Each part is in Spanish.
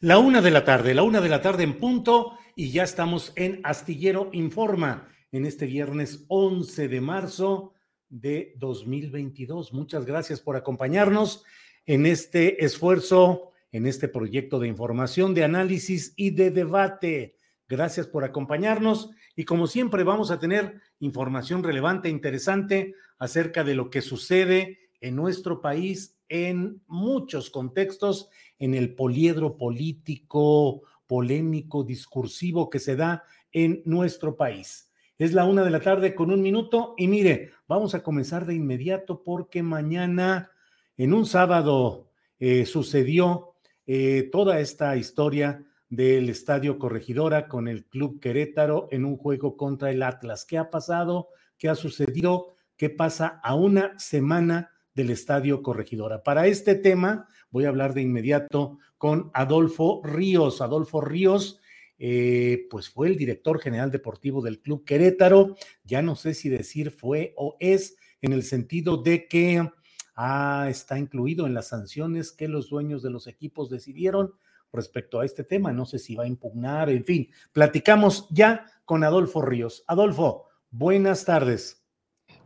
La una de la tarde, la una de la tarde en punto, y ya estamos en Astillero Informa en este viernes 11 de marzo de 2022. Muchas gracias por acompañarnos en este esfuerzo, en este proyecto de información, de análisis y de debate. Gracias por acompañarnos y como siempre vamos a tener información relevante, e interesante acerca de lo que sucede en nuestro país en muchos contextos en el poliedro político, polémico, discursivo que se da en nuestro país. Es la una de la tarde con un minuto y mire, vamos a comenzar de inmediato porque mañana, en un sábado, eh, sucedió eh, toda esta historia del Estadio Corregidora con el Club Querétaro en un juego contra el Atlas. ¿Qué ha pasado? ¿Qué ha sucedido? ¿Qué pasa a una semana del Estadio Corregidora? Para este tema, Voy a hablar de inmediato con Adolfo Ríos. Adolfo Ríos, eh, pues fue el director general deportivo del Club Querétaro. Ya no sé si decir fue o es, en el sentido de que ah, está incluido en las sanciones que los dueños de los equipos decidieron respecto a este tema. No sé si va a impugnar, en fin, platicamos ya con Adolfo Ríos. Adolfo, buenas tardes.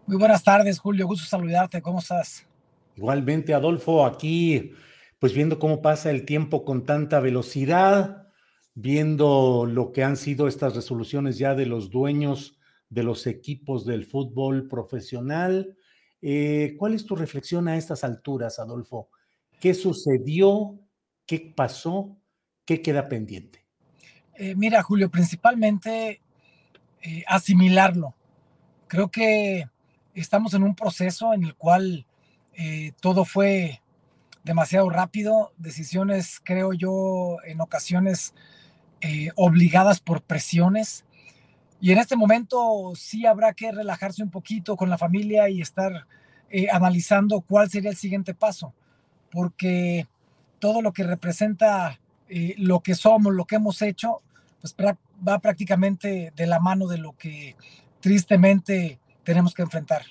Muy buenas tardes, Julio. Gusto saludarte. ¿Cómo estás? Igualmente, Adolfo, aquí pues viendo cómo pasa el tiempo con tanta velocidad, viendo lo que han sido estas resoluciones ya de los dueños de los equipos del fútbol profesional. Eh, ¿Cuál es tu reflexión a estas alturas, Adolfo? ¿Qué sucedió? ¿Qué pasó? ¿Qué queda pendiente? Eh, mira, Julio, principalmente eh, asimilarlo. Creo que estamos en un proceso en el cual todo fue demasiado rápido, decisiones, creo yo, en ocasiones eh, obligadas por presiones. Y en este momento sí habrá que relajarse un poquito con la familia y estar eh, analizando cuál sería el siguiente paso, porque todo lo que representa eh, lo que somos, lo que hemos hecho, pues va prácticamente de la mano de lo que tristemente tenemos que enfrentar.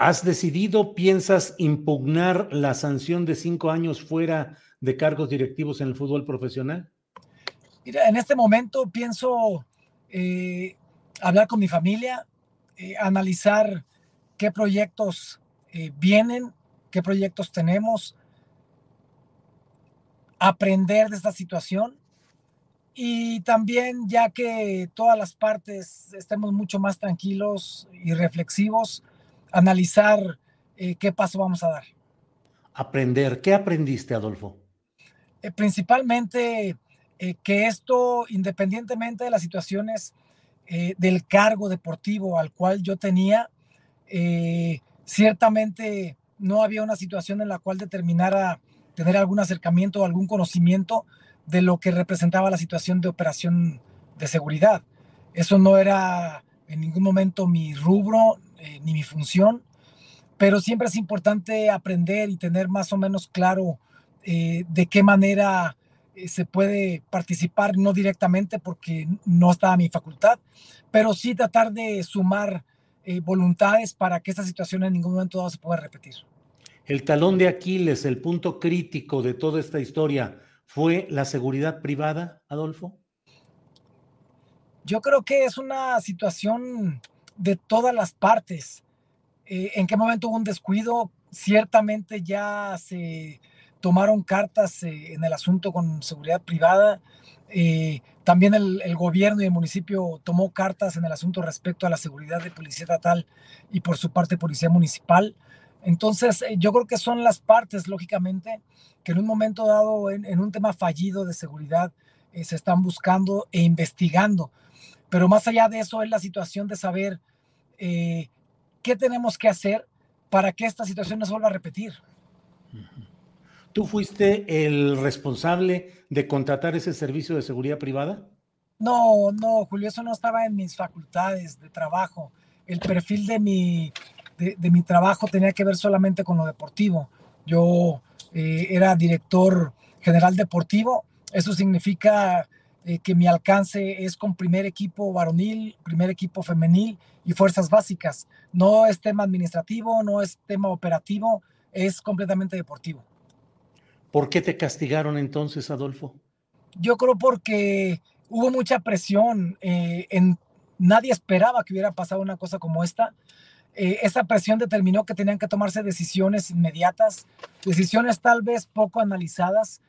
¿Has decidido, piensas impugnar la sanción de cinco años fuera de cargos directivos en el fútbol profesional? Mira, en este momento pienso eh, hablar con mi familia, eh, analizar qué proyectos eh, vienen, qué proyectos tenemos, aprender de esta situación y también ya que todas las partes estemos mucho más tranquilos y reflexivos, analizar eh, qué paso vamos a dar. Aprender. ¿Qué aprendiste, Adolfo? Eh, principalmente eh, que esto, independientemente de las situaciones del cargo deportivo al cual yo tenía, ciertamente no había una situación en la cual determinara tener algún acercamiento o algún conocimiento de lo que representaba la situación de operación de seguridad. Eso no era en ningún momento mi rubro eh, ni mi función, pero siempre es importante aprender y tener más o menos claro eh, de qué manera eh, se puede participar, no directamente porque no está a mi facultad, pero sí tratar de sumar voluntades para que esta situación en ningún momento se pueda repetir. El talón de Aquiles, el punto crítico de toda esta historia, fue la seguridad privada, Adolfo. Yo creo que es una situación de todas las partes. Eh, ¿En qué momento hubo un descuido? Ciertamente ya se tomaron cartas eh, en el asunto con seguridad privada. Eh, también el, el, gobierno y el municipio tomó cartas en el asunto respecto a la seguridad de policía estatal y por su parte policía municipal. Entonces, yo creo que son las partes, lógicamente, que en un momento dado, en, en un tema fallido de seguridad, se están buscando e investigando. Pero más allá de eso es la situación de saber eh, qué tenemos que hacer para que esta situación no se vuelva a repetir. ¿Tú fuiste el responsable de contratar ese servicio de seguridad privada? No, no, Julio, eso no estaba en mis facultades de trabajo. El perfil de mi, de, mi trabajo tenía que ver solamente con lo deportivo. Yo eh, era director general deportivo. Eso significa eh, que mi alcance es con primer equipo varonil, primer equipo femenil y fuerzas básicas. No es tema administrativo, no es tema operativo, es completamente deportivo. ¿Por qué te castigaron entonces, Adolfo? Yo creo porque hubo mucha presión. Eh, en, nadie esperaba que hubiera pasado una cosa como esta. Eh, esa presión determinó que tenían que tomarse decisiones inmediatas, decisiones tal vez poco analizadas,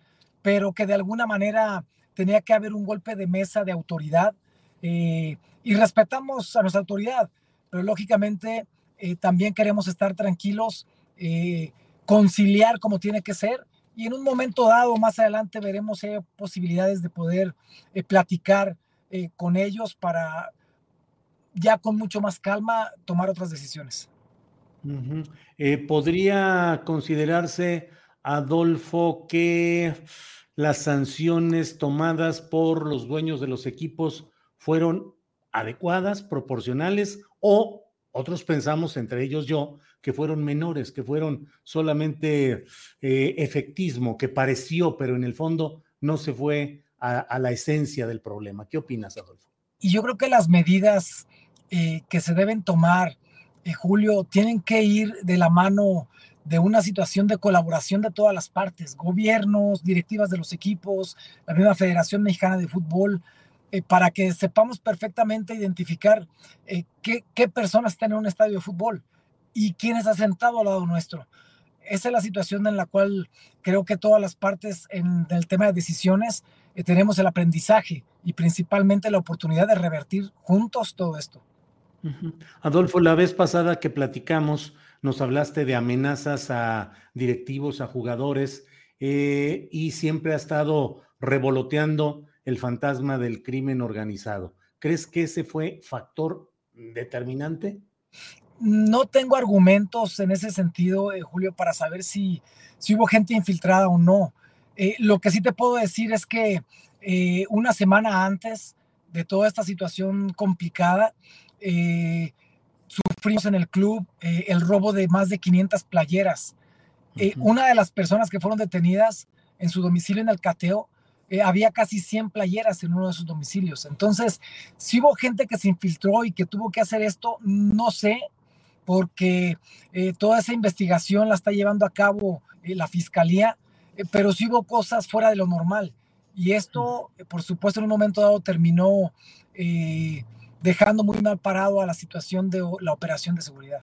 pero que de alguna manera tenía que haber un golpe de mesa de autoridad eh, y respetamos a nuestra autoridad, pero lógicamente eh, también queremos estar tranquilos, eh, conciliar como tiene que ser y en un momento dado más adelante veremos si hay posibilidades de poder platicar con ellos para ya con mucho más calma tomar otras decisiones. ¿Podría considerarse, Adolfo, que las sanciones tomadas por los dueños de los equipos fueron adecuadas, proporcionales o otros pensamos, entre ellos yo, que fueron menores, que fueron solamente eh, efectismo, que pareció, pero en el fondo no se fue a, la esencia del problema. ¿Qué opinas, Adolfo? Y yo creo que las medidas eh, que se deben tomar, eh, Julio, tienen que ir de la mano de una situación de colaboración de todas las partes, gobiernos, directivas de los equipos, la misma Federación Mexicana de Fútbol, eh, para que sepamos perfectamente identificar eh, qué, personas están en un estadio de fútbol y quién está sentado al lado nuestro. Esa es la situación en la cual creo que todas las partes en el tema de decisiones tenemos el aprendizaje y principalmente la oportunidad de revertir juntos todo esto. Adolfo, la vez pasada que platicamos, nos hablaste de amenazas a directivos, a jugadores, eh, y siempre ha estado revoloteando el fantasma del crimen organizado. ¿Crees que ese fue factor determinante? No tengo argumentos en ese sentido, eh, Julio, para saber si, hubo gente infiltrada o no. Eh, lo que sí te puedo decir es que una semana antes de toda esta situación complicada, sufrimos en el club eh, el robo de más de 500 playeras. Eh, una de las personas que fueron detenidas en su domicilio en el cateo, eh, había casi 100 playeras en uno de sus domicilios. Entonces, si hubo gente que se infiltró y que tuvo que hacer esto, no sé, porque toda esa investigación la está llevando a cabo la fiscalía, pero sí hubo cosas fuera de lo normal. Y esto, por supuesto, en un momento dado terminó dejando muy mal parado a la situación de la operación de seguridad.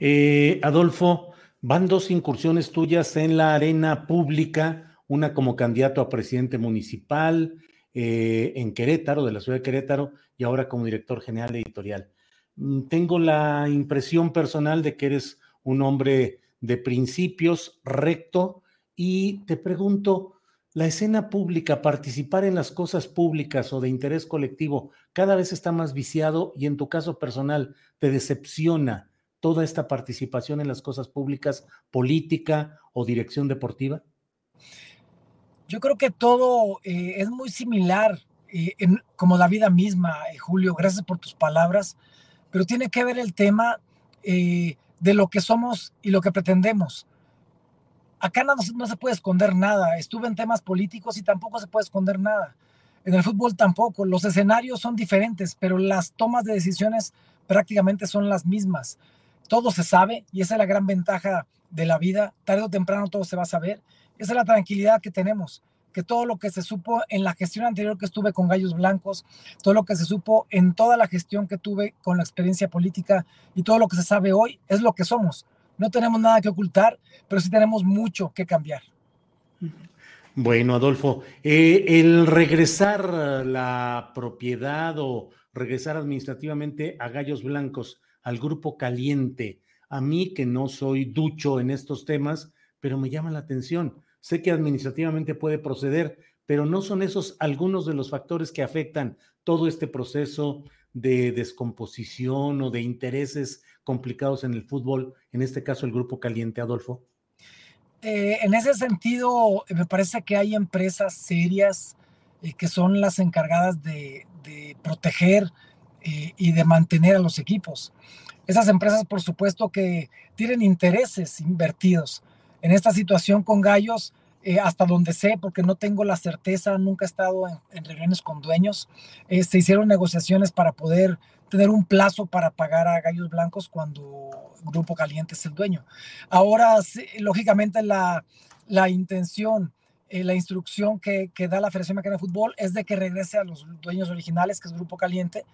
Eh, Adolfo, van dos incursiones tuyas en la arena pública, una como candidato a presidente municipal eh, en Querétaro, de la ciudad de Querétaro, y ahora como director general editorial. Mm, tengo la impresión personal de que eres un hombre de principios, recto, y te pregunto, la escena pública, participar en las cosas públicas o de interés colectivo, cada vez está más viciado y en tu caso personal, ¿te decepciona toda esta participación en las cosas públicas, política o dirección deportiva? Yo creo que todo eh, es muy similar como la vida misma, Julio, gracias por tus palabras, pero tiene que ver el tema de lo que somos y lo que pretendemos. Acá no, no se puede esconder nada. Estuve en temas políticos y tampoco se puede esconder nada. En el fútbol tampoco. Los escenarios son diferentes, pero las tomas de decisiones prácticamente son las mismas. Todo se sabe y esa es la gran ventaja de la vida. Tarde o temprano todo se va a saber. Esa es la tranquilidad que tenemos, que todo lo que se supo en la gestión anterior que estuve con Gallos Blancos, todo lo que se supo en toda la gestión que tuve con la experiencia política y todo lo que se sabe hoy es lo que somos. No tenemos nada que ocultar, pero sí tenemos mucho que cambiar. Bueno, Adolfo, eh, el regresar la propiedad o regresar administrativamente a Gallos Blancos, al grupo caliente, a mí que no soy ducho en estos temas, pero me llama la atención. Sé que administrativamente puede proceder, pero no son esos algunos de los factores que afectan todo este proceso de descomposición o de intereses complicados en el fútbol, en este caso el grupo caliente, Adolfo. Eh, en ese sentido, me parece que hay empresas serias eh, que son las encargadas de, proteger eh, y de mantener a los equipos. Esas empresas, por supuesto, que tienen intereses invertidos. En esta situación con Gallos, hasta donde sé, porque no tengo la certeza, nunca he estado en, reuniones con dueños, se hicieron negociaciones para poder tener un plazo para pagar a Gallos Blancos cuando Grupo Caliente es el dueño. Ahora, lógicamente, la, la intención, eh, la instrucción que, que, da la Federación Mexicana de Fútbol es de que regrese a los dueños originales, que es Grupo Caliente,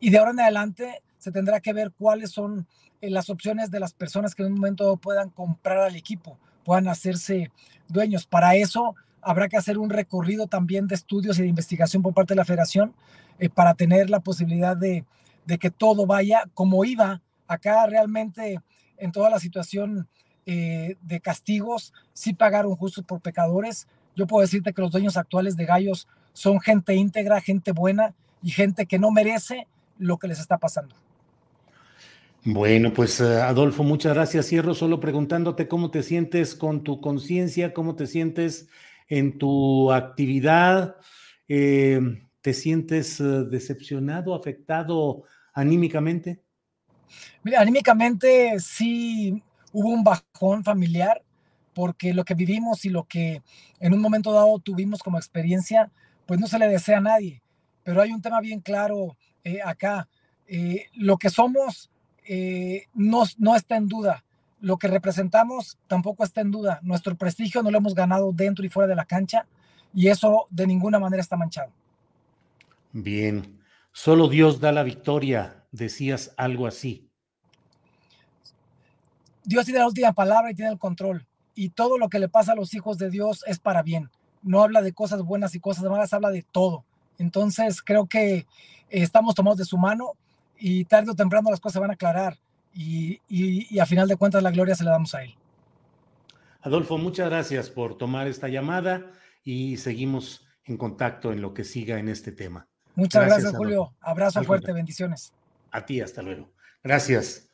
y de ahora en adelante se tendrá que ver cuáles son eh, las opciones de las personas que en un momento puedan comprar al equipo, puedan hacerse dueños. Para eso habrá que hacer un recorrido también de estudios y de investigación por parte de la federación eh, para tener la posibilidad de, de que todo vaya como iba. Acá realmente en toda la situación eh, de castigos, sí pagaron justos por pecadores. Yo puedo decirte que los dueños actuales de gallos son gente íntegra, gente buena y gente que no merece lo que les está pasando. Bueno, pues eh, Adolfo, muchas gracias. Cierro solo preguntándote cómo te sientes con tu conciencia, cómo te sientes en tu actividad. Eh, ¿Te sientes decepcionado, afectado anímicamente? Mira, anímicamente sí hubo un bajón familiar porque lo que vivimos y lo que en un momento dado tuvimos como experiencia, pues no se le desea a nadie. Pero hay un tema bien claro eh, acá. Eh, lo que somos eh, no, no está en duda. Lo que representamos tampoco está en duda. Nuestro prestigio no lo hemos ganado dentro y fuera de la cancha y eso de ninguna manera está manchado. Bien. Solo Dios da la victoria, decías algo así. Dios tiene la última palabra y tiene el control. Y todo lo que le pasa a los hijos de Dios es para bien. No habla de cosas buenas y cosas malas, habla de todo. Entonces creo que estamos tomados de su mano y tarde o temprano las cosas van a aclarar. Y, y a final de cuentas la gloria se la damos a Él. Adolfo, muchas gracias por tomar esta llamada y seguimos en contacto en lo que siga en este tema. Muchas gracias, Julio. Abrazo fuerte, bendiciones. A ti, hasta luego. Gracias.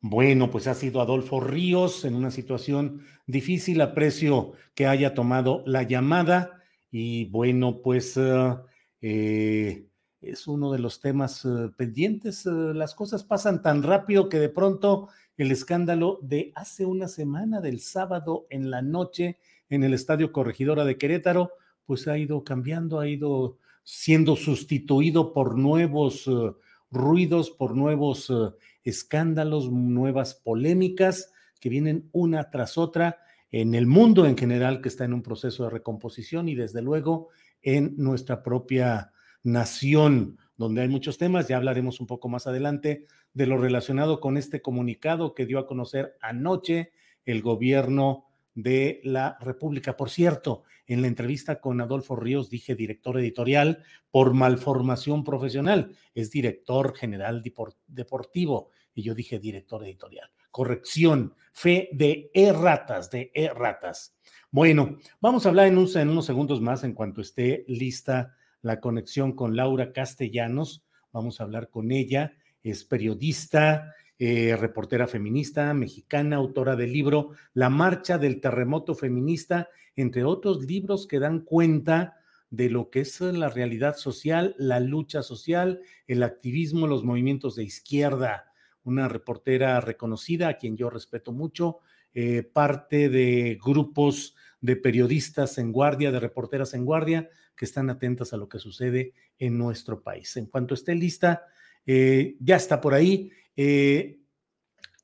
Bueno, pues ha sido Adolfo Ríos en una situación difícil. Aprecio que haya tomado la llamada y bueno, pues eh, eh, es uno de los temas eh, pendientes. las cosas pasan tan rápido que de pronto el escándalo de hace una semana, del sábado en la noche, en el Estadio Corregidora de Querétaro, pues ha ido cambiando, ha ido siendo sustituido por nuevos eh, ruidos, por nuevos eh, escándalos, nuevas polémicas que vienen una tras otra en el mundo en general que está en un proceso de recomposición y desde luego en nuestra propia nación, donde hay muchos temas. Ya hablaremos un poco más adelante de lo relacionado con este comunicado que dio a conocer anoche el gobierno de la República. Por cierto, en la entrevista con Adolfo Ríos dije director editorial por malformación profesional, es director general deportivo y yo dije director editorial. Corrección, fe de erratas, de erratas. Bueno, vamos a hablar en, en unos segundos más en cuanto esté lista la conexión con Laura Castellanos. Vamos a hablar con ella, es periodista, eh, reportera feminista mexicana, autora del libro La Marcha del Terremoto Feminista, entre otros libros que dan cuenta de lo que es la realidad social, la lucha social, el activismo, los movimientos de izquierda. Una reportera reconocida, a quien yo respeto mucho, eh, parte de grupos de periodistas en guardia, de reporteras en guardia, que están atentas a lo que sucede en nuestro país. En cuanto esté lista, eh, ya está por ahí. Eh,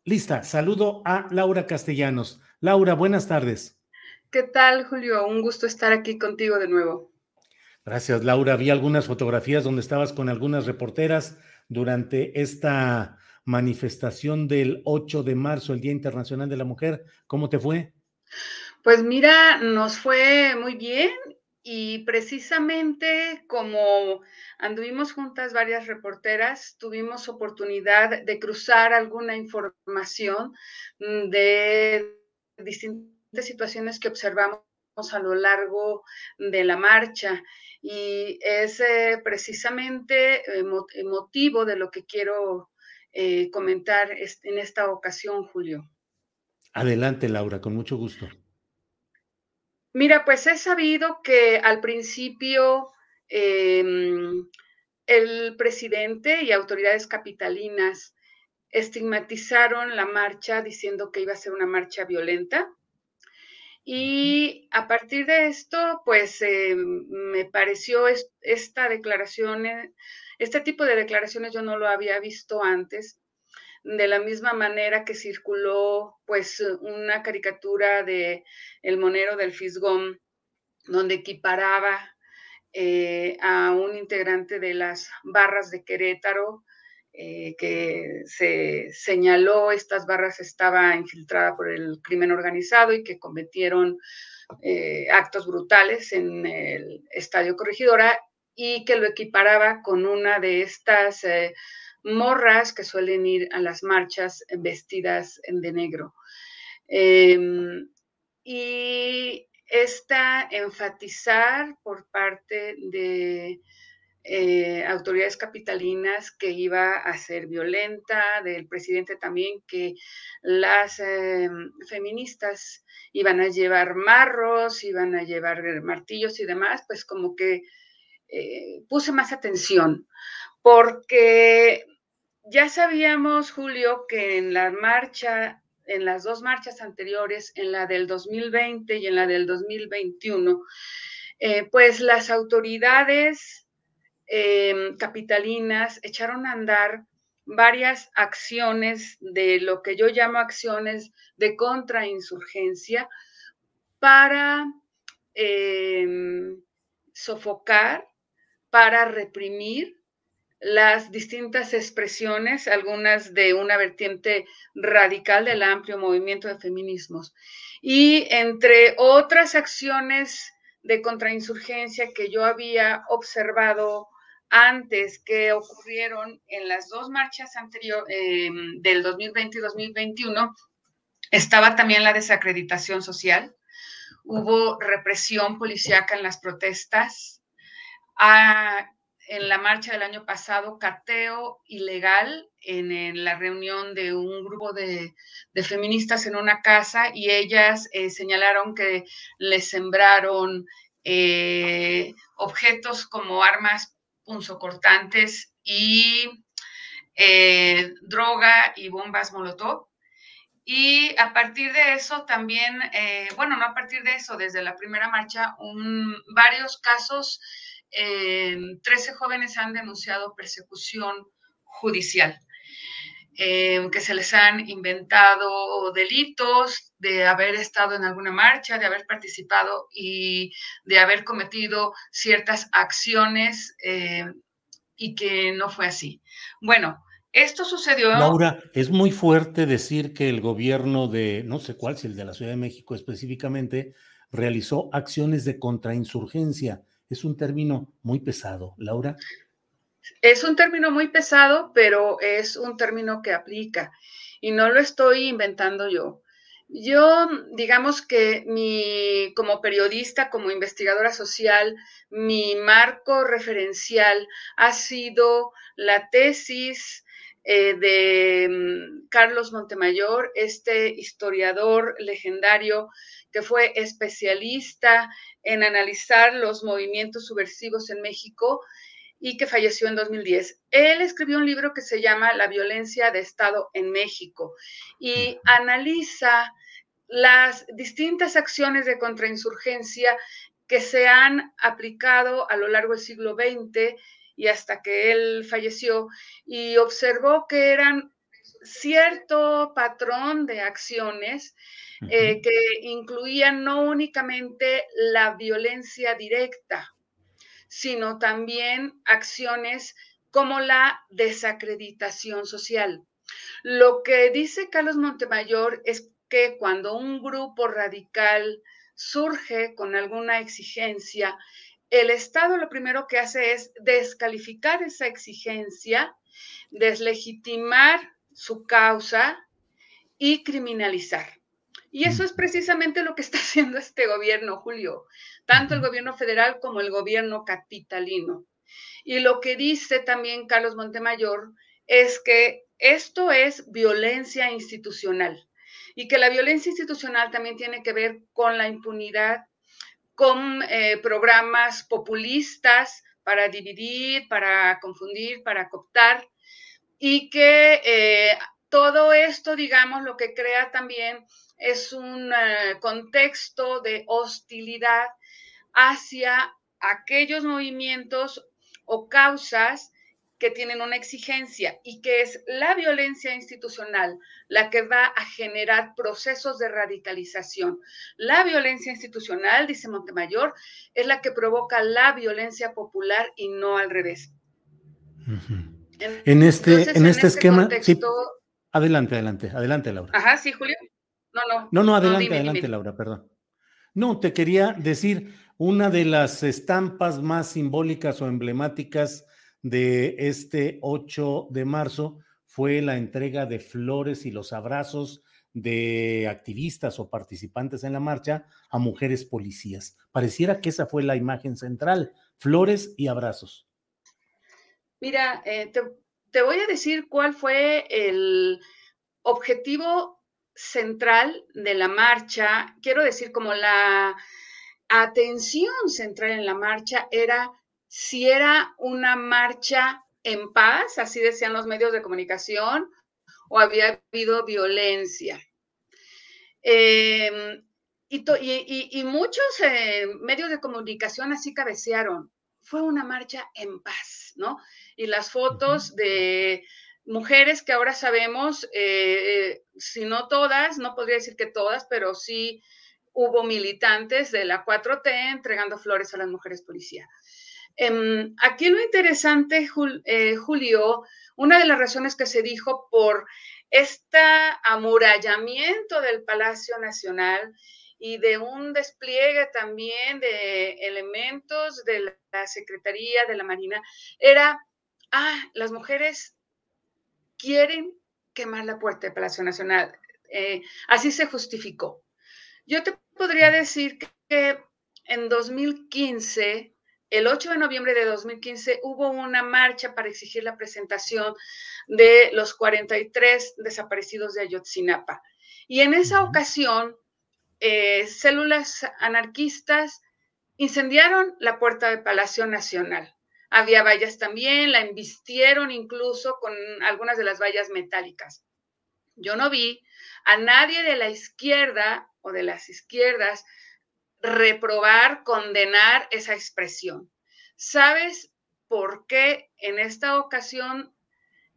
lista, saludo a Laura Castellanos. Laura, buenas tardes. ¿Qué tal, Julio? Un gusto estar aquí contigo de nuevo. Gracias, Laura. Vi algunas fotografías donde estabas con algunas reporteras durante esta manifestación del 8 de marzo, el Día Internacional de la Mujer. ¿Cómo te fue? Pues mira, nos fue muy bien y precisamente como anduvimos juntas varias reporteras, tuvimos oportunidad de cruzar alguna información mm, de distintas situaciones que observamos a lo largo de la marcha y es eh, precisamente el motivo de lo que quiero eh, comentar en esta ocasión, Julio. Adelante, Laura, con mucho gusto. Mira, pues he sabido que al principio em, el presidente y autoridades capitalinas estigmatizaron la marcha diciendo que iba a ser una marcha violenta. Y a partir de esto, pues em, me pareció esta declaración, este tipo de declaraciones yo no lo había visto antes de la misma manera que circuló pues una caricatura de El Monero del Fisgón, donde equiparaba eh, a un integrante de las barras de Querétaro, eh, que se señaló estas barras estaba infiltrada por el crimen organizado y que cometieron eh, actos brutales en el Estadio Corregidora y que lo equiparaba con una de estas morras que suelen ir a las marchas vestidas de negro. Em, y esta enfatizar por parte de eh, autoridades capitalinas que iba a ser violenta, del presidente también que las em, feministas iban a llevar marros, iban a llevar martillos y demás, pues como que eh, puse más atención, porque ya sabíamos, Julio, que en la marcha, en las dos marchas anteriores, en la del 2020 y en la del 2021, eh, pues las autoridades em, capitalinas echaron a andar varias acciones de lo que yo llamo acciones de contrainsurgencia para em, sofocar, para reprimir las distintas expresiones, algunas de una vertiente radical del amplio movimiento de feminismos. Y entre otras acciones de contrainsurgencia que yo había observado antes que ocurrieron en las dos marchas anteriores em, del 2020 y 2021, estaba también la desacreditación social. Hubo represión policíaca en las protestas. Ah, en la marcha del año pasado cateo ilegal en, la reunión de un grupo de, feministas en una casa y ellas eh, señalaron que les sembraron eh, objetos como armas punzocortantes y eh, droga y bombas molotov. Y a partir de eso también, bueno, no a partir de eso, desde la primera marcha, varios casos 13 jóvenes han denunciado persecución judicial, eh, que se les han inventado delitos de haber estado en alguna marcha, de haber participado y de haber cometido ciertas acciones eh, y que no fue así. Bueno, esto sucedió. Laura, es muy fuerte decir que el gobierno de, no sé cuál, si el de la Ciudad de México específicamente, realizó acciones de contrainsurgencia es un término muy pesado. Laura. Es un término muy pesado, pero es un término que aplica y no lo estoy inventando yo. Yo, digamos que mi, como periodista, como investigadora social, mi marco referencial ha sido la tesis eh, de mm, Carlos Montemayor, este historiador legendario que fue especialista en analizar los movimientos subversivos en México y que falleció en 2010. Él escribió un libro que se llama La violencia de Estado en México y analiza las distintas acciones de contrainsurgencia que se han aplicado a lo largo del siglo XX y hasta que él falleció y observó que eran cierto patrón de acciones eh, que incluían no únicamente la violencia directa, sino también acciones como la desacreditación social. Lo que dice Carlos Montemayor es que cuando un grupo radical surge con alguna exigencia, el Estado lo primero que hace es descalificar esa exigencia, deslegitimar su causa y criminalizar. Y eso es precisamente lo que está haciendo este gobierno, Julio, tanto el gobierno federal como el gobierno capitalino. Y lo que dice también Carlos Montemayor es que esto es violencia institucional y que la violencia institucional también tiene que ver con la impunidad, con eh, programas populistas para dividir, para confundir, para cooptar, y que eh, todo esto, digamos, lo que crea también es un eh, contexto de hostilidad hacia aquellos movimientos o causas que tienen una exigencia y que es la violencia institucional la que va a generar procesos de radicalización. La violencia institucional, dice Montemayor, es la que provoca la violencia popular y no al revés. en, este, en, este, esquema, adelante, adelante, adelante, Laura. Ajá, sí, Julio. No, no. No, no, adelante, adelante, Laura, perdón. No, te quería decir, una de las estampas más simbólicas o emblemáticas de este 8 de marzo fue la entrega de flores y los abrazos de activistas o participantes en la marcha a mujeres policías. Pareciera que esa fue la imagen central, flores y abrazos. Mira, eh, te, te voy a decir cuál fue el objetivo central de la marcha, quiero decir como la atención central en la marcha era si era una marcha en paz, así decían los medios de comunicación, o había habido violencia. Em, y, muchos eh, medios de comunicación así cabecearon. Fue una marcha en paz, ¿no? Y las fotos de mujeres que ahora sabemos, eh, si no todas, no podría decir que todas, pero sí hubo militantes de la 4T entregando flores a las mujeres policías. Em, aquí lo interesante, eh, Julio, una de las razones que se dijo por este amurallamiento del Palacio Nacional y de un despliegue también de elementos de la Secretaría de la Marina, era, ah, las mujeres quieren quemar la puerta del Palacio Nacional. Eh, así se justificó. Yo te podría decir que en 2015 el 8 de noviembre de 2015 hubo una marcha para exigir la presentación de los 43 desaparecidos de Ayotzinapa. Y en esa ocasión, eh, células anarquistas incendiaron la puerta del Palacio Nacional. Había vallas también, la embistieron incluso con algunas de las vallas metálicas. Yo no vi a nadie de la izquierda o de las izquierdas reprobar, condenar esa expresión. ¿Sabes por qué en esta ocasión,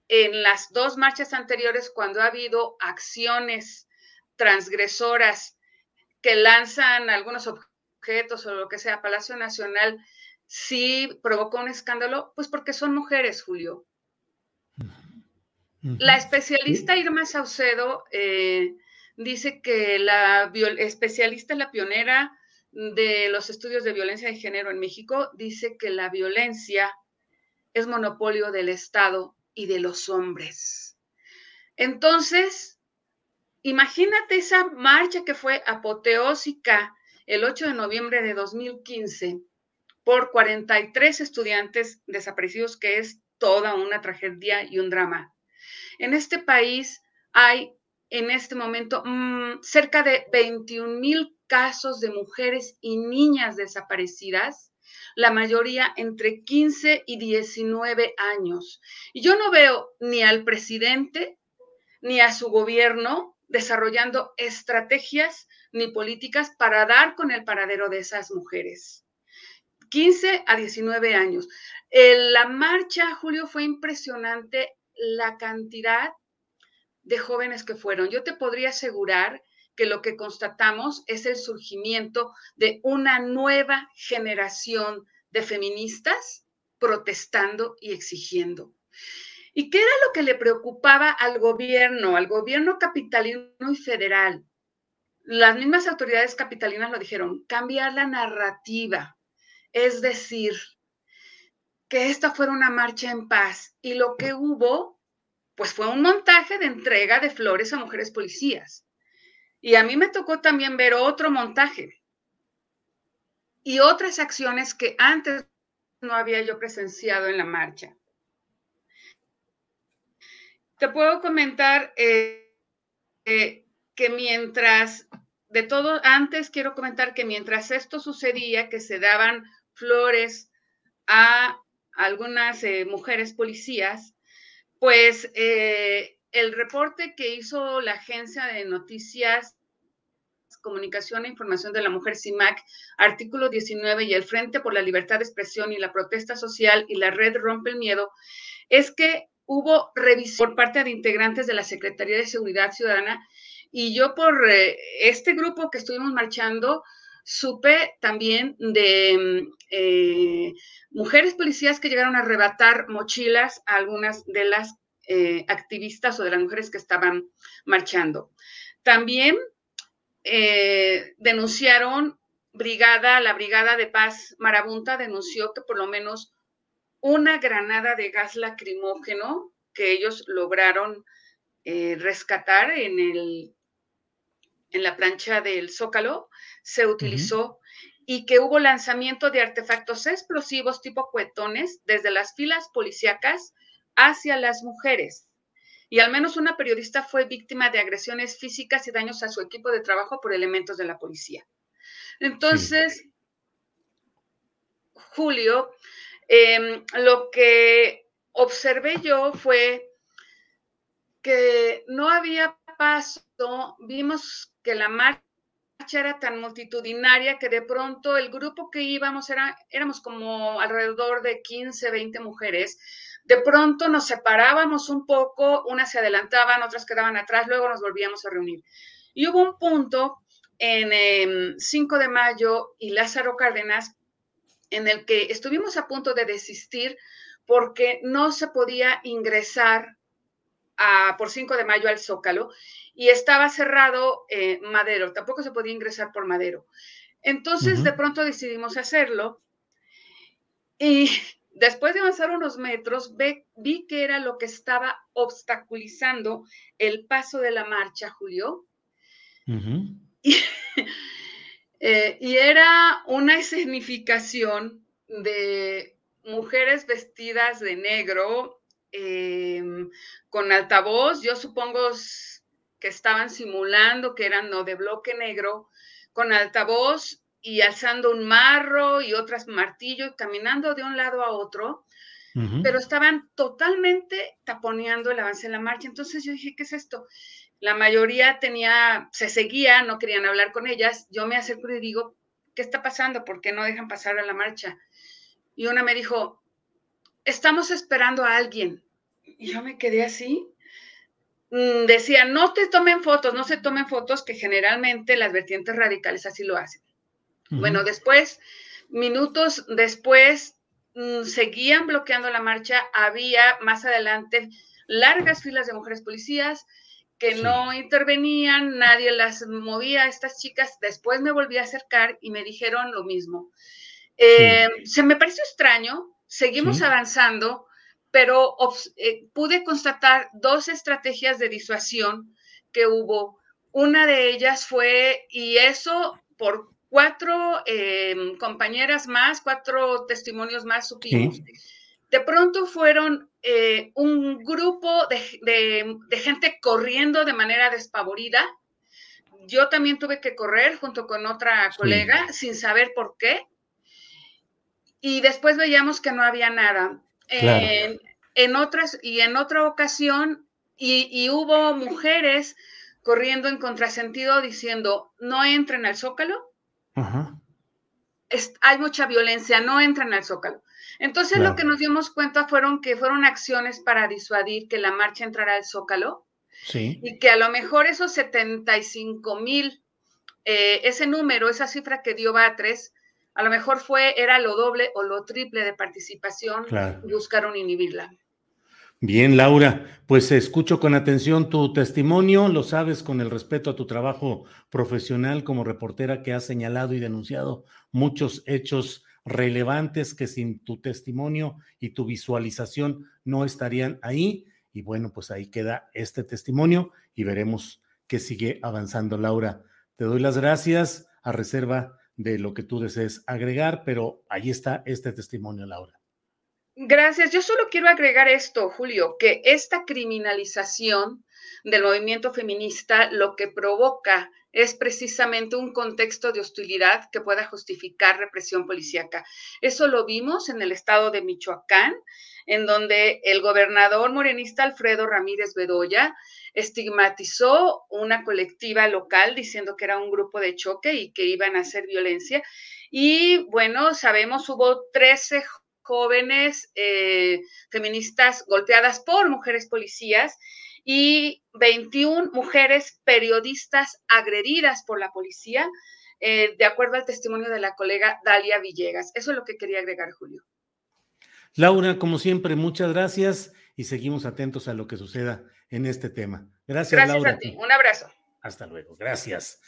en las dos marchas anteriores, cuando ha habido acciones transgresoras que lanzan algunos objetos o lo que sea, Palacio Nacional, sí provocó un escándalo? Pues porque son mujeres, Julio. La especialista Irma Saucedo eh, dice que la especialista, la pionera de los estudios de violencia de género en México dice que la violencia es monopolio del Estado y de los hombres. Entonces, imagínate esa marcha que fue apoteósica el 8 de noviembre de 2015 por 43 estudiantes desaparecidos, que es toda una tragedia y un drama. En este país hay en este momento mm, cerca de 21 mil casos de mujeres y niñas desaparecidas, la mayoría entre 15 y 19 años. Y yo no veo ni al presidente ni a su gobierno desarrollando estrategias ni políticas para dar con el paradero de esas mujeres. 15 a 19 años. la marcha, Julio, fue impresionante la cantidad de jóvenes que fueron. Yo te podría asegurar que lo que constatamos es el surgimiento de una nueva generación de feministas protestando y exigiendo. ¿Y qué era lo que le preocupaba al gobierno, al gobierno capitalino y federal? Las mismas autoridades capitalinas lo dijeron, cambiar la narrativa, es decir, que esta fuera una marcha en paz. Y lo que hubo, pues fue un montaje de entrega de flores a mujeres policías. Y a mí me tocó también ver otro montaje y otras acciones que antes no había yo presenciado en la marcha. Te puedo comentar eh, eh, que mientras, de todo, antes quiero comentar que mientras esto sucedía, que se daban flores a algunas eh, mujeres policías, pues el reporte que hizo la agencia de noticias Comunicación e Información de la Mujer CIMAC, artículo 19 y el Frente por la Libertad de Expresión y la Protesta Social y la Red Rompe el Miedo, es que hubo revisión por parte de integrantes de la Secretaría de Seguridad Ciudadana y yo por eh, este grupo que estuvimos marchando, supe también de mm, eh, mujeres policías que llegaron a arrebatar mochilas a algunas de las eh, activistas o de las mujeres que estaban marchando. También denunciaron brigada, la Brigada de Paz Marabunta denunció que por lo menos una granada de gas lacrimógeno que ellos lograron eh, rescatar en, el, en la plancha del Zócalo, se utilizó y que hubo lanzamiento de artefactos explosivos tipo cuetones desde las filas policíacas hacia las mujeres. Y al menos una periodista fue víctima de agresiones físicas y daños a su equipo de trabajo por elementos de la policía. Entonces, Julio, Em, lo que observé yo fue que no había paso, vimos que la marcha era tan multitudinaria que de pronto el grupo que íbamos era, éramos como alrededor de 15, 20 mujeres. De pronto nos separábamos un poco, unas se adelantaban, otras quedaban atrás, luego nos volvíamos a reunir. Y hubo un punto en 5 em, de mayo y Lázaro Cárdenas en el que estuvimos a punto de desistir porque no se podía ingresar a, por 5 de mayo al Zócalo y estaba cerrado eh, Madero, tampoco se podía ingresar por Madero. Entonces, de pronto decidimos hacerlo y después de avanzar unos metros, vi que era lo que estaba obstaculizando el paso de la marcha, Julio. y, eh, y era una escenificación de mujeres vestidas de negro, em, con altavoz, yo supongo que estaban simulando que eran no de bloque negro, con altavoz y alzando un marro y otras martillo y caminando de un lado a otro, pero estaban totalmente taponeando el avance de la marcha. Entonces yo dije, ¿qué es esto? La mayoría tenía, se seguía, no querían hablar con ellas. Yo me acerco y digo, ¿qué está pasando? ¿Por qué no dejan pasar a la marcha? Y una me dijo, estamos esperando a alguien. Y yo me quedé así. Mm, decía, no te tomen fotos, no se tomen fotos, que generalmente las vertientes radicales así lo hacen. Bueno, después, minutos después, mm, seguían bloqueando la marcha. Había más adelante largas filas de mujeres policías que no intervenían, nadie las movía a estas chicas. Después me volví a acercar y me dijeron lo mismo. Eh, se me pareció extraño, seguimos avanzando, pero eh, pude constatar dos estrategias de disuasión que hubo. Una de ellas fue, y eso por cuatro em, compañeras más, cuatro testimonios más supimos. De pronto fueron eh, un grupo de, gente corriendo de manera despavorida. Yo también tuve que correr junto con otra colega sin saber por qué. Y después veíamos que no había nada. En otras, y en otra ocasión, y, hubo mujeres corriendo en contrasentido diciendo, no entren al zócalo. hay mucha violencia, no entren al zócalo. Entonces lo que nos dimos cuenta fueron que fueron acciones para disuadir que la marcha entrara al Zócalo sí. y que a lo mejor esos 75 mil, eh, ese número, esa cifra que dio Batres, a lo mejor fue, era lo doble o lo triple de participación y buscaron inhibirla. Bien, Laura, pues escucho con atención tu testimonio, lo sabes con el respeto a tu trabajo profesional como reportera que has señalado y denunciado muchos hechos relevantes que sin tu testimonio y tu visualización no estarían ahí. Y bueno, pues ahí queda este testimonio y veremos qué sigue avanzando. Laura, te doy las gracias a reserva de lo que tú desees agregar, pero ahí está este testimonio, Laura. Gracias. Yo solo quiero agregar esto, Julio, que esta criminalización del movimiento feminista lo que provoca es precisamente un contexto de hostilidad que pueda justificar represión policíaca. Eso lo vimos en el estado de Michoacán, en donde el gobernador morenista Alfredo Ramírez Bedoya estigmatizó una colectiva local diciendo que era un grupo de choque y que iban a hacer violencia. Y bueno, sabemos, hubo 13 jóvenes eh, feministas golpeadas por mujeres policías y 21 mujeres periodistas agredidas por la policía, eh, de acuerdo al testimonio de la colega Dalia Villegas. Eso es lo que quería agregar, Julio. Laura, como siempre, muchas gracias y seguimos atentos a lo que suceda en este tema. Gracias, gracias Laura. Gracias a ti. Un abrazo. Hasta luego. Gracias.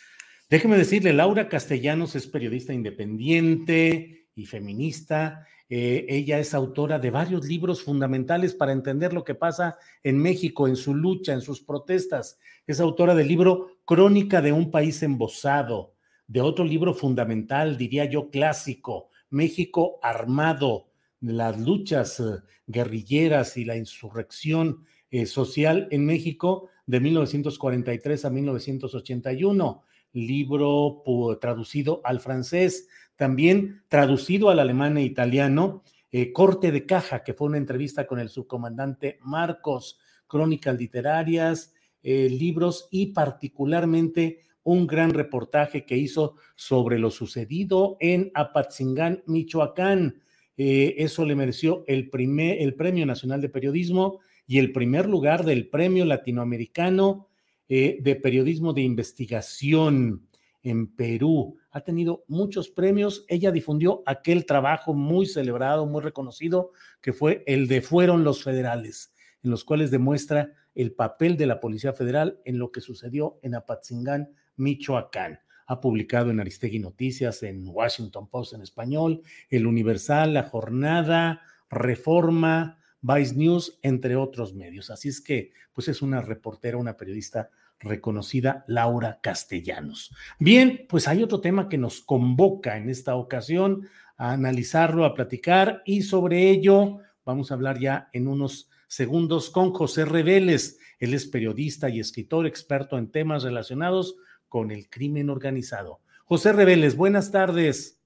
Déjeme decirle, Laura Castellanos es periodista independiente y feminista eh, ella es autora de varios libros fundamentales para entender lo que pasa en México, en su lucha, en sus protestas. Es autora del libro Crónica de un país embosado, de otro libro fundamental, diría yo clásico, México armado, las luchas eh, guerrilleras y la insurrección eh, social en México de 1943 a 1981, libro traducido al francés también traducido al alemán e italiano, eh, Corte de Caja, que fue una entrevista con el subcomandante Marcos, crónicas literarias, libros y particularmente un gran reportaje que hizo sobre lo sucedido en Apatzingán, Michoacán. Eh, eso le mereció el, primer, el Premio Nacional de Periodismo y el primer lugar del Premio Latinoamericano de Periodismo de Investigación en Perú ha tenido muchos premios. Ella difundió aquel trabajo muy celebrado, muy reconocido, que fue el de Fueron los Federales, en los cuales demuestra el papel de la Policía Federal en lo que sucedió en Apatzingán, Michoacán. Ha publicado en Aristegui Noticias, en Washington Post en español, El Universal, La Jornada, Reforma, Vice News, entre otros medios. Así es que, pues es una reportera, una periodista reconocida Laura Castellanos. Bien, pues hay otro tema que nos convoca en esta ocasión a analizarlo, a platicar y sobre ello vamos a hablar ya en unos segundos con José Reveles. Él es periodista y escritor experto en temas relacionados con el crimen organizado. José Reveles, buenas tardes.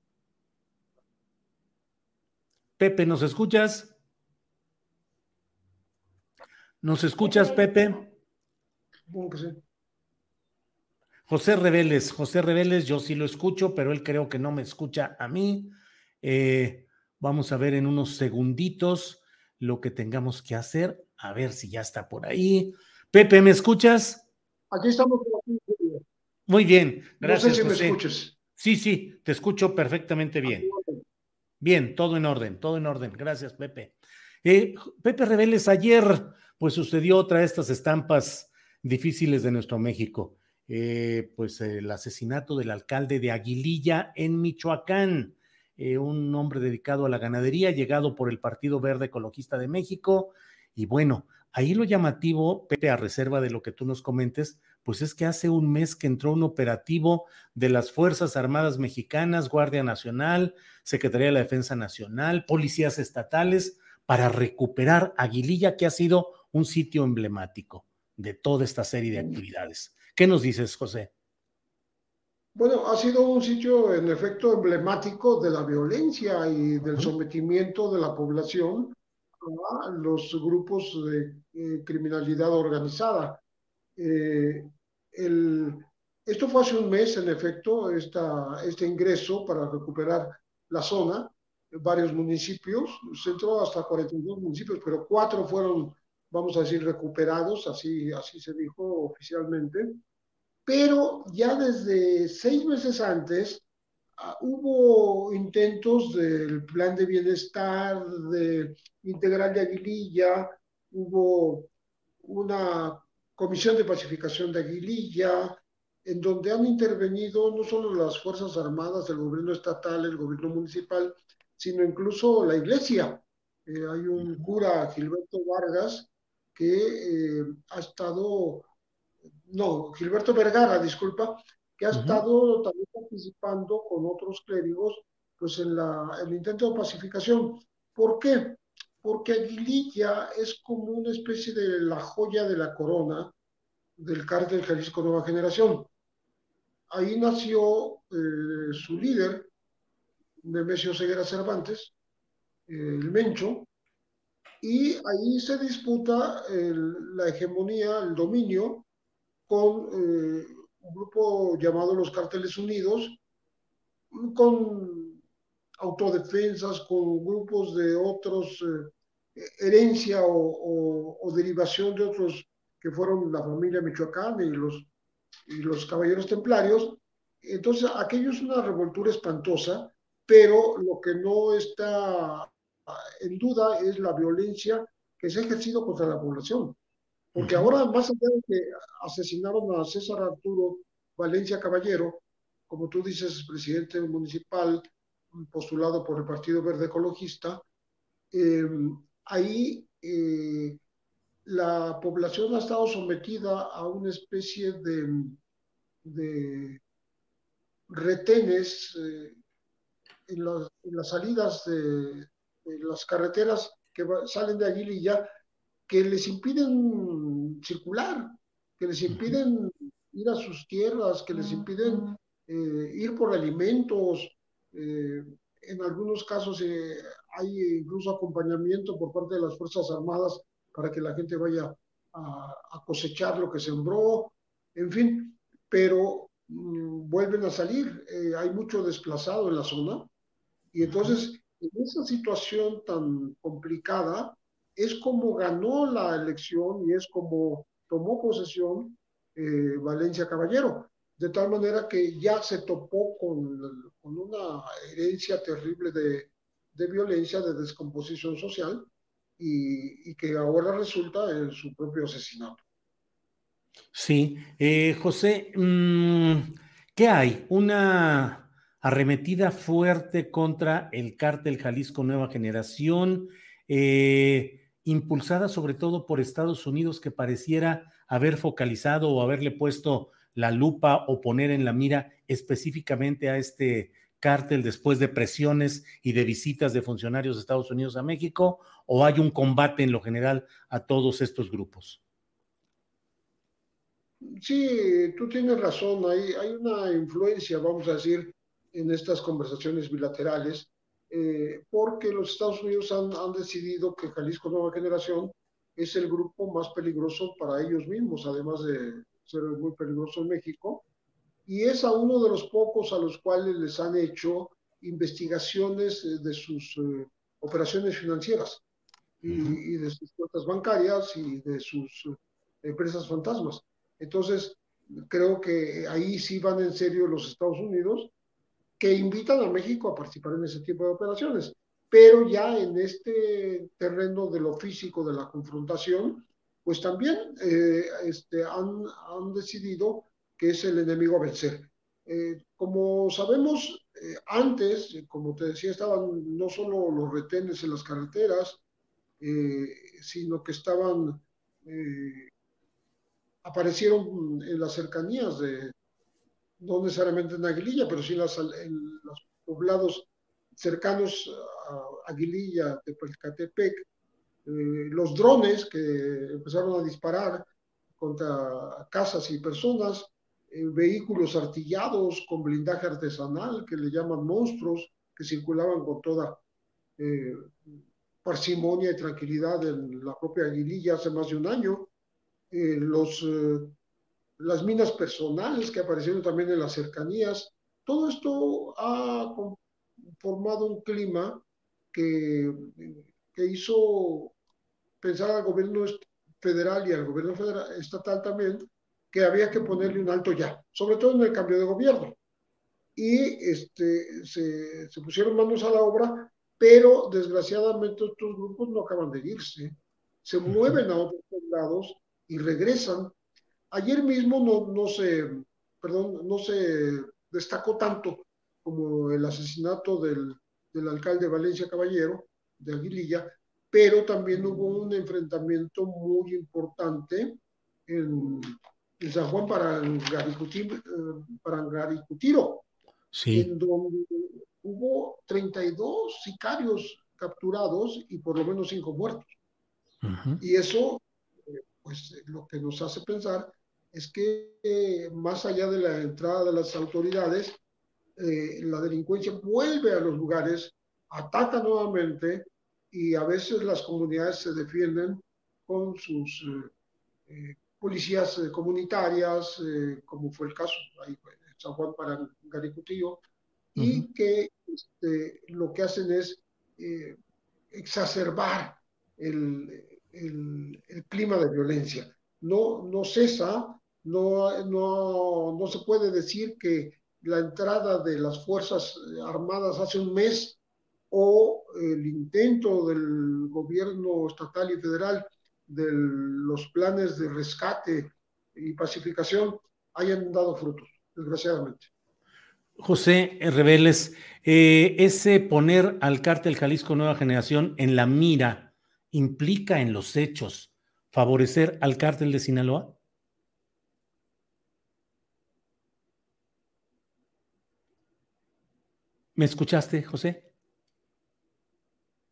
Pepe, ¿nos escuchas? ¿Nos escuchas, Pepe? José Reveles, José Reveles, yo sí lo escucho, pero él creo que no me escucha a mí. Eh, vamos a ver en unos segunditos lo que tengamos que hacer, a ver si ya está por ahí. Pepe, ¿me escuchas? Aquí estamos. Muy bien, gracias. No sé si me escuchas. Sí, sí, te escucho perfectamente bien. Bien, todo en orden, todo en orden. Gracias, Pepe. Eh, Pepe Reveles, ayer pues sucedió otra de estas estampas difíciles de nuestro México. Eh, pues el asesinato del alcalde de Aguililla en Michoacán, eh, un hombre dedicado a la ganadería, llegado por el Partido Verde Ecologista de México. Y bueno, ahí lo llamativo, Pepe, a reserva de lo que tú nos comentes, pues es que hace un mes que entró un operativo de las Fuerzas Armadas Mexicanas, Guardia Nacional, Secretaría de la Defensa Nacional, policías estatales, para recuperar Aguililla, que ha sido un sitio emblemático de toda esta serie de actividades. ¿Qué nos dices, José? Bueno, ha sido un sitio en efecto emblemático de la violencia y del sometimiento de la población a los grupos de eh, criminalidad organizada. Eh, esto fue hace un mes, en efecto, esta, este ingreso para recuperar la zona, varios municipios, se entró hasta 42 municipios, pero cuatro fueron, vamos a decir, recuperados, así, así se dijo oficialmente. Pero ya desde seis meses antes ah, hubo intentos del plan de bienestar de integral de Aguililla, hubo una comisión de pacificación de Aguililla, en donde han intervenido no solo las Fuerzas Armadas, el gobierno estatal, el gobierno municipal, sino incluso la iglesia. Eh, hay un cura, Gilberto Vargas, que eh, ha estado no, Gilberto Vergara, disculpa, que ha estado también participando con otros clérigos pues en la, el intento de pacificación. ¿Por qué? Porque Aguililla es como una especie de la joya de la corona del cártel Jalisco Nueva Generación. Ahí nació eh, su líder, Nemesio Ceguera Cervantes, el Mencho, y ahí se disputa la hegemonía, el dominio con eh, un grupo llamado los Cárteles Unidos, con autodefensas, con grupos de otros, eh, herencia o, derivación de otros que fueron la familia Michoacán y los, y los caballeros templarios. Entonces, aquello es una revoltura espantosa, pero lo que no está en duda es la violencia que se ha ejercido contra la población. Porque ahora, más allá de que asesinaron a César Arturo Valencia Caballero, como tú dices, presidente municipal postulado por el Partido Verde Ecologista, eh, ahí eh, la población ha estado sometida a una especie de, de retenes eh, en, las, salidas de, las carreteras que salen de Aguililla que les impiden circular, que les impiden ir a sus tierras, que les impiden eh, ir por alimentos. Eh, en algunos casos eh, hay incluso acompañamiento por parte de las Fuerzas Armadas para que la gente vaya a, cosechar lo que sembró, en fin, pero mm, vuelven a salir. hay mucho desplazado en la zona y entonces en esa situación tan complicada, es como ganó la elección y es como tomó posesión eh, Valencia Caballero, de tal manera que ya se topó con, con una herencia terrible de, de, violencia, de descomposición social, y, y, que ahora resulta en su propio asesinato. Sí, eh, José, mm, ¿qué hay? Una arremetida fuerte contra el cártel Jalisco Nueva Generación. Eh, impulsada sobre todo por Estados Unidos, que pareciera haber focalizado o haberle puesto la lupa o poner en la mira específicamente a este cártel después de presiones y de visitas de funcionarios de Estados Unidos a México, o hay un combate en lo general a todos estos grupos? Sí, tú tienes razón, hay, hay una influencia, vamos a decir, en estas conversaciones bilaterales eh, porque los Estados Unidos han, han, decidido que Jalisco Nueva Generación es el grupo más peligroso para ellos mismos, además de ser muy peligroso en México, y es a uno de los pocos a los cuales les han hecho investigaciones eh, de sus eh, operaciones financieras y, y, de sus cuentas bancarias y de sus empresas fantasmas. Entonces, creo que ahí sí van en serio los Estados Unidos que invitan a México a participar en ese tipo de operaciones. Pero ya en este terreno de lo físico, de la confrontación, pues también eh, este, han, han, decidido que es el enemigo a vencer. Eh, como sabemos, eh, antes, como te decía, estaban no solo los retenes en las carreteras, sino que estaban, aparecieron en las cercanías de, no necesariamente en Aguililla, pero sí en, los poblados cercanos a Aguililla, Tepalcatepec, los drones que empezaron a disparar contra casas y personas, vehículos artillados con blindaje artesanal que le llaman monstruos, que circulaban con toda parsimonia y tranquilidad en la propia Aguililla hace más de un año, los, las minas personales que aparecieron también en las cercanías, todo esto ha formado un clima que, que hizo pensar al gobierno federal y al gobierno federal, estatal también que había que ponerle un alto ya, sobre todo en el cambio de gobierno. Y este, se, se pusieron manos a la obra, pero desgraciadamente estos grupos no acaban de irse, se mueven a otros lados y regresan. Ayer mismo no, no se, perdón, no se destacó tanto como el asesinato del, del alcalde Valencia Caballero de Aguililla, pero también hubo un enfrentamiento muy importante en, en San Juan para Parangaricutiro, sí. en donde hubo 32 sicarios capturados y por lo menos 5 muertos. Uh -huh. Y eso, pues lo que nos hace pensar es que eh, más allá de la entrada de las autoridades, eh, la delincuencia vuelve a los lugares, ataca nuevamente y a veces las comunidades se defienden con sus eh, policías comunitarias, como fue el caso ahí en San Juan para Garicutío, uh -huh. y que este, lo que hacen es exacerbar el, el, el, clima de violencia. No, no cesa, no, no, no se puede decir que la entrada de las Fuerzas Armadas hace un mes o el intento del gobierno estatal y federal de los planes de rescate y pacificación hayan dado frutos, desgraciadamente. José Reveles, eh, ese poner al cártel Jalisco Nueva Generación en la mira implica en los hechos favorecer al cártel de Sinaloa? ¿Me escuchaste, José?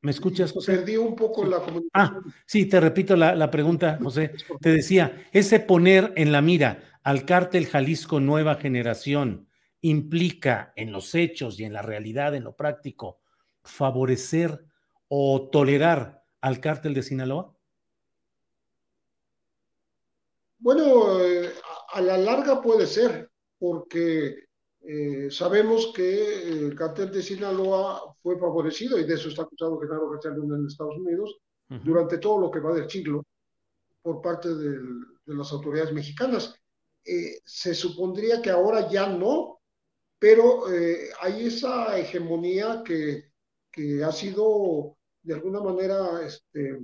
¿Me escuchas, José? Perdí un poco la comunicación. Ah, sí, te repito la, la, pregunta, José. Te decía, ese poner en la mira al cártel Jalisco Nueva Generación implica en los hechos y en la realidad, en lo práctico, favorecer o tolerar al cártel de Sinaloa? Bueno, eh, a la larga puede ser, porque eh, sabemos que el cártel de Sinaloa fue favorecido, y de eso está acusado Genaro García Luna en Estados Unidos, uh -huh. durante todo lo que va del siglo, por parte del, de las autoridades mexicanas. Eh, se supondría que ahora ya no, pero eh, hay esa hegemonía que, que, ha sido de alguna manera este,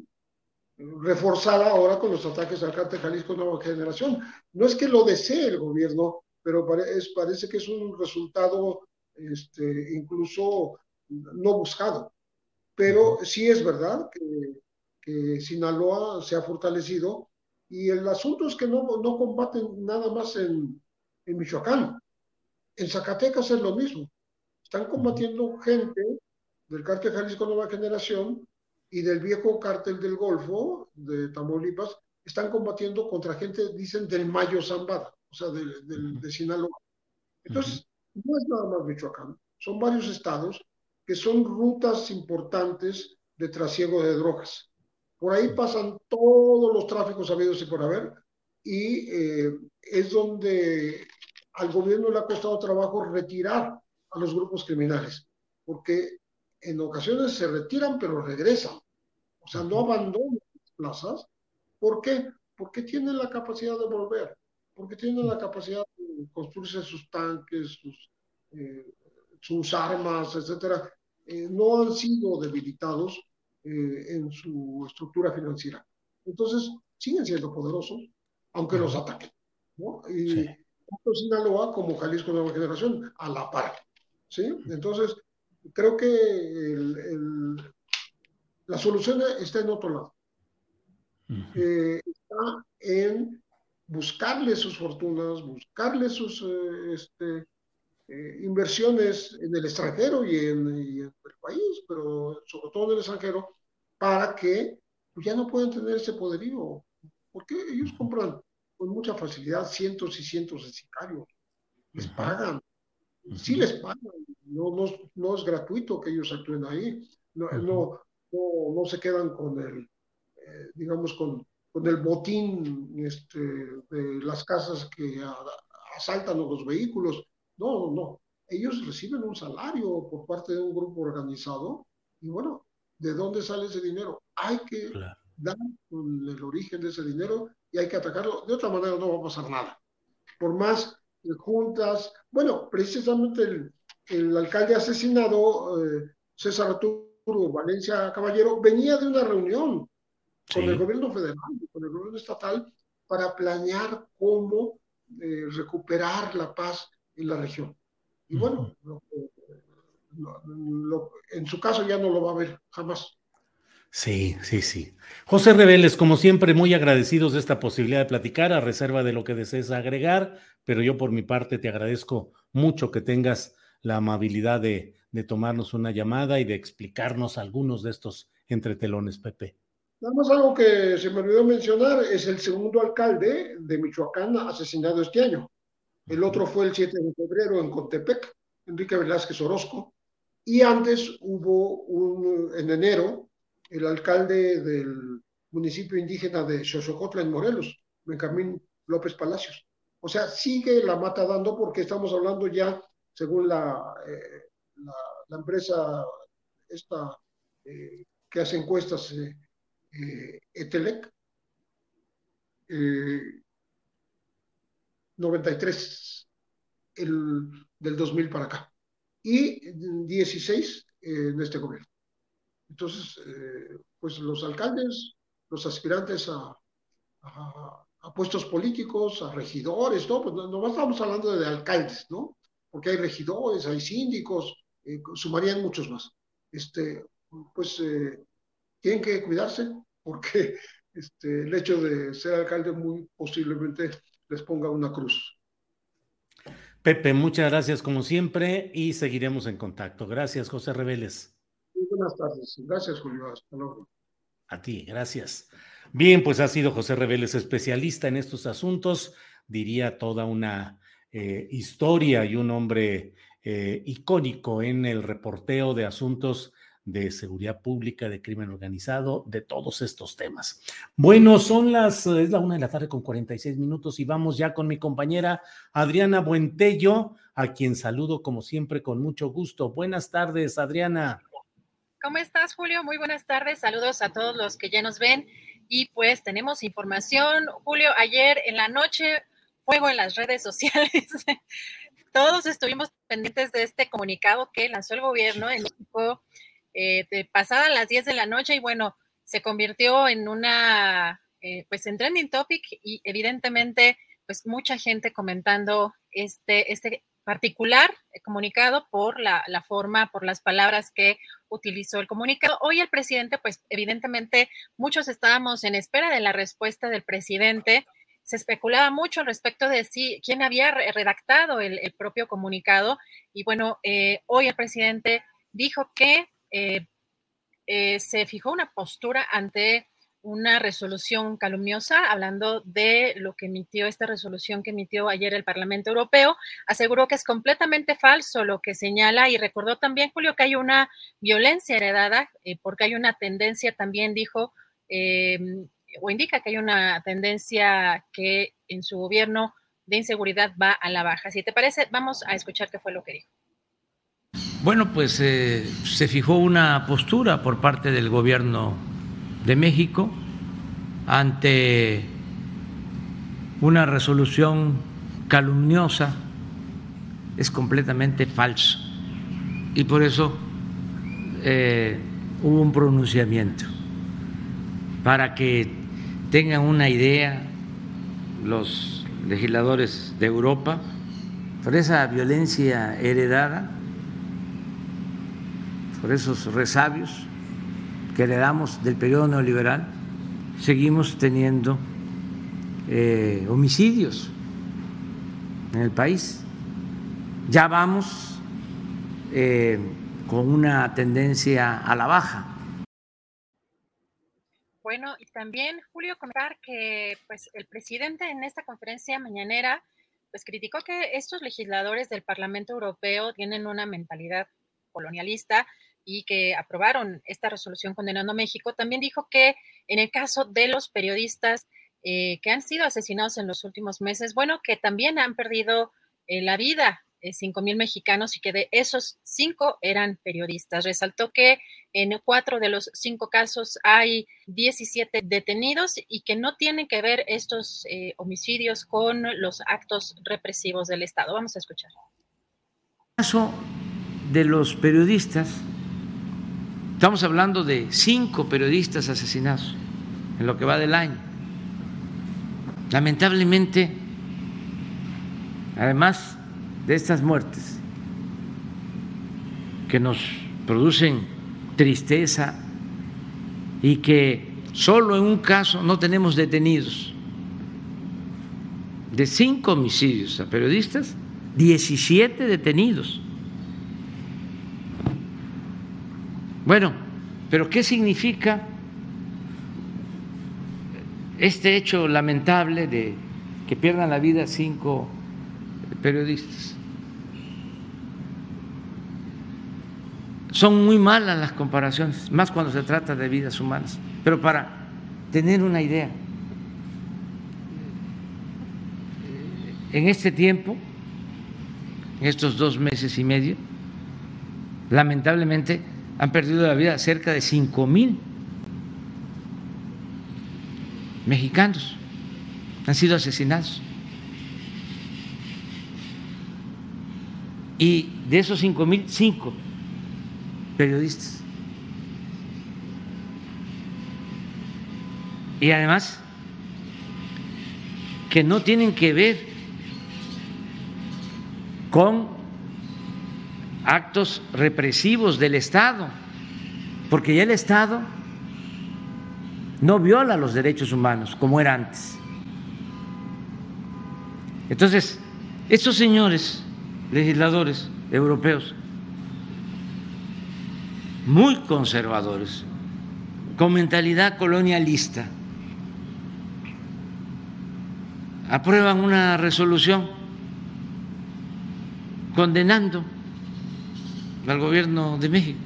reforzada ahora con los ataques al cártel Jalisco Nueva Generación. No es que lo desee el gobierno, pero es, parece que es un resultado este, incluso no buscado. Pero sí es verdad que, que, Sinaloa se ha fortalecido y el asunto es que no, no combaten nada más en, en Michoacán. En Zacatecas es lo mismo. Están combatiendo gente del cártel Jalisco Nueva Generación y del viejo cártel del Golfo de Tamaulipas. Están combatiendo contra gente, dicen, del Mayo Zambada, o sea, de, de, de Sinaloa. Entonces, no es nada más Michoacán. Son varios estados que son rutas importantes de trasiego de drogas. Por ahí pasan todos los tráficos habidos y por haber, y eh, es donde al gobierno le ha costado trabajo retirar a los grupos criminales, porque en ocasiones se retiran pero regresan, o sea, no abandonan las plazas. ¿Por qué? Porque tienen la capacidad de volver, porque tienen la capacidad de construirse sus tanques, sus, eh, sus armas, etcétera. Eh, no han sido debilitados eh, en su estructura financiera. Entonces, siguen siendo poderosos, aunque los ataquen. ¿no? Y, sí tanto Sinaloa como Jalisco Nueva Generación a la par. ¿sí? Entonces, creo que el, el, la solución está en otro lado. Uh -huh. eh, está en buscarle sus fortunas, buscarle sus eh, este, eh, inversiones en el extranjero y en, y en, el país, pero sobre todo en el extranjero, para que pues ya no pueden tener ese poderío, porque ellos compran con mucha facilidad cientos y cientos de sicarios, les pagan, sí les pagan, no, no, no, es gratuito que ellos actúen ahí, no, no, no, se quedan con el, eh, digamos, con, con el botín este, de las casas que asaltan los vehículos, no, no, no, ellos reciben un salario por parte de un grupo organizado y bueno, ¿de dónde sale ese dinero? Hay que dar con el origen de ese dinero y hay que atacarlo. De otra manera no va a pasar nada. Por más juntas, bueno, precisamente el, el alcalde asesinado, eh, César Arturo Valencia Caballero, venía de una reunión con el gobierno federal, con el gobierno estatal, para planear cómo eh, recuperar la paz en la región. Y bueno, en su caso ya no lo va a ver jamás. Sí, sí, sí. José Reveles, como siempre, muy agradecidos de esta posibilidad de platicar, a reserva de lo que desees agregar, pero yo por mi parte te agradezco mucho que tengas la amabilidad de, de tomarnos una llamada y de explicarnos algunos de estos entretelones, Pepe. Nada más algo que se me olvidó mencionar, es el segundo alcalde de Michoacán asesinado este año. El otro fue el 7 de febrero en Contepec, Enrique Velázquez Orozco. Y antes hubo un, en enero, el alcalde del municipio indígena de Xochocotla en Morelos, Benjamín López Palacios. O sea, sigue la mata dando porque estamos hablando ya, según la, eh, la, empresa esta eh, que hace encuestas, eh, Etelec, 93 el, del 2000 para acá y 16 en este gobierno. Entonces, eh, pues los alcaldes, los aspirantes a, a, puestos políticos, a regidores, ¿no? Pues no, estamos hablando de alcaldes, ¿no? Porque hay regidores, hay síndicos, eh, sumarían muchos más. Este, pues eh, tienen que cuidarse porque este, el hecho de ser alcalde muy posiblemente les ponga una cruz. Pepe, muchas gracias como siempre y seguiremos en contacto. Gracias, José Reveles. Muy buenas tardes. Gracias, Julio. Hasta luego. A ti, gracias. Bien, pues ha sido José Reveles especialista en estos asuntos, diría toda una eh, historia y un hombre eh, icónico en el reporteo de asuntos de seguridad pública, de crimen organizado, de todos estos temas. Bueno, son las, es la una de la tarde con 46 minutos y vamos ya con mi compañera Adriana Buentello, a quien saludo como siempre con mucho gusto. Buenas tardes, Adriana. ¿Cómo estás, Julio? Muy buenas tardes. Saludos a todos los que ya nos ven. Y pues tenemos información. Julio, ayer en la noche, juego en las redes sociales. todos estuvimos pendientes de este comunicado que lanzó el gobierno en México eh, de pasada las 10 de la noche y bueno, se convirtió en una, eh, pues en trending topic y evidentemente pues mucha gente comentando este, este particular comunicado por la, forma, por las palabras que utilizó el comunicado. Hoy el presidente, pues evidentemente muchos estábamos en espera de la respuesta del presidente. Se especulaba mucho respecto de si quién había redactado el, el propio comunicado. Y bueno, eh, hoy el presidente dijo que eh, eh, se fijó una postura ante una resolución calumniosa, hablando de lo que emitió esta resolución que emitió ayer el Parlamento Europeo, aseguró que es completamente falso lo que señala y recordó también, Julio, que hay una violencia heredada, eh, porque hay una tendencia, también dijo, o indica que hay una tendencia que en su gobierno de inseguridad va a la baja. Si te parece, vamos a escuchar qué fue lo que dijo. Bueno, pues eh, se fijó una postura por parte del gobierno de México ante una resolución calumniosa, es completamente falso. Y por eso eh, hubo un pronunciamiento para que tengan una idea los legisladores de Europa por esa violencia heredada por esos resabios que heredamos del periodo neoliberal, seguimos teniendo eh, homicidios en el país. Ya vamos eh, con una tendencia a la baja. Bueno, Y también, Julio, comentar que pues, el presidente en esta conferencia mañanera pues, criticó que estos legisladores del Parlamento Europeo tienen una mentalidad colonialista y que aprobaron esta resolución condenando a México. También dijo que en el caso de los periodistas eh, que han sido asesinados en los últimos meses, bueno, que también han perdido eh, la vida eh, cinco mil mexicanos y que de esos cinco eran periodistas. Resaltó que en cuatro de los cinco casos hay 17 detenidos y que no tienen que ver estos homicidios con los actos represivos del Estado. Vamos a escuchar. Caso de los periodistas, estamos hablando de cinco periodistas asesinados en lo que va del año. Lamentablemente, además, de estas muertes que nos producen tristeza y que solo en un caso no tenemos detenidos. De cinco homicidios a periodistas, 17 detenidos. Bueno, pero ¿qué significa este hecho lamentable de que pierdan la vida cinco periodistas? Son muy malas las comparaciones, más cuando se trata de vidas humanas. Pero para tener una idea, en este tiempo, en estos dos meses y medio, lamentablemente han perdido la vida cerca de cinco mil mexicanos, han sido asesinados. Y de esos cinco mil, cinco periodistas. Y además, que no tienen que ver con actos represivos del Estado, porque ya el Estado no viola los derechos humanos como era antes. Entonces, estos señores legisladores europeos muy conservadores, con mentalidad colonialista, aprueban una resolución condenando al gobierno de México.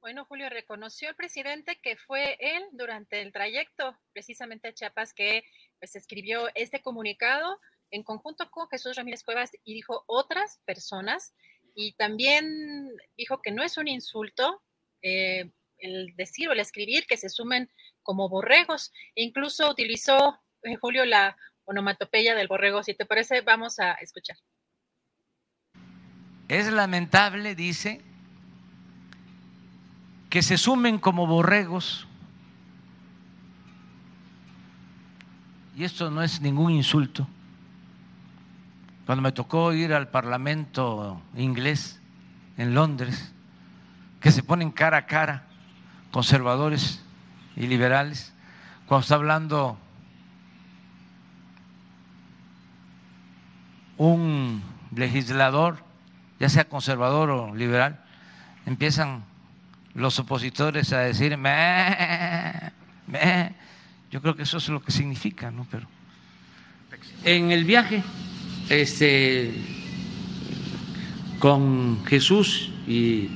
Bueno, Julio, reconoció el presidente que fue él durante el trayecto precisamente a Chiapas que pues, escribió este comunicado en conjunto con Jesús Ramírez Cuevas y dijo otras personas y también dijo que no es un insulto eh, el decir o el escribir que se sumen como borregos. E incluso utilizó, eh, Julio, la onomatopeya del borrego. Si te parece, vamos a escuchar. Es lamentable, dice, que se sumen como borregos. Y esto no es ningún insulto cuando me tocó ir al Parlamento inglés en Londres, que se ponen cara a cara conservadores y liberales, cuando está hablando un legislador, ya sea conservador o liberal, empiezan los opositores a decir, yo creo que eso es lo que significa, ¿no? Pero en el viaje este, con Jesús y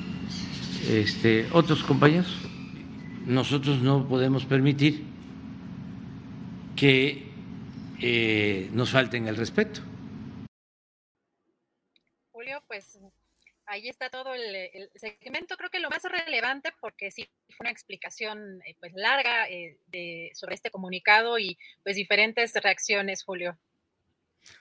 este, otros compañeros, nosotros no podemos permitir que eh, nos falten el respeto. Pues ahí está todo el, segmento. Creo que lo más relevante, porque sí fue una explicación eh, pues larga eh, de, sobre este comunicado y pues diferentes reacciones, Julio.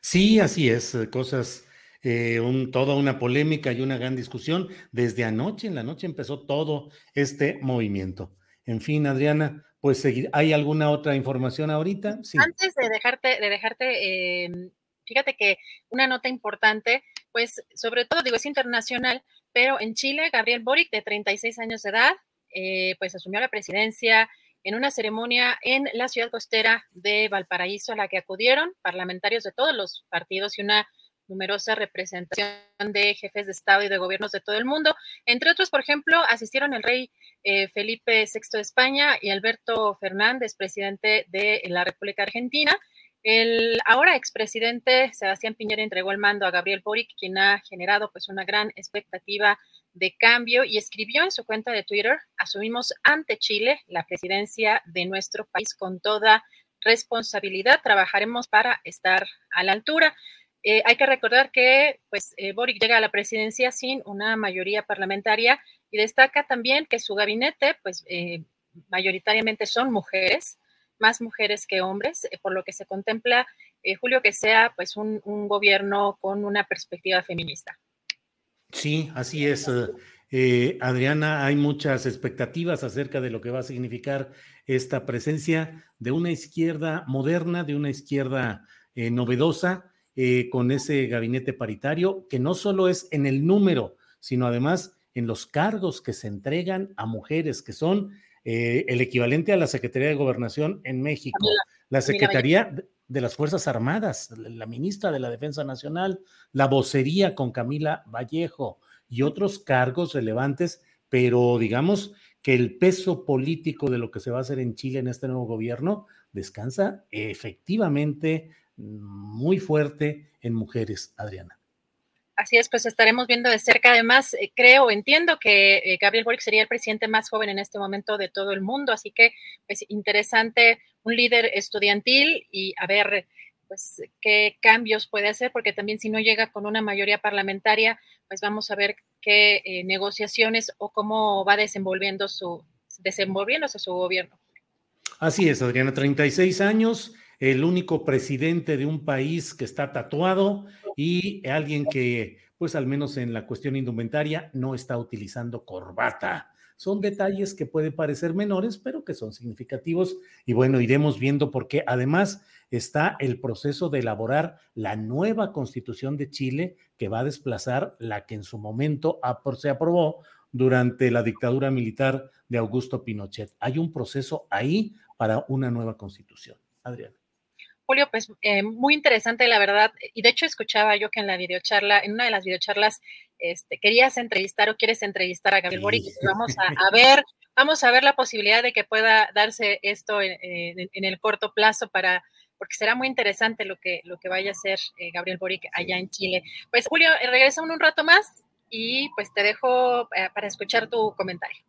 Sí, así es, eh, cosas, eh, un, toda una polémica y una gran discusión. Desde anoche, en la noche empezó todo este movimiento. En fin, Adriana, pues seguir. ¿Hay alguna otra información ahorita? Antes de dejarte, de dejarte, em, fíjate que una nota importante, pues sobre todo digo es internacional, pero en Chile, Gabriel Boric, de 36 años de edad, eh, pues asumió la presidencia en una ceremonia en la ciudad costera de Valparaíso a la que acudieron parlamentarios de todos los partidos y una numerosa representación de jefes de Estado y de gobiernos de todo el mundo. Entre otros, por ejemplo, asistieron el rey eh, Felipe VI de España y Alberto Fernández, presidente de la República Argentina. El ahora expresidente Sebastián Piñera entregó el mando a Gabriel Boric, quien ha generado pues una gran expectativa de cambio y escribió en su cuenta de Twitter, asumimos ante Chile la presidencia de nuestro país con toda responsabilidad, trabajaremos para estar a la altura. Eh, hay que recordar que pues, eh, Boric llega a la presidencia sin una mayoría parlamentaria y destaca también que su gabinete, pues eh, mayoritariamente son mujeres, más mujeres que hombres, por lo que se contempla, Julio, que sea pues un, un, gobierno con una perspectiva feminista. Sí, así es. Adriana, hay muchas expectativas acerca de lo que va a significar esta presencia de una izquierda moderna, de una izquierda novedosa, eh, con ese gabinete paritario, que no solo es en el número, sino además en los cargos que se entregan a mujeres, que son eh, el equivalente a la Secretaría de Gobernación en México, la Secretaría de las Fuerzas Armadas, la ministra de la Defensa Nacional, la vocería con Camila Vallejo y otros cargos relevantes, pero digamos que el peso político de lo que se va a hacer en Chile en este nuevo gobierno descansa efectivamente muy fuerte en mujeres, Adriana. Así es, pues estaremos viendo de cerca. Además, eh, creo, entiendo que eh, Gabriel Boric sería el presidente más joven en este momento de todo el mundo, así que pues interesante, un líder estudiantil y a ver pues qué cambios puede hacer, porque también si no llega con una mayoría parlamentaria, pues vamos a ver qué eh, negociaciones o cómo va desenvolviendo su, desenvolviéndose su gobierno. Así es, Adriana, 36 años el único presidente de un país que está tatuado y alguien que, pues al menos en la cuestión indumentaria, no está utilizando corbata. Son detalles que pueden parecer menores, pero que son significativos. Y bueno, iremos viendo porque además está el proceso de elaborar la nueva constitución de Chile que va a desplazar la que en su momento se aprobó durante la dictadura militar de Augusto Pinochet. Hay un proceso ahí para una nueva constitución. Adrián. Julio, pues eh, muy interesante, la verdad. Y de hecho escuchaba yo que en la videocharla, en una de las videocharlas, este, querías entrevistar o quieres entrevistar a Gabriel Boric. Vamos a, ver, vamos a ver la posibilidad de que pueda darse esto en, el corto plazo para, porque será muy interesante lo que, lo que vaya a hacer eh, Gabriel Boric allá en Chile. Pues Julio, eh, regresa un rato más y pues te dejo para escuchar tu comentario.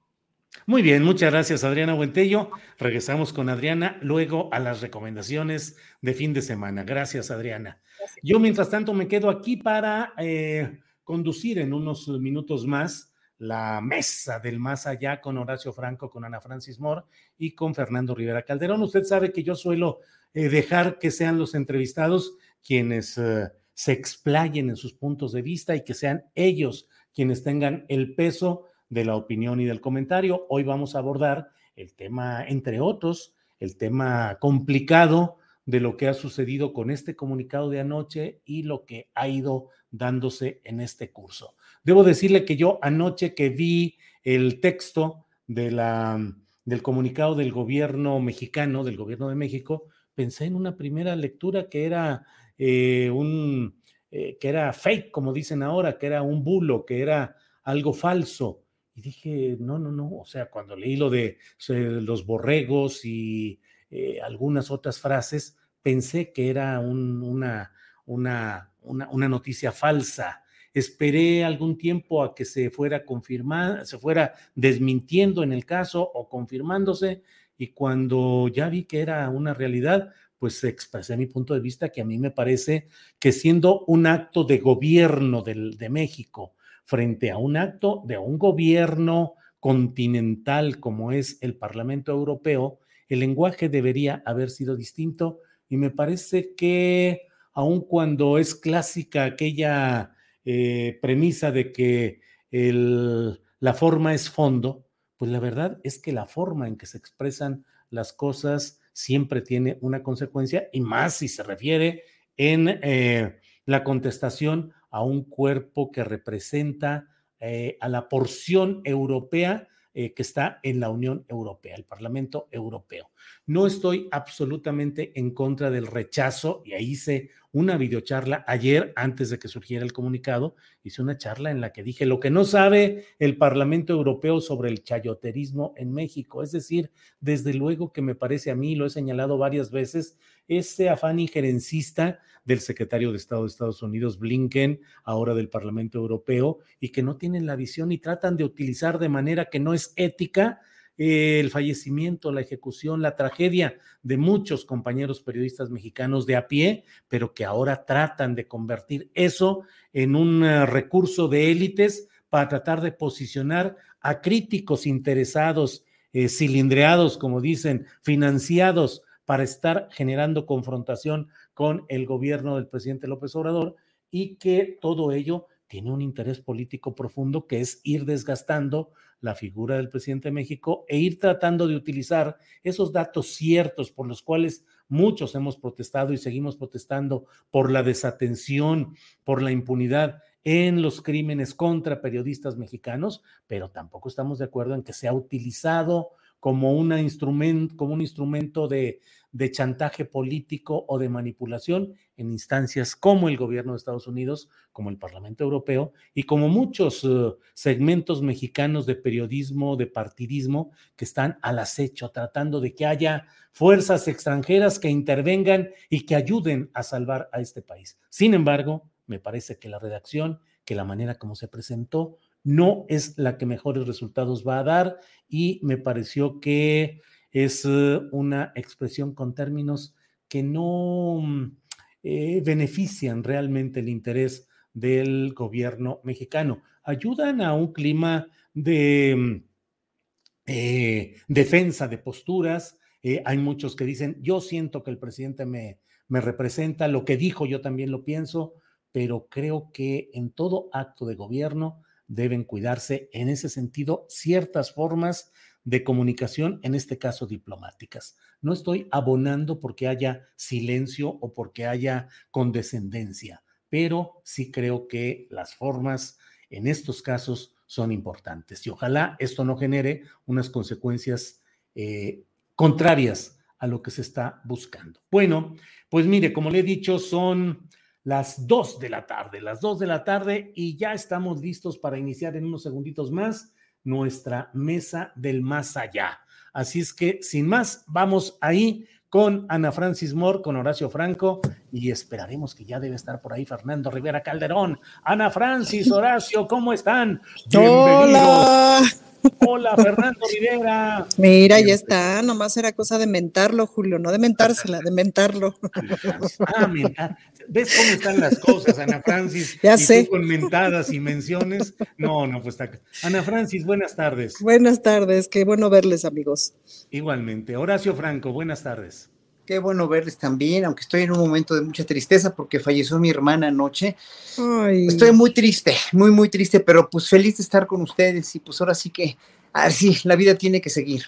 Muy bien, muchas gracias Adriana Buentello. Regresamos con Adriana luego a las recomendaciones de fin de semana. Gracias Adriana. Yo mientras tanto me quedo aquí para eh, conducir en unos minutos más la mesa del más allá con Horacio Franco, con Ana Francis Moore y con Fernando Rivera Calderón. Usted sabe que yo suelo eh, dejar que sean los entrevistados quienes eh, se explayen en sus puntos de vista y que sean ellos quienes tengan el peso de la opinión y del comentario. Hoy vamos a abordar el tema, entre otros, el tema complicado de lo que ha sucedido con este comunicado de anoche y lo que ha ido dándose en este curso. Debo decirle que yo anoche que vi el texto de la, del comunicado del gobierno mexicano, del gobierno de México, pensé en una primera lectura que era eh, un eh, que era fake, como dicen ahora, que era un bulo, que era algo falso. Y dije, no, no, no, o sea, cuando leí lo de los borregos y eh, algunas otras frases, pensé que era una, una, una, noticia falsa. Esperé algún tiempo a que se fuera confirmando, se fuera desmintiendo en el caso o confirmándose, y cuando ya vi que era una realidad, pues expresé mi punto de vista que a mí me parece que siendo un acto de gobierno del, de México, frente a un acto de un gobierno continental como es el Parlamento Europeo, el lenguaje debería haber sido distinto. Y me parece que aun cuando es clásica aquella eh, premisa de que la forma es fondo, pues la verdad es que la forma en que se expresan las cosas siempre tiene una consecuencia y más si se refiere en eh, la contestación a un cuerpo que representa eh, a la porción europea eh, que está en la Unión Europea, el Parlamento Europeo. No estoy absolutamente en contra del rechazo, y ahí hice una videocharla ayer, antes de que surgiera el comunicado, hice una charla en la que dije lo que no sabe el Parlamento Europeo sobre el chayoterismo en México. Es decir, desde luego que me parece a mí, lo he señalado varias veces, ese afán injerencista del secretario de Estado de Estados Unidos, Blinken, ahora del Parlamento Europeo, y que no tienen la visión y tratan de utilizar de manera que no es ética el fallecimiento, la ejecución, la tragedia de muchos compañeros periodistas mexicanos de a pie, pero que ahora tratan de convertir eso en un eh, recurso de élites para tratar de posicionar a críticos interesados, eh, cilindreados, como dicen, financiados para estar generando confrontación con el gobierno del presidente López Obrador y que todo ello tiene un interés político profundo que es ir desgastando la figura del presidente de México e ir tratando de utilizar esos datos ciertos por los cuales muchos hemos protestado y seguimos protestando por la desatención, por la impunidad en los crímenes contra periodistas mexicanos, pero tampoco estamos de acuerdo en que sea utilizado como, como un instrumento de, de chantaje político o de manipulación en instancias como el gobierno de Estados Unidos, como el Parlamento Europeo y como muchos uh, segmentos mexicanos de periodismo, de partidismo, que están al acecho, tratando de que haya fuerzas extranjeras que intervengan y que ayuden a salvar a este país. Sin embargo, me parece que la redacción, que la manera como se presentó, no es la que mejores resultados va a dar y me pareció que es eh, una expresión con términos que no mm, eh, benefician realmente el interés del gobierno mexicano. Ayudan a un clima de mm, eh, defensa de posturas. hay muchos que dicen, yo siento que el presidente me, me representa, lo que dijo yo también lo pienso, pero creo que en todo acto de gobierno deben cuidarse en ese sentido ciertas formas de comunicación, en este caso diplomáticas. No estoy abonando porque haya silencio o porque haya condescendencia, pero sí creo que las formas en estos casos son importantes y ojalá esto no genere unas consecuencias eh, contrarias a lo que se está buscando. Bueno, pues mire, como le he dicho, son las dos de la tarde, las dos de la tarde y ya estamos listos para iniciar en unos segunditos más nuestra mesa del más allá. Así es que, sin más, vamos ahí con Ana Francis Moore, con Horacio Franco y esperaremos que ya debe estar por ahí Fernando Rivera Calderón. Ana Francis, Horacio, ¿cómo están? Hola. Hola, Fernando Rivera. Mira, ya está, nomás era cosa de mentarlo, Julio, no de mentársela, de mentarlo. Ah, mira, ¿ves cómo están las cosas, Ana Francis? Ya y sé. Tú con mentadas y menciones. No, no, pues está. Ana Francis, buenas tardes. Buenas tardes, qué bueno verles, amigos. Igualmente. Horacio Franco, buenas tardes. Qué bueno verles también, aunque estoy en un momento de mucha tristeza porque falleció mi hermana anoche. Ay. Estoy muy triste, muy, muy triste, pero pues feliz de estar con ustedes y pues ahora sí que, así, la vida tiene que seguir.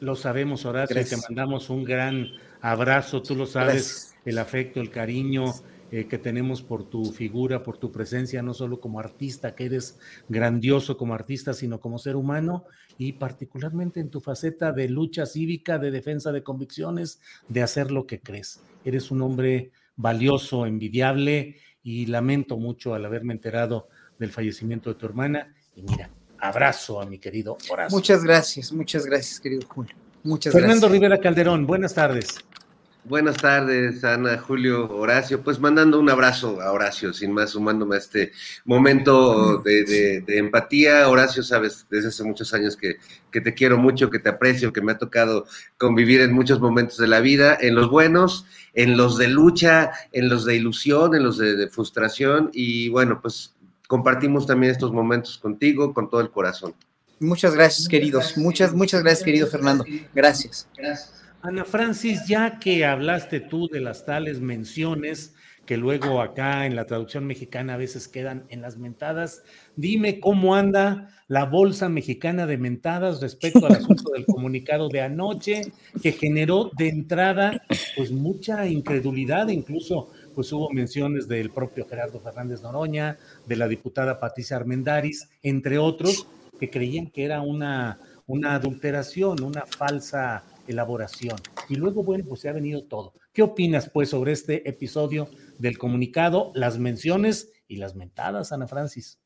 Lo sabemos, Horacio, Gracias. te mandamos un gran abrazo. Tú lo sabes, Gracias. el afecto, el cariño eh, que tenemos por tu figura, por tu presencia, no solo como artista, que eres grandioso como artista, sino como ser humano y particularmente en tu faceta de lucha cívica, de defensa de convicciones, de hacer lo que crees. Eres un hombre valioso, envidiable y lamento mucho al haberme enterado del fallecimiento de tu hermana. Y mira, abrazo a mi querido Horacio. Muchas gracias, muchas gracias, querido Julio. Muchas Fernando gracias. Rivera Calderón, buenas tardes. Buenas tardes, Ana, Julio, Horacio. Pues mandando un abrazo a Horacio, sin más, sumándome a este momento de, de- de empatía. Horacio, sabes, desde hace muchos años que, que te quiero mucho, que te aprecio, que me ha tocado convivir en muchos momentos de la vida, en los buenos, en los de lucha, en los de ilusión, en los de, de frustración. Y bueno, pues compartimos también estos momentos contigo, con todo el corazón. Muchas gracias, queridos. Muchas, muchas gracias, querido Fernando. Gracias. Ana Francis, ya que hablaste tú de las tales menciones que luego acá en la traducción mexicana a veces quedan en las mentadas, dime cómo anda la bolsa mexicana de mentadas respecto al asunto del comunicado de anoche que generó de entrada pues mucha incredulidad, incluso pues hubo menciones del propio Gerardo Fernández Noroña, de la diputada Patricia Armendaris, entre otros, que creían que era una, una adulteración, una falsa elaboración. Y luego, bueno, pues se ha venido todo. ¿Qué opinas, pues, sobre este episodio del comunicado, las menciones y las mentadas, Ana Francis?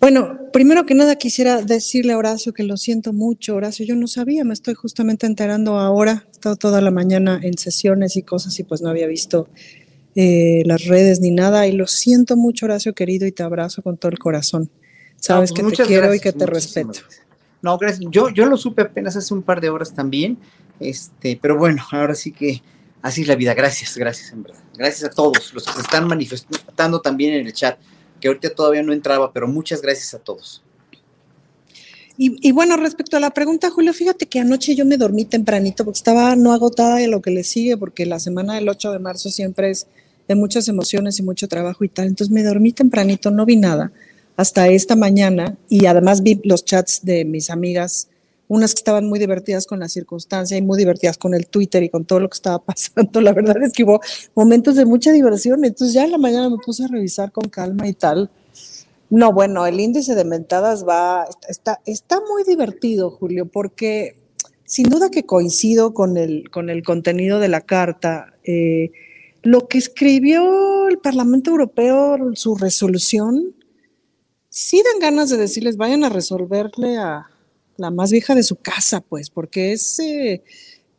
Bueno, primero que nada quisiera decirle a Horacio que lo siento mucho. Horacio, yo no sabía, me estoy justamente enterando ahora. He estado toda la mañana en sesiones y cosas y pues no había visto eh, las redes ni nada. Y lo siento mucho, Horacio querido, y te abrazo con todo el corazón. Sabes No, pues, que te quiero y que te respeto. gracias. No, gracias. Yo, yo lo supe apenas hace un par de horas también. Este, pero bueno, ahora sí que así es la vida. Gracias, gracias, en verdad. Gracias a todos los que se están manifestando también en el chat, que ahorita todavía no entraba, pero muchas gracias a todos. Y, y bueno, respecto a la pregunta, Julio, fíjate que anoche yo me dormí tempranito porque estaba no agotada de lo que le sigue, porque la semana del 8 de marzo siempre es de muchas emociones y mucho trabajo y tal. Entonces me dormí tempranito, no vi nada hasta esta mañana y además vi los chats de mis amigas, unas que estaban muy divertidas con la circunstancia y muy divertidas con el Twitter y con todo lo que estaba pasando. La verdad es que hubo momentos de mucha diversión. Entonces ya en la mañana me puse a revisar con calma y tal. No, bueno, el índice de mentadas va, está, está muy divertido, Julio, porque sin duda que coincido con el, con el contenido de la carta. Eh, lo que escribió el Parlamento Europeo, su resolución, sí dan ganas de decirles, vayan a resolverle a la más vieja de su casa, pues, porque es, eh,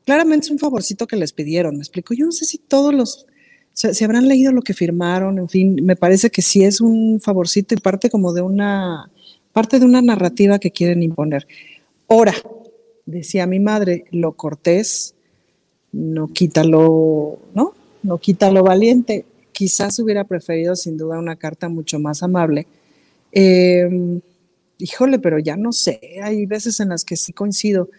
claramente es un favorcito que les pidieron, me explico. Yo no sé si todos los, se habrán leído lo que firmaron, en fin, me parece que sí es un favorcito y parte como de una, parte de una narrativa que quieren imponer. Ahora, decía mi madre, lo cortés no quita lo, ¿no? No quita lo valiente. Quizás hubiera preferido sin duda una carta mucho más amable. Eh, híjole, pero ya no sé, hay veces en las que sí coincido.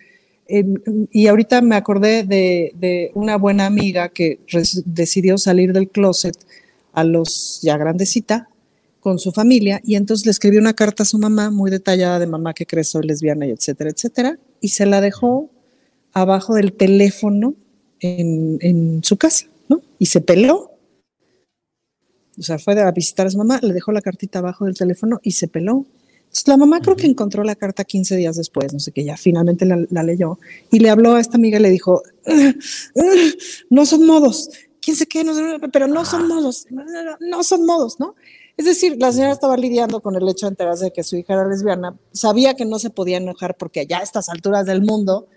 Eh, y ahorita me acordé de, de una buena amiga que decidió salir del closet a los ya grandecita con su familia y entonces le escribió una carta a su mamá muy detallada de mamá que crees soy lesbiana y etcétera, etcétera, y se la dejó abajo del teléfono en, en su casa, ¿no? Y se peló. O sea, fue a visitar a su mamá, le dejó la cartita abajo del teléfono y se peló. Entonces, la mamá creo que encontró la carta 15 días después, no sé qué, ya finalmente la, la leyó y le habló a esta amiga y le dijo, "Ah, ah, no son modos, quién sé qué, no sé, pero no son modos, no, no, no, no son modos, ¿no? Es decir, la señora estaba lidiando con el hecho de enterarse de que su hija era lesbiana, sabía que no se podía enojar porque ya a estas alturas del mundo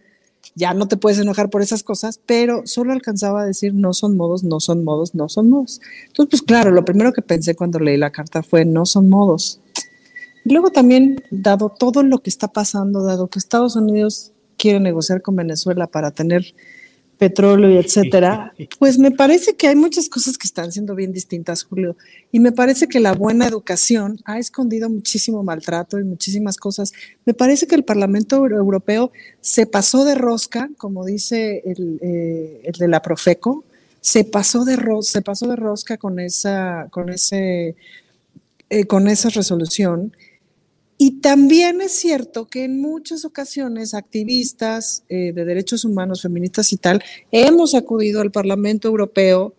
ya no te puedes enojar por esas cosas, pero solo alcanzaba a decir no son modos, no son modos, no son modos. Entonces, pues claro, lo primero que pensé cuando leí la carta fue no son modos. Y luego también, dado todo lo que está pasando, dado que Estados Unidos quiere negociar con Venezuela para tener petróleo y etcétera, pues me parece que hay muchas cosas que están siendo bien distintas, Julio. Y me parece que la buena educación ha escondido muchísimo maltrato y muchísimas cosas. Me parece que el Parlamento Euro- Europeo se pasó de rosca, como dice el, eh, el de la Profeco, se pasó de, ro- se pasó de rosca con esa, con ese, eh, con esa resolución. Y también es cierto que en muchas ocasiones activistas eh, de derechos humanos, feministas y tal, hemos acudido al Parlamento Europeo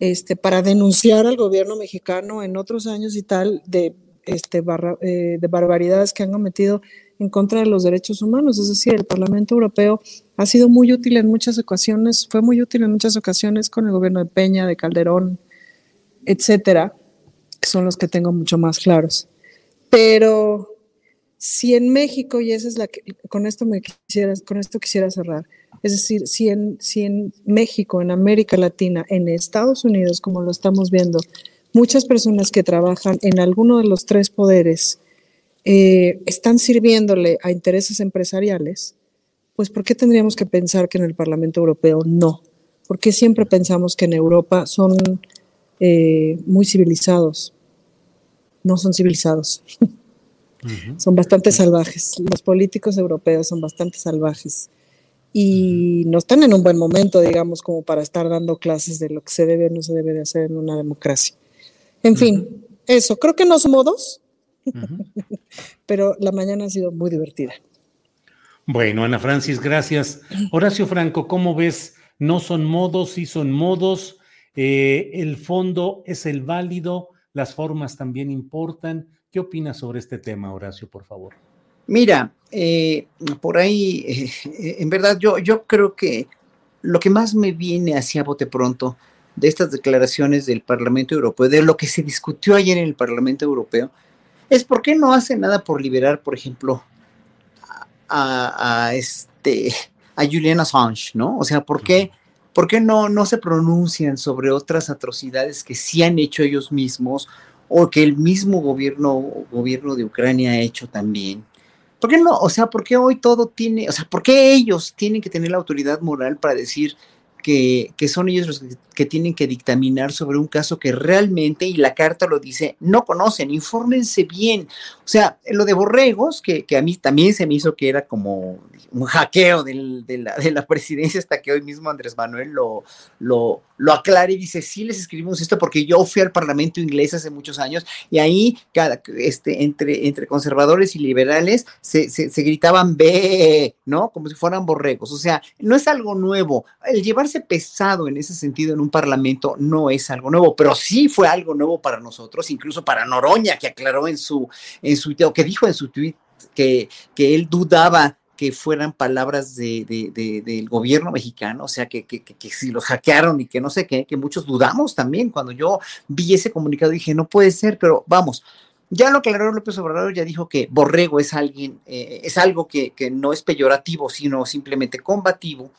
este, para denunciar al gobierno mexicano en otros años y tal de, este, barra- eh, de barbaridades que han cometido en contra de los derechos humanos. Es decir, el Parlamento Europeo ha sido muy útil en muchas ocasiones, fue muy útil en muchas ocasiones con el gobierno de Peña, de Calderón, etcétera, que son los que tengo mucho más claros. Pero si en México, y esa es la que, con esto me quisiera, con esto quisiera cerrar, es decir, si en, si en México, en América Latina, en Estados Unidos, como lo estamos viendo, muchas personas que trabajan en alguno de los tres poderes eh, están sirviéndole a intereses empresariales, pues ¿por qué tendríamos que pensar que en el Parlamento Europeo no? ¿Por qué siempre pensamos que en Europa son eh, muy civilizados? No son civilizados. son bastante salvajes. Los políticos europeos son bastante salvajes y no están en un buen momento, digamos, como para estar dando clases de lo que se debe o no se debe de hacer en una democracia. En fin, eso, creo que no son modos, pero la mañana ha sido muy divertida. Bueno, Ana Francis, gracias. Horacio Franco, ¿cómo ves? No son modos, sí son modos. Eh, el fondo es el válido, las formas también importan. ¿Qué opinas sobre este tema, Horacio, por favor? Mira, eh, por ahí, eh, en verdad, yo, yo creo que lo que más me viene hacia bote pronto de estas declaraciones del Parlamento Europeo, de lo que se discutió ayer en el Parlamento Europeo, es por qué no hace nada por liberar, por ejemplo, a, este a Julian Assange, ¿no? O sea, ¿por qué, ¿por qué no, no se pronuncian sobre otras atrocidades que sí han hecho ellos mismos o que el mismo gobierno, gobierno de Ucrania ha hecho también? ¿Por qué no? O sea, ¿por qué hoy todo tiene, o sea, ¿por qué ellos tienen que tener la autoridad moral para decir que, que son ellos los que, tienen que dictaminar sobre un caso que realmente, y la carta lo dice, no conocen, infórmense bien. O sea, lo de Borregos, que, que a mí también se me hizo que era como un hackeo de, la, de, la, presidencia, hasta que hoy mismo Andrés Manuel lo, lo, lo aclara y dice, sí les escribimos esto porque yo fui al Parlamento inglés hace muchos años y ahí cada, este, entre, entre conservadores y liberales se, se, gritaban B, ¿no? Como si fueran borregos. O sea, no es algo nuevo. El llevarse pesado en ese sentido en un parlamento no es algo nuevo, pero sí fue algo nuevo para nosotros, incluso para Noroña, que aclaró en su, en su, o que dijo en su tweet que, que él dudaba que fueran palabras de, de, de, del gobierno mexicano, o sea, que, que, que, si los hackearon y que no sé qué, que muchos dudamos también. Cuando yo vi ese comunicado dije, no puede ser, pero vamos, ya lo aclaró López Obrador, ya dijo que borrego es alguien, eh, es algo que, que, no es peyorativo, sino simplemente combativo.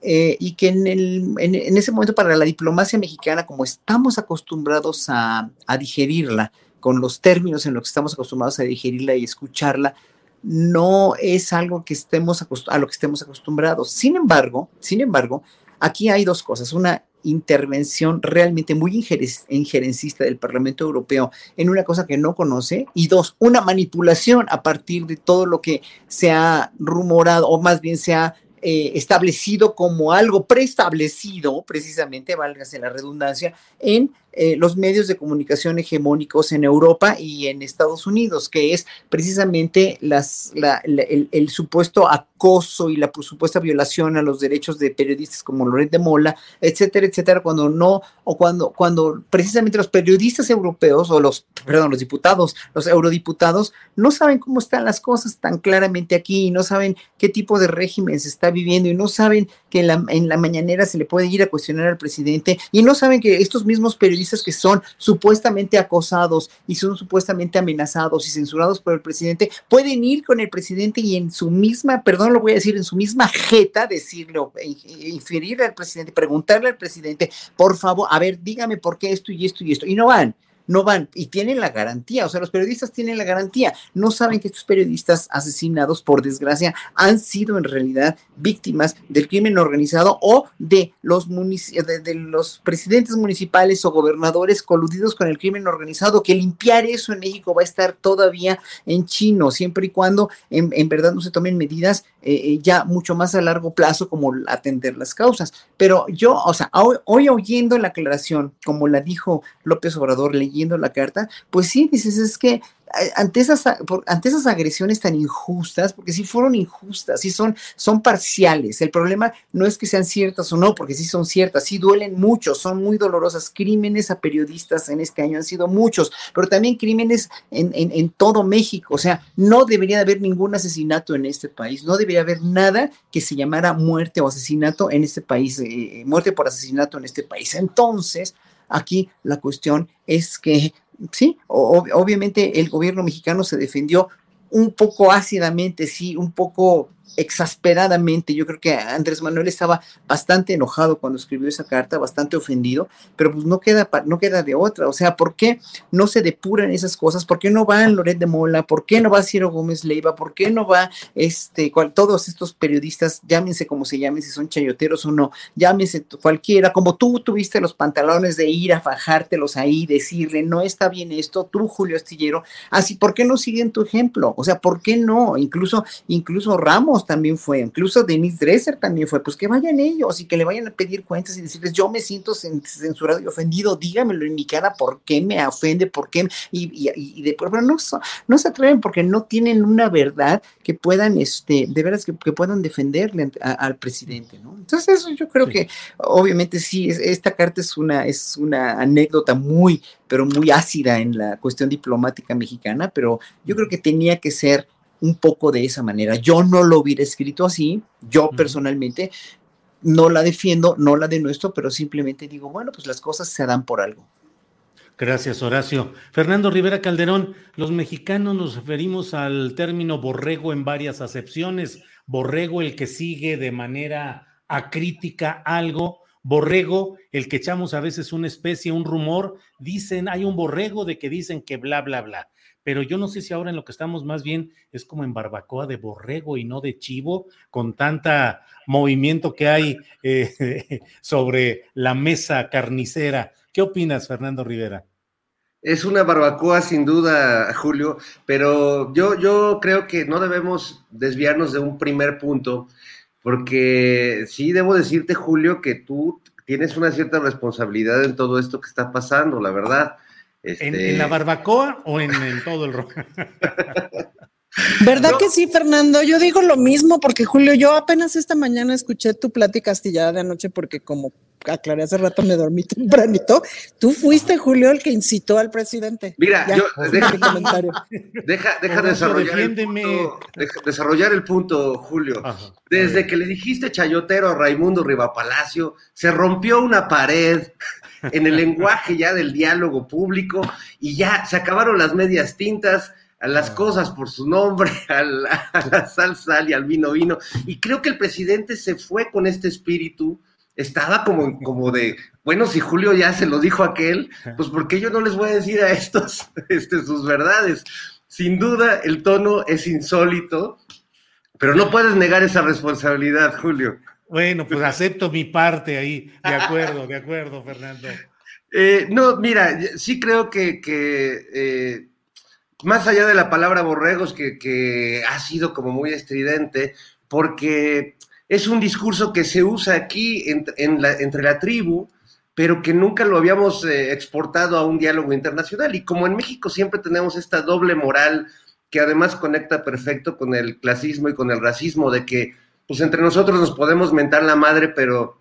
Eh, y que en, el, en, en, ese momento para la diplomacia mexicana, como estamos acostumbrados a, a digerirla, con los términos en los que estamos acostumbrados a digerirla y escucharla, no es algo que estemos a lo que estemos acostumbrados. Sin embargo, sin embargo, aquí hay dos cosas. Una intervención realmente muy injerencista del Parlamento Europeo en una cosa que no conoce y dos, una manipulación a partir de todo lo que se ha rumorado o más bien se ha eh, establecido como algo preestablecido, precisamente, válgase la redundancia, en eh, los medios de comunicación hegemónicos en Europa y en Estados Unidos, que es precisamente el, supuesto acoso y la supuesta violación a los derechos de periodistas como Loret de Mola, etcétera, etcétera, cuando no, o cuando, cuando precisamente los periodistas europeos, o los, perdón, los diputados, los eurodiputados, no saben cómo están las cosas tan claramente aquí, no saben qué tipo de régimen se está viviendo, y no saben que en la, en la mañanera se le puede ir a cuestionar al presidente, y no saben que estos mismos periodistas que son supuestamente acosados y son supuestamente amenazados y censurados por el presidente, pueden ir con el presidente y en su misma, perdón, lo voy a decir, en su misma jeta decirlo, inferirle al presidente, preguntarle al presidente, por favor, a ver, dígame por qué esto y esto y esto, y no van no van y tienen la garantía, o sea, los periodistas tienen la garantía, no saben que estos periodistas asesinados, por desgracia, han sido en realidad víctimas del crimen organizado o de los, de, de los presidentes municipales o gobernadores coludidos con el crimen organizado, que limpiar eso en México va a estar todavía en chino, siempre y cuando en, verdad no se tomen medidas eh, ya mucho más a largo plazo como atender las causas. Pero yo, o sea, hoy, hoy oyendo la aclaración, como la dijo López Obrador, leyendo la carta, pues sí, dices, es que ante esas, ante esas agresiones tan injustas, porque sí fueron injustas, sí son, son parciales. El problema no es que sean ciertas o no, porque sí son ciertas, sí duelen mucho, son muy dolorosas. Crímenes a periodistas en este año han sido muchos, pero también crímenes en, en, en todo México. O sea, no debería haber ningún asesinato en este país, no debería haber nada que se llamara muerte o asesinato en este país, eh, muerte por asesinato en este país. Entonces, aquí la cuestión es que sí, obviamente el gobierno mexicano se defendió un poco ácidamente, sí, un poco exasperadamente. Yo creo que Andrés Manuel estaba bastante enojado cuando escribió esa carta, bastante ofendido, pero pues no queda, no queda de otra. O sea, ¿por qué no se depuran esas cosas? ¿Por qué no va Loret de Mola? ¿Por qué no va Ciro Gómez Leiva? ¿Por qué no va este, cual, todos estos periodistas, llámense como se llamen, si son chayoteros o no, llámense cualquiera, como tú tuviste los pantalones de ir a fajártelos ahí, decirle, no está bien esto, tú, Julio Astillero, así, ¿por qué no siguen tu ejemplo? O sea, ¿por qué no? Incluso, incluso Ramos también fue, incluso Denise Dresser también fue, pues que vayan ellos y que le vayan a pedir cuentas y decirles, yo me siento censurado y ofendido, dígamelo en mi cara, ¿por qué me ofende? ¿Por qué? Y, y, y de, pero no, no se atreven porque no tienen una verdad que puedan, este, de veras, que, que puedan defenderle a, al presidente, ¿no? Entonces eso yo creo sí. que obviamente sí, es, esta carta es una, es una anécdota muy, pero muy ácida en la cuestión diplomática mexicana, pero yo creo que tenía que ser un poco de esa manera. Yo no lo hubiera escrito así, yo personalmente, no la defiendo, no la denuestro, pero simplemente digo, bueno, pues las cosas se dan por algo. Gracias, Horacio. Fernando Rivera Calderón, los mexicanos nos referimos al término borrego en varias acepciones. Borrego, el que sigue de manera acrítica algo. Borrego, el que echamos a veces una especie, un rumor. Dicen, hay un borrego de que dicen que bla, bla, bla. Pero yo no sé si ahora en lo que estamos más bien es como en barbacoa de borrego y no de chivo, con tanta movimiento que hay eh, sobre la mesa carnicera. ¿Qué opinas, Fernando Rivera? Es una barbacoa sin duda, Julio, pero yo, yo creo que no debemos desviarnos de un primer punto, porque sí debo decirte, Julio, que tú tienes una cierta responsabilidad en todo esto que está pasando, la verdad. ¿En, en la Este, barbacoa o en, en todo el rojo? ¿Verdad que sí, Fernando? Yo digo lo mismo porque Julio, yo apenas esta mañana escuché tu plática astillada de anoche porque como aclaré hace rato me dormí tempranito. Tú fuiste, Julio, el que incitó al presidente. Mira, Ya, yo deja, deja, deja desarrollar, el punto, deja desarrollar el punto, Julio. Desde que le dijiste chayotero a Raimundo Rivapalacio, se rompió una pared en el lenguaje ya del diálogo público y ya se acabaron las medias tintas a las cosas por su nombre, a la, a la sal sal y al vino vino. Y creo que el presidente se fue con este espíritu. Estaba como, como de, bueno, si Julio ya se lo dijo a aquel, pues ¿por qué yo no les voy a decir a estos este, sus verdades? Sin duda, el tono es insólito, pero no puedes negar esa responsabilidad, Julio. Bueno, pues acepto mi parte ahí. De acuerdo, de acuerdo, Fernando. Eh, no, mira, sí creo que, que, eh, más allá de la palabra borregos, que, que ha sido como muy estridente, porque es un discurso que se usa aquí en- en la- entre la tribu, pero que nunca lo habíamos eh, exportado a un diálogo internacional. Y como en México siempre tenemos esta doble moral que además conecta perfecto con el clasismo y con el racismo, de que pues entre nosotros nos podemos mentar la madre, pero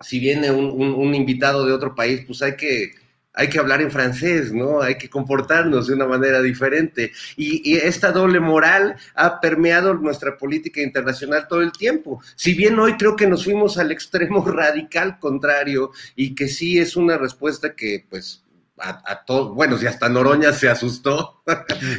si viene un, invitado de otro país, pues hay que, hay que hablar en francés, ¿no? Hay que comportarnos de una manera diferente. Y, y esta doble moral ha permeado nuestra política internacional todo el tiempo. Si bien hoy creo que nos fuimos al extremo radical contrario y que sí es una respuesta que, pues, a, a todos, bueno, si hasta Noroña se asustó,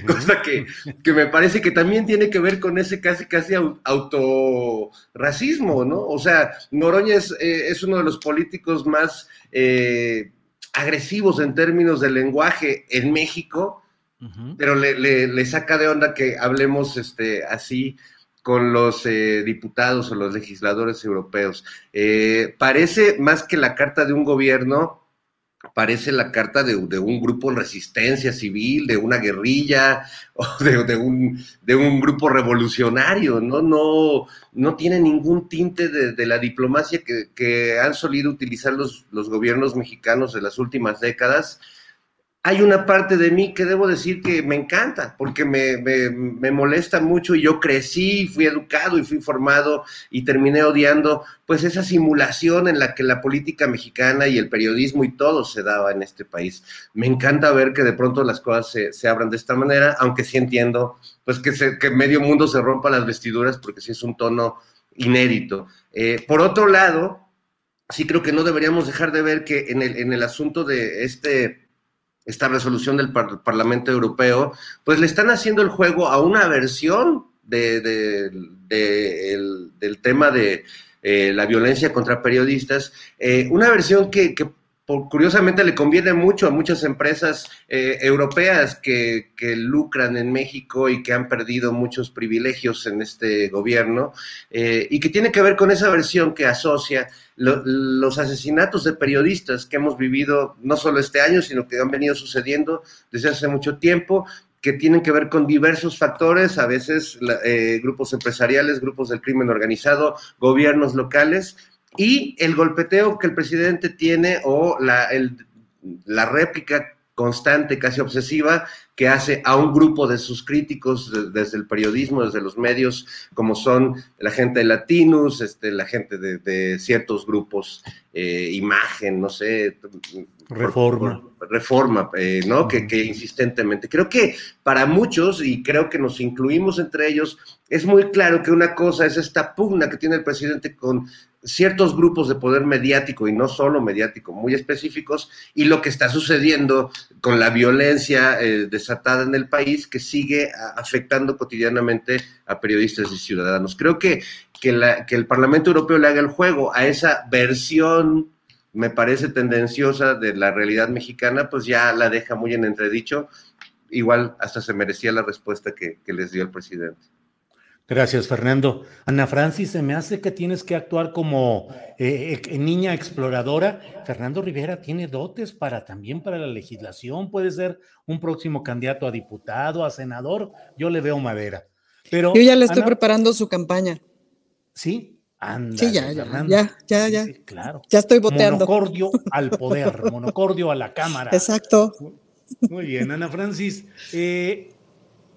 cosa que, que me parece que también tiene que ver con ese casi, casi au- autorracismo, ¿no? O sea, Noroña es, eh, es uno de los políticos más eh, agresivos en términos de lenguaje en México, pero le, le- le saca de onda que hablemos este, así con los eh, diputados o los legisladores europeos. Eh, parece más que la carta de un gobierno, parece la carta de, de un grupo en resistencia civil, de una guerrilla o de, de un, de un grupo revolucionario, ¿no? No, no tiene ningún tinte de, la diplomacia que, que han solido utilizar los, los gobiernos mexicanos de las últimas décadas hay una parte de mí que debo decir que me encanta, porque me, me, me molesta mucho y yo crecí, fui educado y fui formado y terminé odiando pues esa simulación en la que la política mexicana y el periodismo y todo se daba en este país. Me encanta ver que de pronto las cosas se, se abran de esta manera, aunque sí entiendo pues que, se, que medio mundo se rompa las vestiduras porque sí es un tono inédito. Eh, por otro lado, sí creo que no deberíamos dejar de ver que en el, en el asunto de este esta resolución del par Parlamento Europeo, pues le están haciendo el juego a una versión de, de, de el, del tema de eh, la violencia contra periodistas, eh, una versión que, curiosamente le conviene mucho a muchas empresas eh, europeas que, lucran en México y que han perdido muchos privilegios en este gobierno, y que tiene que ver con esa versión que asocia lo, los asesinatos de periodistas que hemos vivido no solo este año, sino que han venido sucediendo desde hace mucho tiempo, que tienen que ver con diversos factores, a veces eh, grupos empresariales, grupos del crimen organizado, gobiernos locales, y el golpeteo que el presidente tiene o la, la réplica constante, casi obsesiva, que hace a un grupo de sus críticos de, desde el periodismo, desde los medios, como son la gente de Latinos, este, la gente de, de ciertos grupos, eh, imagen, no sé. Reforma. Por, por, reforma, eh, ¿no? Que, que, insistentemente. Creo que para muchos, y creo que nos incluimos entre ellos, es muy claro que una cosa es esta pugna que tiene el presidente con ciertos grupos de poder mediático y no solo mediático, muy específicos, y lo que está sucediendo con la violencia eh, desatada en el país que sigue afectando cotidianamente a periodistas y ciudadanos. Creo que, que, que el Parlamento Europeo le haga el juego a esa versión me parece tendenciosa de la realidad mexicana, pues ya la deja muy en entredicho. Igual hasta se merecía la respuesta que, les dio el presidente. Gracias, Fernando. Ana Francis, se me hace que tienes que actuar como eh, eh, niña exploradora. Fernando Rivera tiene dotes para también para la legislación. Puede ser un próximo candidato a diputado, a senador. Yo le veo madera. Pero, Yo ya le estoy preparando su campaña. Sí, sí, ya, ya, ya, ya, ya. claro. Ya estoy boteando. Monocordio al poder, monocordio a la Cámara. Exacto. Muy bien, Ana Francis. Eh,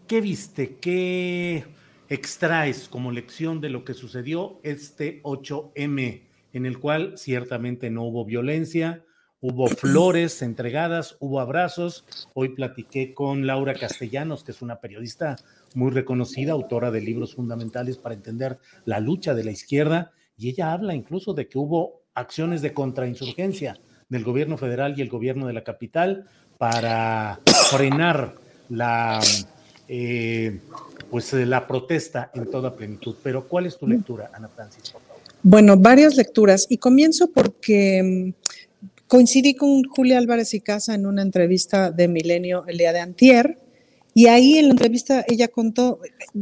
¿Qué viste? ¿Qué extraes como lección de lo que sucedió este 8M, en el cual ciertamente no hubo violencia, hubo flores entregadas, hubo abrazos? Hoy platiqué con Laura Castellanos, que es una periodista muy reconocida, autora de libros fundamentales para entender la lucha de la izquierda, y ella habla incluso de que hubo acciones de contrainsurgencia del gobierno federal y el gobierno de la capital para frenar la, eh, pues, la protesta en toda plenitud. Pero ¿cuál es tu lectura, Ana Francis, Bueno, varias lecturas. Y comienzo porque mm, coincidí con Julia Álvarez y Casa en una entrevista de Milenio el día de antier. Y ahí en la entrevista ella contó,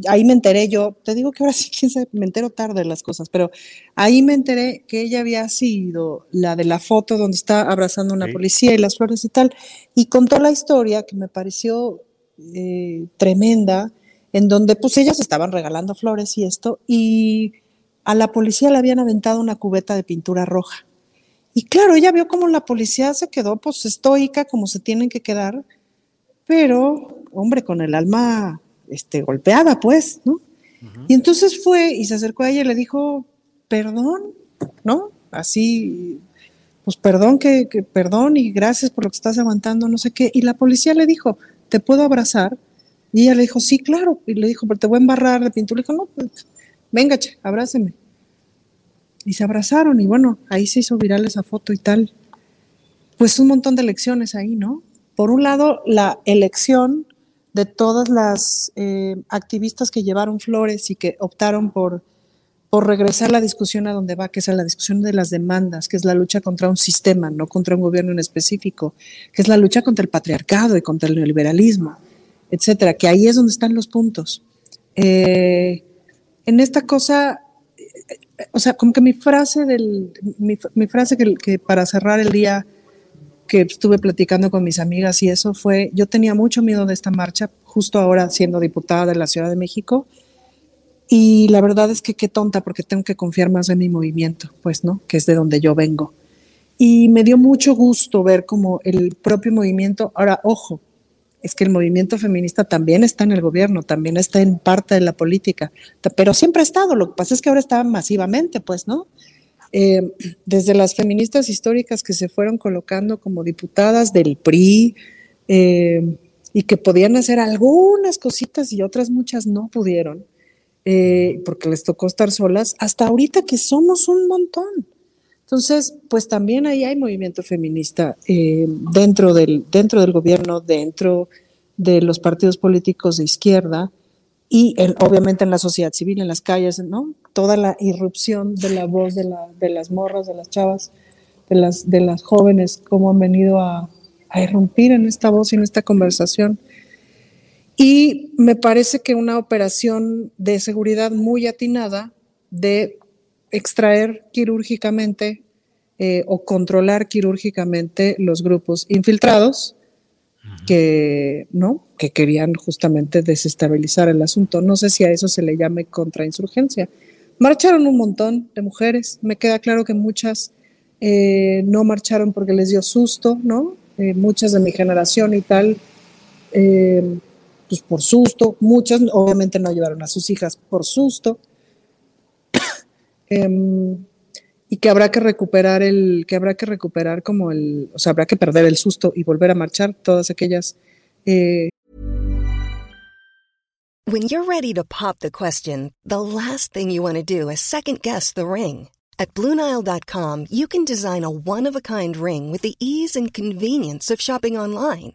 ahí me enteré yo, te digo que ahora sí, quién sabe, me entero tarde de las cosas, pero ahí me enteré que ella había sido la de la foto donde está abrazando a una policía y las flores y tal, y contó la historia que me pareció eh, tremenda, en donde pues ellas estaban regalando flores y esto, y a la policía le habían aventado una cubeta de pintura roja. Y claro, ella vio como la policía se quedó pues estoica, como se tienen que quedar, pero hombre, con el alma este, golpeada, pues, ¿no? Y entonces fue y se acercó a ella y le dijo, perdón, ¿no? Así, pues perdón, que, perdón y gracias por lo que estás aguantando, no sé qué. Y la policía le dijo, ¿te puedo abrazar? Y ella le dijo, sí, claro. Y le dijo, pero te voy a embarrar de pintura. Le dijo, no, pues, venga, che, abráceme. Y se abrazaron y bueno, ahí se hizo viral esa foto y tal. Pues un montón de lecciones ahí, ¿no? Por un lado, la elección de todas las eh, activistas que llevaron flores y que optaron por, por regresar la discusión a donde va, que es a la discusión de las demandas, que es la lucha contra un sistema, no contra un gobierno en específico, que es la lucha contra el patriarcado y contra el neoliberalismo, etcétera, que ahí es donde están los puntos. Eh, en esta cosa, eh, o sea, como que mi frase del, mi, frase que para cerrar el día que estuve platicando con mis amigas y eso fue, yo tenía mucho miedo de esta marcha, justo ahora siendo diputada de la Ciudad de México, y la verdad es que qué tonta, porque tengo que confiar más en mi movimiento, pues, ¿no? Que es de donde yo vengo. Y me dio mucho gusto ver como el propio movimiento, ahora, ojo, es que el movimiento feminista también está en el gobierno, también está en parte de la política, pero siempre ha estado, lo que pasa es que ahora está masivamente, pues, ¿no? Eh, desde las feministas históricas que se fueron colocando como diputadas del PRI eh, y que podían hacer algunas cositas y otras muchas no pudieron, eh, porque les tocó estar solas, hasta ahorita que somos un montón. Entonces, pues también ahí hay movimiento feminista dentro, del, dentro del gobierno, dentro de los partidos políticos de izquierda y obviamente en la sociedad civil, en las calles, ¿no? toda la irrupción de la voz de, la, de las morras, de las chavas, de las, de las jóvenes, cómo han venido a, a irrumpir en esta voz y en esta conversación. Y me parece que una operación de seguridad muy atinada de extraer quirúrgicamente eh, o controlar quirúrgicamente los grupos infiltrados que no que querían justamente desestabilizar el asunto. No sé si a eso se le llame contrainsurgencia. Marcharon un montón de mujeres. Me queda claro que muchas eh, no marcharon porque les dio susto, ¿no? Eh, muchas de mi generación y tal, eh, pues por susto. Muchas obviamente no llevaron a sus hijas por susto. Em, y que habrá que recuperar el, que habrá que recuperar como el, o sea, habrá que perder el susto y volver a marchar todas aquellas. When you're ready to pop the question, the last thing you want to do is second guess the ring. At Bluenile.com, you can design a one of a kind ring with the ease and convenience of shopping online.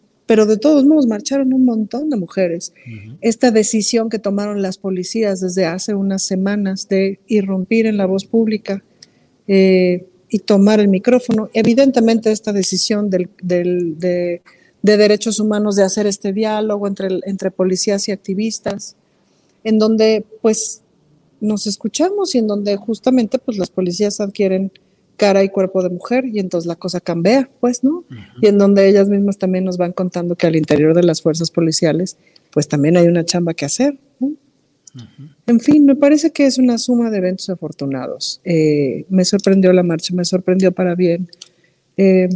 pero de todos modos marcharon un montón de mujeres. Esta decisión que tomaron las policías desde hace unas semanas de irrumpir en la voz pública eh, y tomar el micrófono, evidentemente esta decisión del, del- de, de derechos humanos de hacer este diálogo entre, entre policías y activistas, en donde pues nos escuchamos y en donde justamente pues las policías adquieren cara y cuerpo de mujer y entonces la cosa cambia, pues, ¿no? Y en donde ellas mismas también nos van contando que al interior de las fuerzas policiales pues también hay una chamba que hacer, ¿no? En fin, me parece que es una suma de eventos afortunados. Eh, me sorprendió la marcha, me sorprendió para bien. Eh,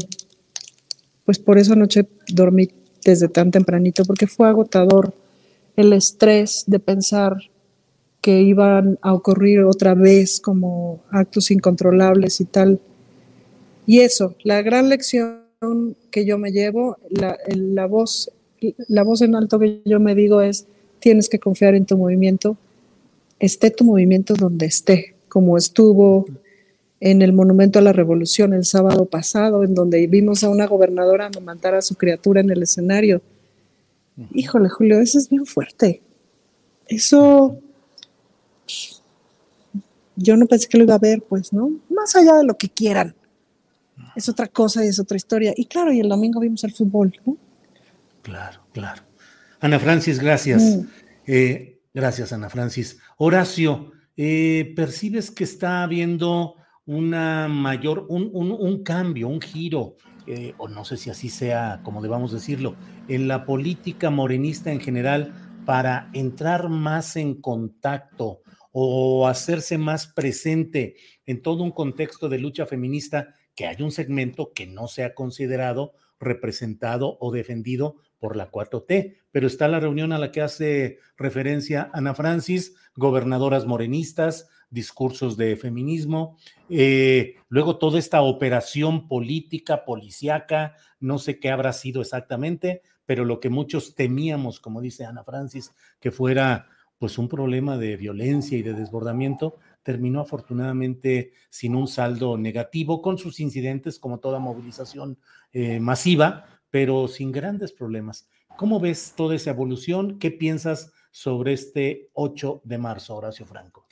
pues por eso anoche dormí desde tan tempranito, porque fue agotador el estrés de pensar que iban a ocurrir otra vez como actos incontrolables y tal. Y eso, la gran lección que yo me llevo, la, la voz, la voz en alto que yo me digo es, tienes que confiar en tu movimiento, esté tu movimiento donde esté, como estuvo en el Monumento a la Revolución el sábado pasado, en donde vimos a una gobernadora amamantar a su criatura en el escenario. Híjole, Julio, eso es bien fuerte. Eso yo no pensé que lo iba a ver, pues, ¿no? Más allá de lo que quieran. Es otra cosa y es otra historia. Y claro, y el domingo vimos el fútbol, ¿no? Claro, claro. Ana Francis, gracias. Mm. Eh, gracias, Ana Francis. Horacio, eh, ¿percibes que está habiendo una mayor, un, un- un cambio, un giro, eh, o no sé si así sea como debamos decirlo, en la política morenista en general para entrar más en contacto o hacerse más presente en todo un contexto de lucha feminista que hay un segmento que no se ha considerado representado o defendido por la 4T, pero está la reunión a la que hace referencia Ana Francis, gobernadoras morenistas, discursos de feminismo, eh, luego toda esta operación política, policíaca, no sé qué habrá sido exactamente, pero lo que muchos temíamos, como dice Ana Francis, que fuera pues un problema de violencia y de desbordamiento, terminó afortunadamente sin un saldo negativo, con sus incidentes como toda movilización eh, masiva, pero sin grandes problemas. ¿Cómo ves toda esa evolución? ¿Qué piensas sobre este 8 de marzo, Horacio Franco?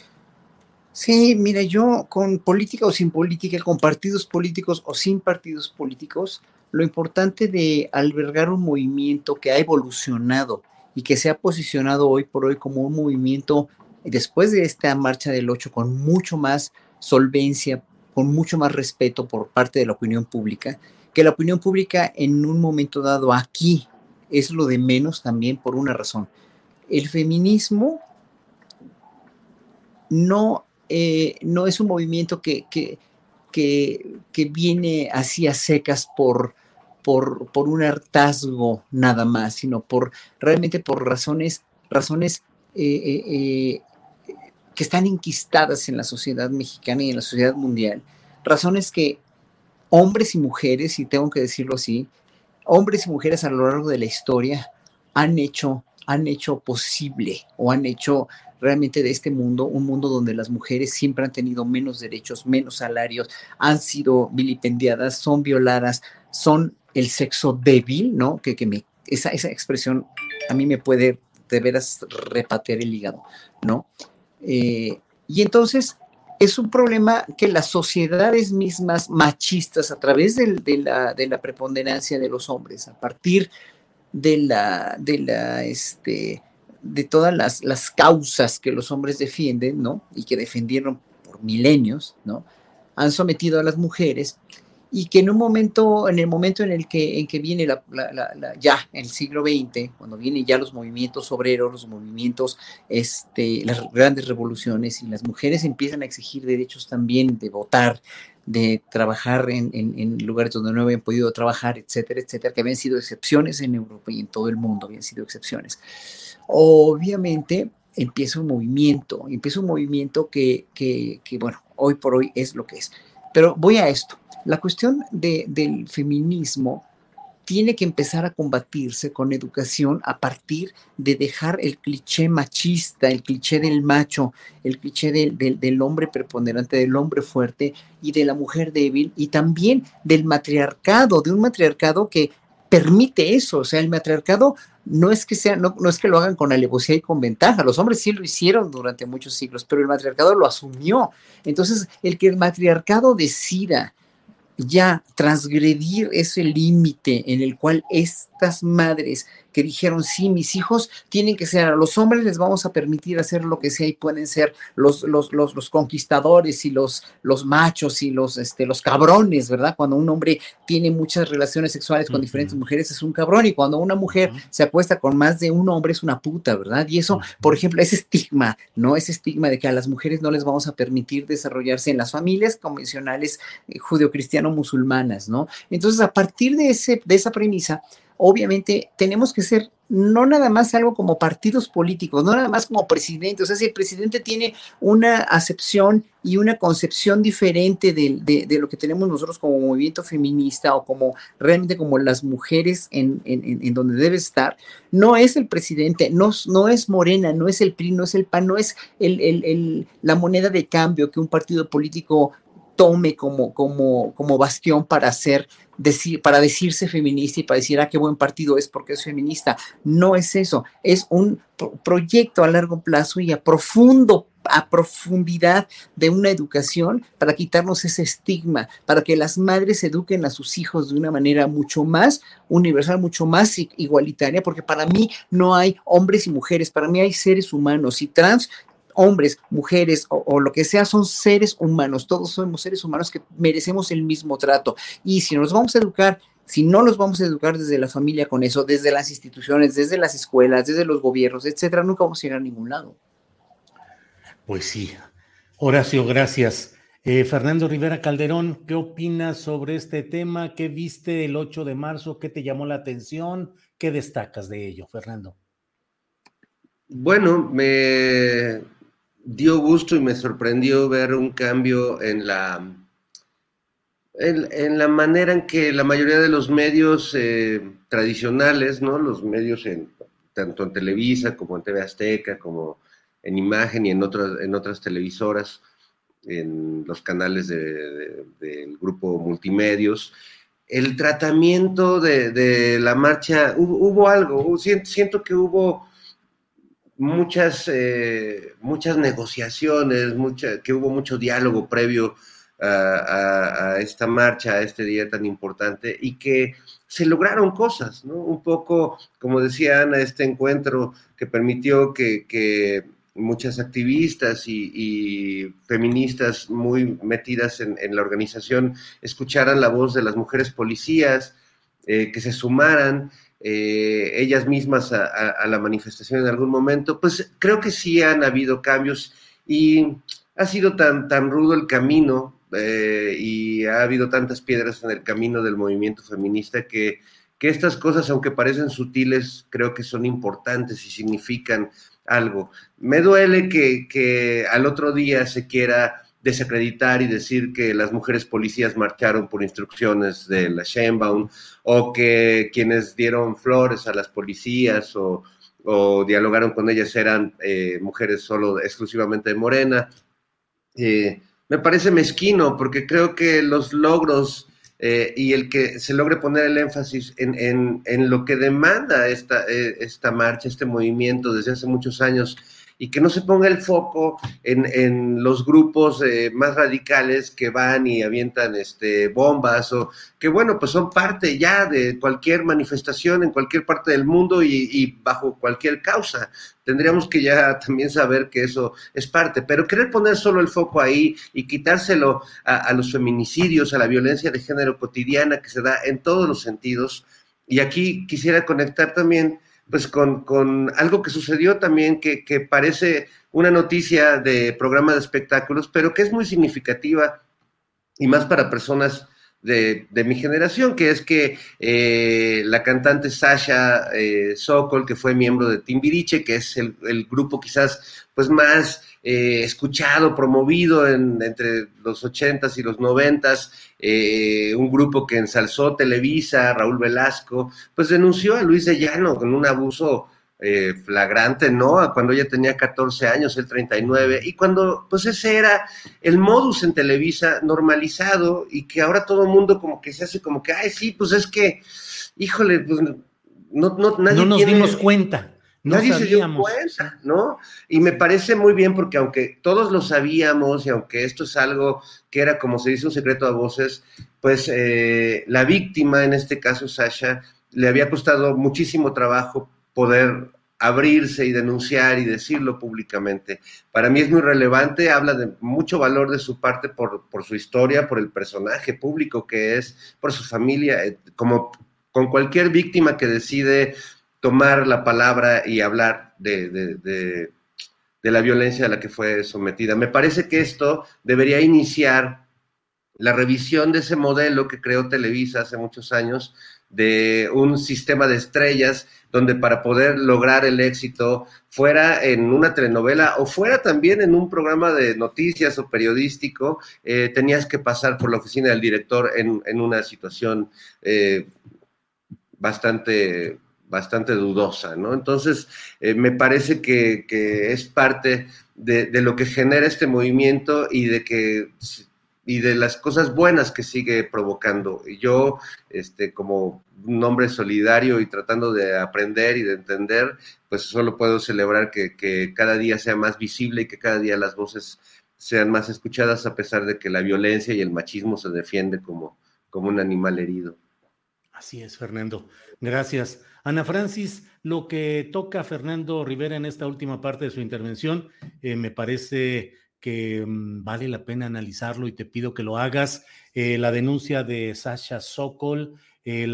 Sí, mira, yo con política o sin política, con partidos políticos o sin partidos políticos, lo importante de albergar un movimiento que ha evolucionado y que se ha posicionado hoy por hoy como un movimiento después de esta marcha del 8 con mucho más solvencia, con mucho más respeto por parte de la opinión pública, que la opinión pública en un momento dado aquí es lo de menos también por una razón. El feminismo no, eh, no es un movimiento que, que, que, que viene así a secas por, por, por un hartazgo nada más, sino por realmente por razones, razones eh, eh, eh, que están enquistadas en la sociedad mexicana y en la sociedad mundial. Razones que hombres y mujeres, y tengo que decirlo así, hombres y mujeres a lo largo de la historia han hecho, han hecho posible o han hecho realmente de este mundo un mundo donde las mujeres siempre han tenido menos derechos, menos salarios, han sido vilipendiadas, son violadas, son el sexo débil, ¿no? Que, que me, esa, esa expresión a mí me puede de veras repatear el hígado, ¿no? Eh, y entonces es un problema que las sociedades mismas machistas, a través de, la, de la, preponderancia de los hombres, a partir de la, de la, este, de todas las, las causas que los hombres defienden, ¿no? Y que defendieron por milenios, ¿no? Han sometido a las mujeres y que en un momento, en el momento en el que, en que viene la, ya en el siglo XX, cuando vienen ya los movimientos obreros, los movimientos, este, las grandes revoluciones y las mujeres empiezan a exigir derechos también de votar, de trabajar en, en, lugares donde no habían podido trabajar, etcétera, etcétera, que habían sido excepciones en Europa y en todo el mundo habían sido excepciones. Obviamente empieza un movimiento, empieza un movimiento que, que, que bueno, hoy por hoy es lo que es. Pero voy a esto. La cuestión del feminismo tiene que empezar a combatirse con educación a partir de dejar el cliché machista, el cliché del macho, el cliché del, hombre preponderante, del hombre fuerte y de la mujer débil y también del matriarcado, de un matriarcado que permite eso, o sea, el matriarcado no es que sea, no, no, es que lo hagan con alevosía y con ventaja, los hombres sí lo hicieron durante muchos siglos, pero el matriarcado lo asumió. Entonces, el que el matriarcado decida ya transgredir ese límite en el cual estas madres que dijeron, sí, mis hijos tienen que ser, a los hombres les vamos a permitir hacer lo que sea y pueden ser los, los, los, los conquistadores y los, los machos y los, este, los cabrones, ¿verdad? Cuando un hombre tiene muchas relaciones sexuales con diferentes mujeres es un cabrón y cuando una mujer se acuesta con más de un hombre es una puta, ¿verdad? Y eso, por ejemplo, ese estigma, ¿no? Ese estigma de que a las mujeres no les vamos a permitir desarrollarse en las familias convencionales eh, judeocristiano-musulmanas, ¿no? Entonces, a partir de, ese, de esa premisa, obviamente tenemos que ser no nada más algo como partidos políticos, no nada más como presidente. O sea, si el presidente tiene una acepción y una concepción diferente de, lo que tenemos nosotros como movimiento feminista o como realmente como las mujeres en, donde debe estar, no es el presidente, no, no es Morena, no es el PRI, no es el PAN, no es el, la moneda de cambio que un partido político tome como, como, como bastión para hacer decir, para decirse feminista y para decir, ah, qué buen partido es porque es feminista. No es eso, es un proyecto a largo plazo y a profundo a profundidad de una educación para quitarnos ese estigma, para que las madres eduquen a sus hijos de una manera mucho más universal, mucho más igualitaria, porque para mí no hay hombres y mujeres, para mí hay seres humanos y trans hombres, mujeres o, lo que sea, son seres humanos. Todos somos seres humanos que merecemos el mismo trato. Y si nos vamos a educar si no los vamos a educar desde la familia con eso, desde las instituciones, desde las escuelas, desde los gobiernos, etcétera, nunca vamos a ir a ningún lado. Pues sí. Horacio, gracias. Eh, Fernando Rivera Calderón, ¿qué opinas sobre este tema? ¿Qué viste el 8 de marzo? ¿Qué te llamó la atención? ¿Qué destacas de ello, Fernando? Bueno, me, dio gusto y me sorprendió ver un cambio en la, en, la manera en que la mayoría de los medios eh, tradicionales, ¿no? Los medios en, tanto en Televisa como en TV Azteca, como en Imagen y en otras, en otras televisoras, en los canales del grupo Multimedios, el tratamiento de, la marcha, hubo, algo, siento que hubo muchas, eh, muchas negociaciones, mucha, que hubo mucho diálogo previo a, esta marcha, a este día tan importante, y que se lograron cosas, ¿no? Un poco, como decía Ana, este encuentro que permitió que, muchas activistas y, feministas muy metidas en, la organización escucharan la voz de las mujeres policías, eh, que se sumaran eh, ellas mismas a, la manifestación en algún momento, pues creo que sí han habido cambios y ha sido tan, tan rudo el camino eh, y ha habido tantas piedras en el camino del movimiento feminista que, que estas cosas, aunque parecen sutiles, creo que son importantes y significan algo. Me duele que, que al otro día se quiera desacreditar y decir que las mujeres policías marcharon por instrucciones de la Sheinbaum o que quienes dieron flores a las policías o, dialogaron con ellas eran eh, mujeres solo exclusivamente de Morena. Eh, me parece mezquino porque creo que los logros eh, y el que se logre poner el énfasis en, lo que demanda esta, esta marcha, este movimiento desde hace muchos años y que no se ponga el foco en, en los grupos eh, más radicales que van y avientan este, bombas o que bueno, pues son parte ya de cualquier manifestación en cualquier parte del mundo y, bajo cualquier causa. Tendríamos que ya también saber que eso es parte, pero querer poner solo el foco ahí y quitárselo a los feminicidios, a la violencia de género cotidiana que se da en todos los sentidos. Y aquí quisiera conectar también pues con, con algo que sucedió también que, que, parece una noticia de programa de espectáculos, pero que es muy significativa y más para personas de, de mi generación, que es que eh, la cantante Sasha eh, Sokol, que fue miembro de Timbiriche, que es el, el grupo quizás pues más eh, escuchado, promovido en, entre los ochentas y los noventas, eh, un grupo que ensalzó Televisa, Raúl Velasco, pues denunció a Luis de Llano con un abuso eh, flagrante, ¿no? Cuando ella tenía 14 años, el 39, y cuando, pues ese era el modus en Televisa normalizado y que ahora todo el mundo como que se hace como que, ay, sí, pues es que, híjole, pues no, no, nadie no nos tiene... dimos cuenta. No Nadie sabíamos. se dio cuenta, ¿no? Y me parece muy bien porque aunque todos lo sabíamos y aunque esto es algo que era, como se dice, un secreto a voces, pues eh, la víctima, en este caso Sasha, le había costado muchísimo trabajo poder abrirse y denunciar y decirlo públicamente. Para mí es muy relevante, habla de mucho valor de su parte por, por su historia, por el personaje público que es, por su familia, eh, como con cualquier víctima que decide tomar la palabra y hablar de, de, de, la violencia a la que fue sometida. Me parece que esto debería iniciar la revisión de ese modelo que creó Televisa hace muchos años, de un sistema de estrellas donde para poder lograr el éxito fuera en una telenovela o fuera también en un programa de noticias o periodístico, eh, tenías que pasar por la oficina del director en, en una situación eh, bastante bastante dudosa, ¿no? Entonces, eh, me parece que, es parte de, lo que genera este movimiento y de que y de las cosas buenas que sigue provocando. Yo, este, como un hombre solidario y tratando de aprender y de entender, pues solo puedo celebrar que, que cada día sea más visible y que cada día las voces sean más escuchadas a pesar de que la violencia y el machismo se defiende como, como un animal herido. Así es, Fernando. Gracias. Ana Francis, lo que toca Fernando Rivera en esta última parte de su intervención, eh, me parece que um, vale la pena analizarlo y te pido que lo hagas. Eh, la denuncia de Sasha Sokol, eh,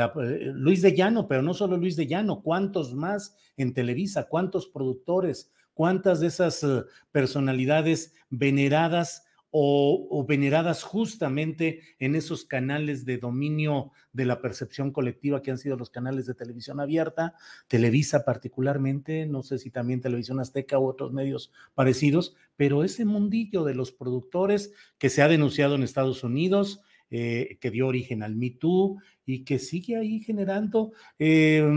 Luis de Llano, pero no solo Luis de Llano, ¿cuántos más en Televisa? ¿Cuántos productores? ¿Cuántas de esas personalidades veneradas? O, veneradas justamente en esos canales de dominio de la percepción colectiva que han sido los canales de televisión abierta, Televisa particularmente, no sé si también Televisión Azteca u otros medios parecidos, pero ese mundillo de los productores que se ha denunciado en Estados Unidos, eh, que dio origen al Me Too y que sigue ahí generando eh,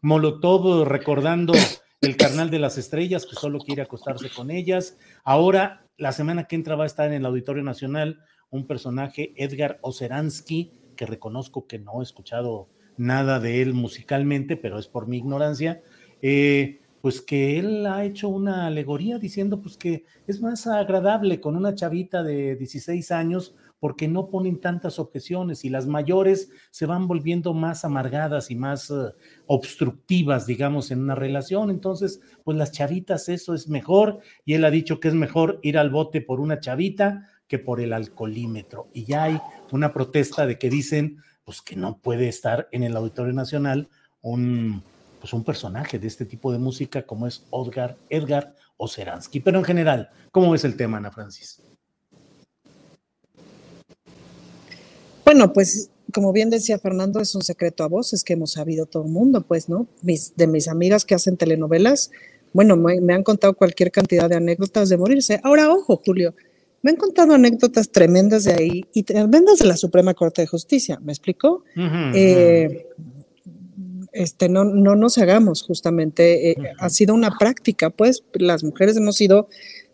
Molotov recordando el carnal de las estrellas que solo quiere acostarse con ellas. Ahora la semana que entra va a estar en el Auditorio Nacional un personaje, Edgar Oceransky, que reconozco que no he escuchado nada de él musicalmente, pero es por mi ignorancia, eh, pues que él ha hecho una alegoría diciendo pues que es más agradable con una chavita de 16 años porque no ponen tantas objeciones y las mayores se van volviendo más amargadas y más uh, obstructivas, digamos, en una relación. Entonces, pues las chavitas, eso es mejor. Y él ha dicho que es mejor ir al bote por una chavita que por el alcoholímetro. Y ya hay una protesta de que dicen, pues que no puede estar en el Auditorio Nacional un, pues un personaje de este tipo de música como es Edgar, Edgar Oceransky. Pero en general, ¿cómo ves el tema, Ana Francis? Bueno, pues como bien decía Fernando, es un secreto a voces que hemos sabido todo el mundo, pues, ¿no? Mis, de mis amigas que hacen telenovelas, bueno, me, me, han contado cualquier cantidad de anécdotas de morirse. Ahora, ojo, Julio, me han contado anécdotas tremendas de ahí y tremendas de la Suprema Corte de Justicia, ¿me explicó? Uh -huh. eh, este, no, no nos hagamos, justamente, eh, uh -huh. ha sido una práctica, pues, las mujeres hemos sido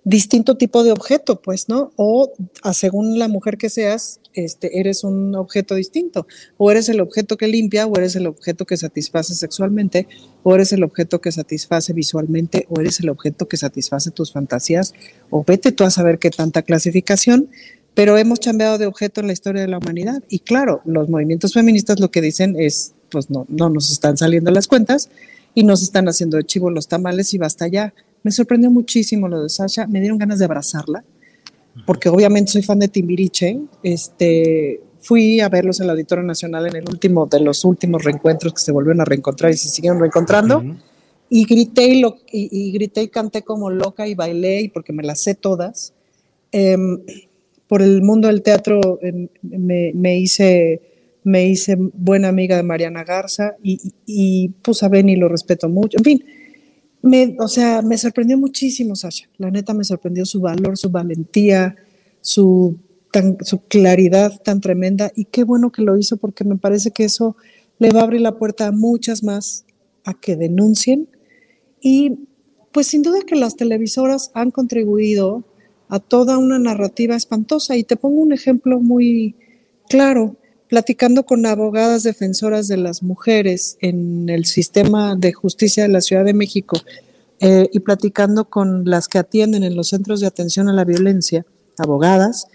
distinto tipo de objeto, pues, ¿no? O a según la mujer que seas, este, eres un objeto distinto. O eres el objeto que limpia, o eres el objeto que satisface sexualmente, o eres el objeto que satisface visualmente, o eres el objeto que satisface tus fantasías, o vete tú a saber qué tanta clasificación, pero hemos cambiado de objeto en la historia de la humanidad. Y claro, los movimientos feministas lo que dicen es, pues no, no nos están saliendo las cuentas y nos están haciendo de chivo los tamales y basta ya me sorprendió muchísimo lo de Sasha, me dieron ganas de abrazarla, porque obviamente soy fan de Timbiriche. Este, fui a verlos en el Auditorio Nacional en el último de los últimos reencuentros que se volvieron a reencontrar y se siguieron reencontrando. Y grité y, lo, y, grité y canté como loca y bailé, y porque me las sé todas. Em, por el mundo del teatro em, me, me, hice, me hice buena amiga de Mariana Garza y, y, y pues a Benny lo respeto mucho. En fin, me, o sea, me sorprendió muchísimo, Sasha. La neta me sorprendió su valor, su valentía, su, su claridad tan tremenda. Y qué bueno que lo hizo porque me parece que eso le va a abrir la puerta a muchas más a que denuncien. Y pues sin duda que las televisoras han contribuido a toda una narrativa espantosa. Y te pongo un ejemplo muy claro platicando con abogadas defensoras de las mujeres en el sistema de justicia de la Ciudad de México eh, y platicando con las que atienden en los centros de atención a la violencia, abogadas,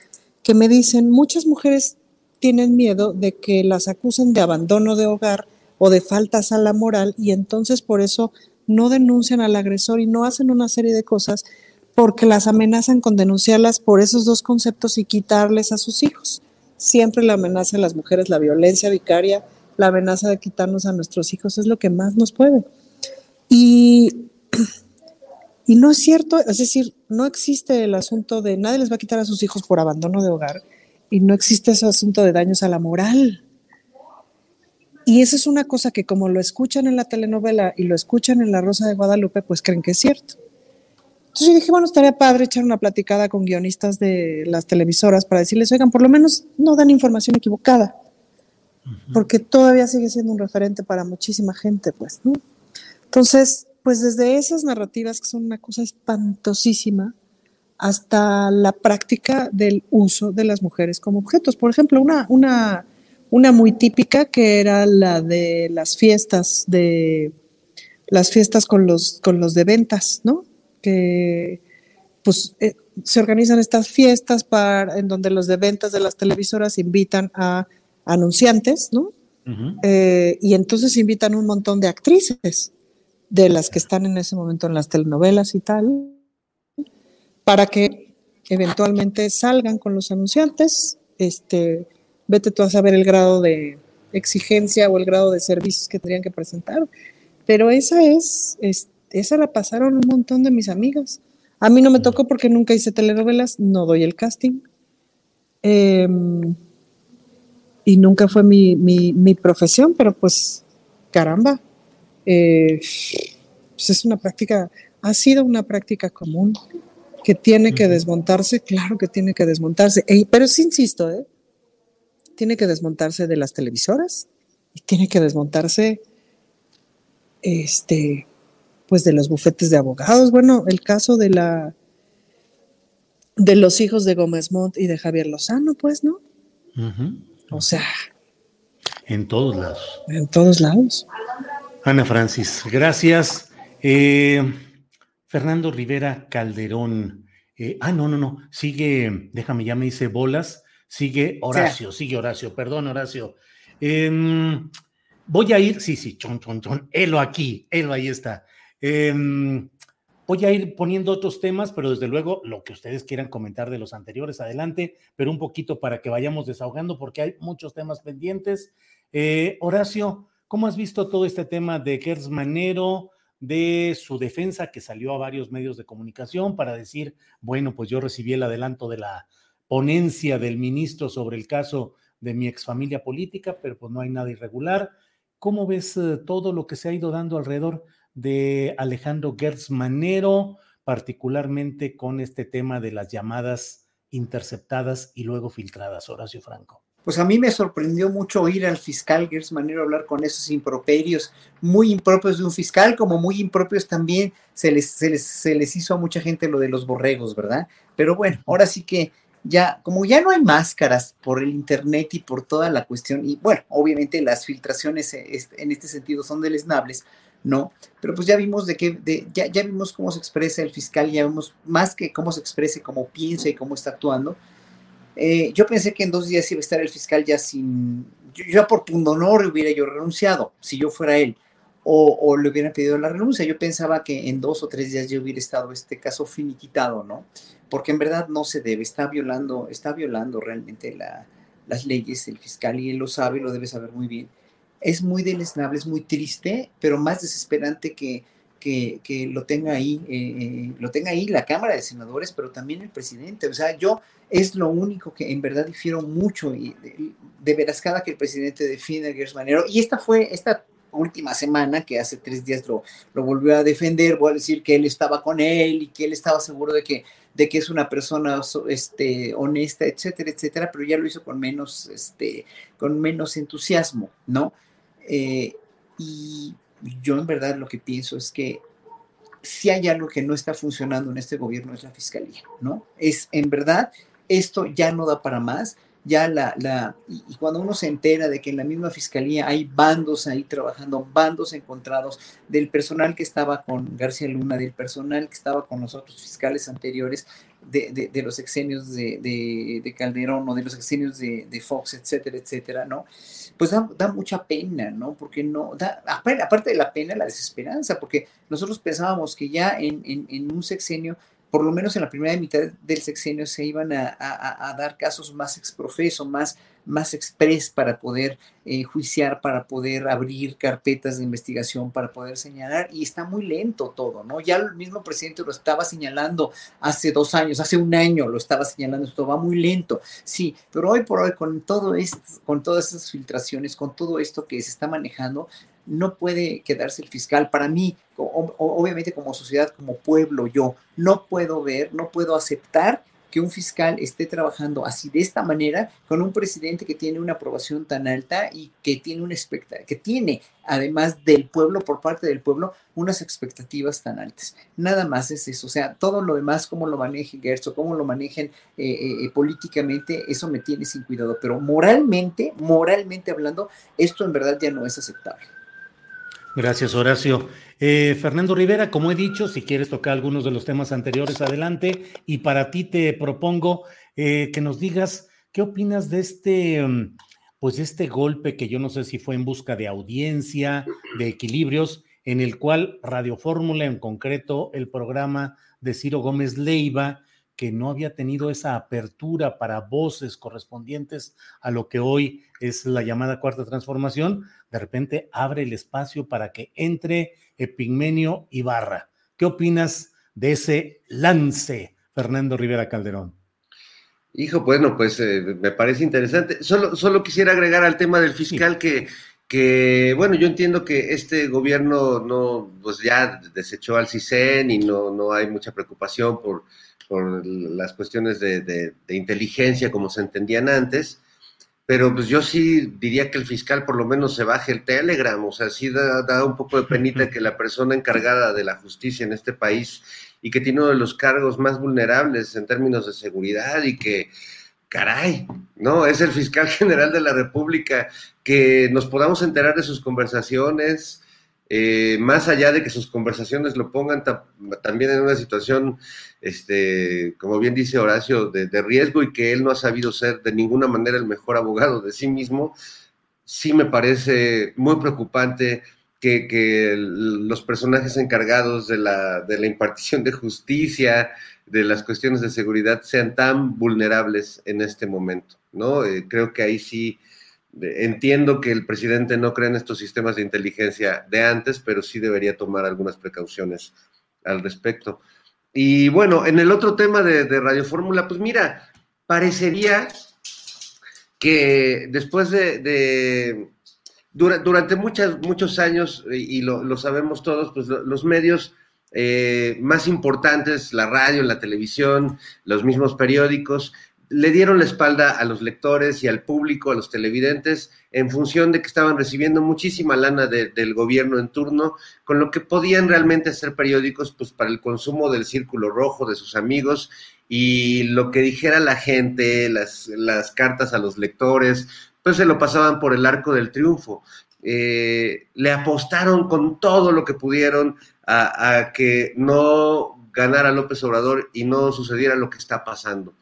que me dicen, muchas mujeres tienen miedo de que las acusen de abandono de hogar o de faltas a la moral y entonces por eso no denuncian al agresor y no hacen una serie de cosas porque las amenazan con denunciarlas por esos dos conceptos y quitarles a sus hijos siempre la amenaza de las mujeres, la violencia vicaria, la amenaza de quitarnos a nuestros hijos es lo que más nos puede. Y, y no es cierto, es decir, no existe el asunto de nadie les va a quitar a sus hijos por abandono de hogar y no existe ese asunto de daños a la moral. Y eso es una cosa que como lo escuchan en la telenovela y lo escuchan en La Rosa de Guadalupe, pues creen que es cierto. Entonces yo dije, bueno, estaría padre echar una platicada con guionistas de las televisoras para decirles, oigan, por lo menos no dan información equivocada, porque todavía sigue siendo un referente para muchísima gente, pues, ¿no? Entonces, pues desde esas narrativas que son una cosa espantosísima, hasta la práctica del uso de las mujeres como objetos. Por ejemplo, una, una, una muy típica que era la de las fiestas de las fiestas con los, con los de ventas, ¿no? Que pues eh, se organizan estas fiestas para, en donde los de ventas de las televisoras invitan a anunciantes, ¿no? Eh, y entonces invitan un montón de actrices de las que están en ese momento en las telenovelas y tal, para que eventualmente salgan con los anunciantes. Este, vete tú a saber el grado de exigencia o el grado de servicios que tendrían que presentar. Pero esa es, es esa la pasaron un montón de mis amigas. A mí no me tocó porque nunca hice telenovelas, no doy el casting. Em, y nunca fue mi, profesión, pero pues caramba, eh, pues es una práctica, ha sido una práctica común que tiene que desmontarse, claro que tiene que desmontarse, pero sí insisto, ¿eh? tiene que desmontarse de las televisoras y tiene que desmontarse este, pues de los bufetes de abogados. Bueno, el caso de la de los hijos de Gómez Montt y de Javier Lozano, pues, ¿no? O sea. En todos lados. En todos lados. Ana Francis, gracias. Eh, Fernando Rivera Calderón. Eh, ah, no, no, no. Sigue, déjame, ya me hice bolas. Sigue Horacio, sigue Horacio. Perdón, Horacio. Em, voy a ir, sí, sí, chon, chon, chon. Helo aquí, helo ahí está. Em, voy a ir poniendo otros temas, pero desde luego lo que ustedes quieran comentar de los anteriores, adelante, pero un poquito para que vayamos desahogando porque hay muchos temas pendientes. Eh, Horacio, ¿cómo has visto todo este tema de Gers Manero, de su defensa que salió a varios medios de comunicación para decir, bueno, pues yo recibí el adelanto de la ponencia del ministro sobre el caso de mi exfamilia política, pero pues no hay nada irregular. ¿Cómo ves eh, todo lo que se ha ido dando alrededor de Alejandro Gertz Manero, particularmente con este tema de las llamadas interceptadas y luego filtradas, Horacio Franco. pues a mí me sorprendió mucho oír al fiscal Gers Manero hablar con esos improperios, muy impropios de un fiscal, como muy impropios también se les, se les, se les hizo a mucha gente lo de los borregos, ¿verdad? Pero bueno, ahora sí que ya, como ya no hay máscaras por el internet y por toda la cuestión, y bueno, obviamente las filtraciones eh, en este sentido son deleznables, ¿no? Pero pues ya vimos de que, de, ya, ya vimos cómo se expresa el fiscal, ya vimos más que cómo se exprese, cómo piensa y cómo está actuando, eh, yo pensé que en dos días iba a estar el fiscal ya sin, yo, ya por pundonor hubiera yo renunciado, si yo fuera él, o, le hubieran pedido la renuncia. Yo pensaba que en dos o tres días ya hubiera estado este caso finiquitado, ¿no? Porque en verdad no se debe, está violando, está violando realmente las leyes, el fiscal, y él lo sabe, lo debe saber muy bien. Es muy deleznable, es muy triste, pero más desesperante que, que, que lo tenga ahí, eh, eh, lo tenga ahí la Cámara de Senadores, pero también el presidente. O sea, yo es lo único que en verdad difiero mucho y de, veras cada que el presidente defiende a Gers Manero. Y esta fue, esta última semana, que hace tres días lo, lo volvió a defender, voy a decir que él estaba con él y que él estaba seguro de que, de que es una persona este, honesta, etcétera, etcétera, pero ya lo hizo con menos, este, con menos entusiasmo, ¿no? Eh, y yo en verdad lo que pienso es que si hay algo que no está funcionando en este gobierno es la fiscalía, ¿no? Es en verdad esto ya no da para más, ya la, la y, cuando uno se entera de que en la misma fiscalía hay bandos ahí trabajando, bandos encontrados del personal que estaba con García Luna, del personal que estaba con los otros fiscales anteriores, de, de, los exenios de, de, Calderón o de los exenios de, Fox, etcétera, etcétera, ¿no? Pues da, da mucha pena, ¿no? Porque no, da, aparte de la pena, la desesperanza, porque nosotros pensábamos que ya en, en, en un sexenio por lo menos en la primera mitad del sexenio se iban a, dar casos más exprofeso, más, más express para poder eh, juiciar, para poder abrir carpetas de investigación, para poder señalar, y está muy lento todo, ¿no? Ya el mismo presidente lo estaba señalando hace dos años, hace un año lo estaba señalando, esto va muy lento, sí, pero hoy por hoy con todo esto, con todas esas filtraciones, con todo esto que se está manejando, no puede quedarse el fiscal. Para mí, obviamente como sociedad, como pueblo, yo no puedo ver, no puedo aceptar que un fiscal esté trabajando así de esta manera con un presidente que tiene una aprobación tan alta y que tiene una que tiene además del pueblo por parte del pueblo unas expectativas tan altas. Nada más es eso, o sea, todo lo demás cómo lo maneje Gertz o cómo lo manejen eh, eh, eh, políticamente, eso me tiene sin cuidado, pero moralmente, moralmente hablando, esto en verdad ya no es aceptable. Gracias, Horacio. Eh, Fernando Rivera, como he dicho, si quieres tocar algunos de los temas anteriores, adelante. Y para ti te propongo eh, que nos digas qué opinas de este, mm, pues este golpe que yo no sé si fue en busca de audiencia, de equilibrios, en el cual Radio Fórmula, en concreto el programa de Ciro Gómez Leiva, que no había tenido esa apertura para voces correspondientes a lo que hoy es la llamada cuarta transformación, de repente abre el espacio para que entre Epigmenio Ibarra. ¿Qué opinas de ese lance, Fernando Rivera Calderón? Hijo, bueno, pues eh, me parece interesante. Solo, solo quisiera agregar al tema del fiscal que, que, bueno, yo entiendo que este gobierno no, pues ya desechó al CISEN y no, no hay mucha preocupación por por las cuestiones de, inteligencia como se entendían antes, pero pues yo sí diría que el fiscal por lo menos se baje el Telegram, o sea, sí da, un poco de penita que la persona encargada de la justicia en este país y que tiene uno de los cargos más vulnerables en términos de seguridad y que, caray, ¿no? Es el fiscal general de la República, que nos podamos enterar de sus conversaciones, eh, más allá de que sus conversaciones lo pongan también en una situación, este, como bien dice Horacio, de, riesgo y que él no ha sabido ser de ninguna manera el mejor abogado de sí mismo, sí me parece muy preocupante que, los personajes encargados de la, de la impartición de justicia, de las cuestiones de seguridad, sean tan vulnerables en este momento, ¿no? Eh, creo que ahí sí Entiendo que el presidente no cree en estos sistemas de inteligencia de antes, pero sí debería tomar algunas precauciones al respecto. Y bueno, en el otro tema de, Radio Fórmula, pues mira, parecería que después de, durante muchos años, y lo, sabemos todos, pues los medios eh, más importantes, la radio, la televisión, los mismos periódicos, le dieron la espalda a los lectores y al público, a los televidentes, en función de que estaban recibiendo muchísima lana de, del gobierno en turno, con lo que podían realmente hacer periódicos pues, para el consumo del círculo rojo de sus amigos y lo que dijera la gente, las, cartas a los lectores, pues se lo pasaban por el arco del triunfo. Eh, le apostaron con todo lo que pudieron a que no ganara López Obrador y no sucediera lo que está pasando.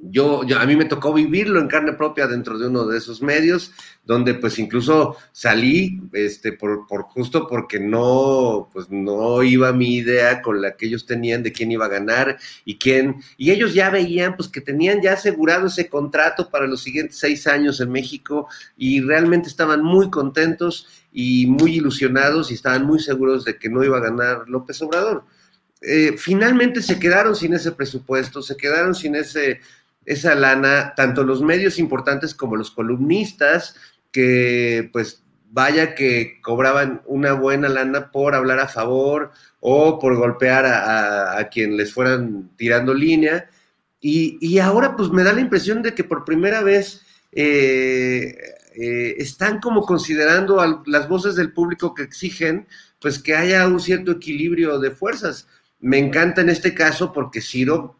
Yo, yo, a mí me tocó vivirlo en carne propia dentro de uno de esos medios, donde pues incluso salí, este, por, por justo porque no, pues no iba mi idea con la que ellos tenían de quién iba a ganar y quién, y ellos ya veían pues que tenían ya asegurado ese contrato para los siguientes seis años en México y realmente estaban muy contentos y muy ilusionados y estaban muy seguros de que no iba a ganar López Obrador. Eh, finalmente se quedaron sin ese presupuesto, se quedaron sin ese esa lana, tanto los medios importantes como los columnistas, que pues vaya que cobraban una buena lana por hablar a favor o por golpear a, a, quien les fueran tirando línea. Y, y, ahora pues me da la impresión de que por primera vez eh, eh, están como considerando a las voces del público que exigen pues que haya un cierto equilibrio de fuerzas. Me encanta en este caso porque Ciro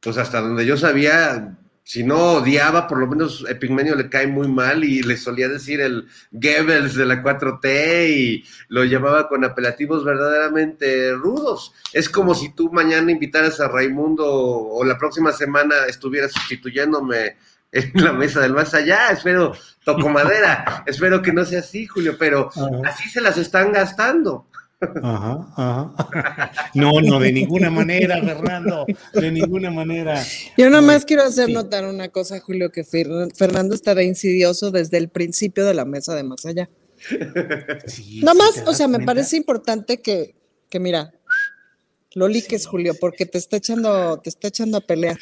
pues hasta donde yo sabía, si no odiaba, por lo menos Epigmenio le cae muy mal y le solía decir el Goebbels de la 4T y lo llamaba con apelativos verdaderamente rudos. Es como si tú mañana invitaras a Raimundo o la próxima semana estuvieras sustituyéndome en la mesa del más allá. Espero, toco madera, espero que no sea así, Julio, pero así se las están gastando. Ajá, ajá. No, no, de ninguna manera, Fernando, de ninguna manera. Yo nada más quiero hacer sí. notar una cosa, Julio, que Fernando estará insidioso desde el principio de la mesa de más allá. Sí, nada más, o sea, me parece importante que, que mira, lo liques, sí. Julio, porque te está echando, te está echando a pelear.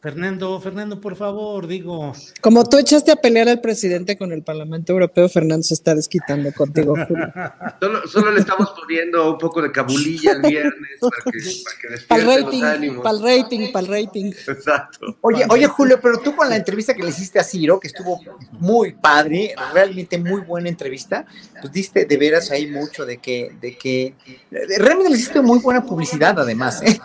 Fernando, Fernando, por favor, digo. Como tú echaste a pelear al presidente con el Parlamento Europeo, Fernando se está desquitando contigo. solo, solo, le estamos poniendo un poco de cabulilla el viernes para que, para que para el rating, para el rating, para el rating. Exacto. Oye, oye, Julio, pero tú con la entrevista que le hiciste a Ciro, que estuvo muy padre, realmente muy buena entrevista, pues diste de veras ahí mucho de que, de que realmente le hiciste muy buena publicidad, además. ¿eh?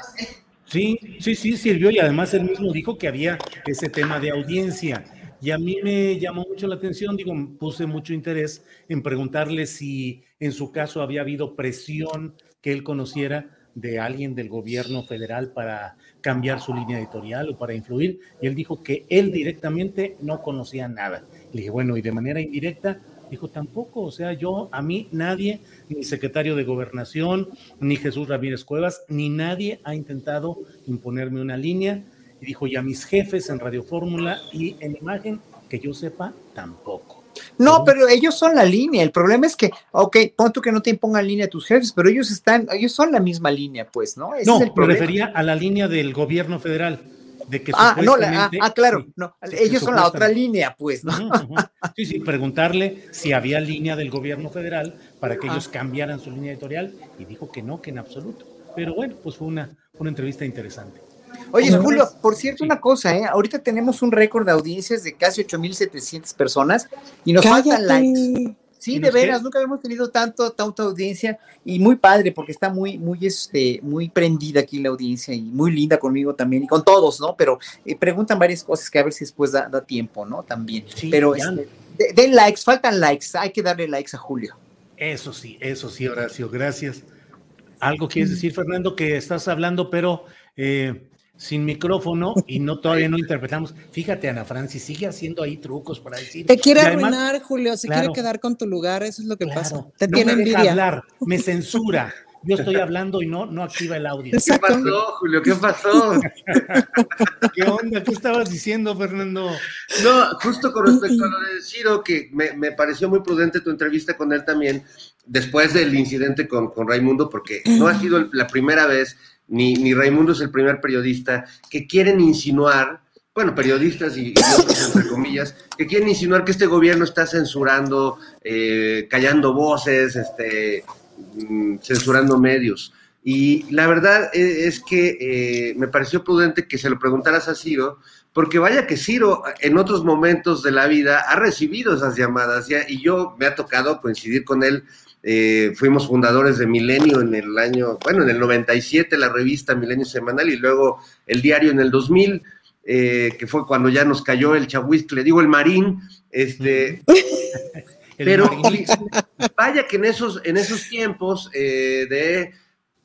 Sí, sí, sí, sirvió y además él mismo dijo que había ese tema de audiencia. Y a mí me llamó mucho la atención, digo, puse mucho interés en preguntarle si en su caso había habido presión que él conociera de alguien del gobierno federal para cambiar su línea editorial o para influir. Y él dijo que él directamente no conocía nada. Le dije, bueno, y de manera indirecta, Dijo, tampoco, o sea, yo, a mí nadie, ni secretario de gobernación, ni Jesús Ramírez Cuevas, ni nadie ha intentado imponerme una línea. Y dijo, y a mis jefes en Radio Fórmula y en imagen, que yo sepa, tampoco. No, pero ellos son la línea. El problema es que, ok, pon tú que no te impongan línea a tus jefes, pero ellos están, ellos son la misma línea, pues, ¿no? Ese no, es me refería a la línea del gobierno federal. De que ah, no, la, ah, claro, sí, no, ellos son la otra línea, pues, ¿no? Uh -huh, uh -huh. Sí, sí, preguntarle si había línea del gobierno federal para que ellos cambiaran su línea editorial y dijo que no, que en absoluto. Pero bueno, pues fue una, una entrevista interesante. Oye, Julio, por cierto, sí. una cosa, ¿eh? Ahorita tenemos un récord de audiencias de casi 8.700 personas y nos Cállate. faltan likes. Sí, de veras, nunca habíamos tenido tanto, tanta audiencia y muy padre porque está muy, muy, este, muy prendida aquí la audiencia y muy linda conmigo también y con todos, ¿no? Pero eh, preguntan varias cosas que a ver si después da, da tiempo, ¿no? También. Sí, Pero este, de, den likes, faltan likes, hay que darle likes a Julio. Eso sí, eso sí, Horacio, gracias. ¿Algo quieres decir, Fernando, que estás hablando, pero eh, sin micrófono y no todavía no interpretamos. Fíjate, Ana Francis, sigue haciendo ahí trucos para decir. Te quiere además, arruinar, Julio, se claro, quiere quedar con tu lugar, eso es lo que claro, pasa. Te no tiene me deja envidia. hablar, me censura. Yo estoy hablando y no, no activa el audio. ¿Qué pasó, Julio? ¿Qué pasó? ¿Qué onda? ¿Qué estabas diciendo, Fernando? No, justo con respecto a lo de Ciro, que me, me pareció muy prudente tu entrevista con él también, después del incidente con, con Raimundo, porque no ha sido la primera vez ni, ni Raimundo es el primer periodista, que quieren insinuar, bueno, periodistas y, otros, entre comillas, que quieren insinuar que este gobierno está censurando, eh, callando voces, este, mm, censurando medios. Y la verdad es, es que eh, me pareció prudente que se lo preguntaras a Ciro, porque vaya que Ciro en otros momentos de la vida ha recibido esas llamadas y yo me ha tocado coincidir con él. Eh, fuimos fundadores de Milenio en el año, bueno, en el 97, la revista Milenio Semanal, y luego el diario en el 2000, eh, que fue cuando ya nos cayó el le digo el marín, este. pero vaya que en esos, en esos tiempos eh, de,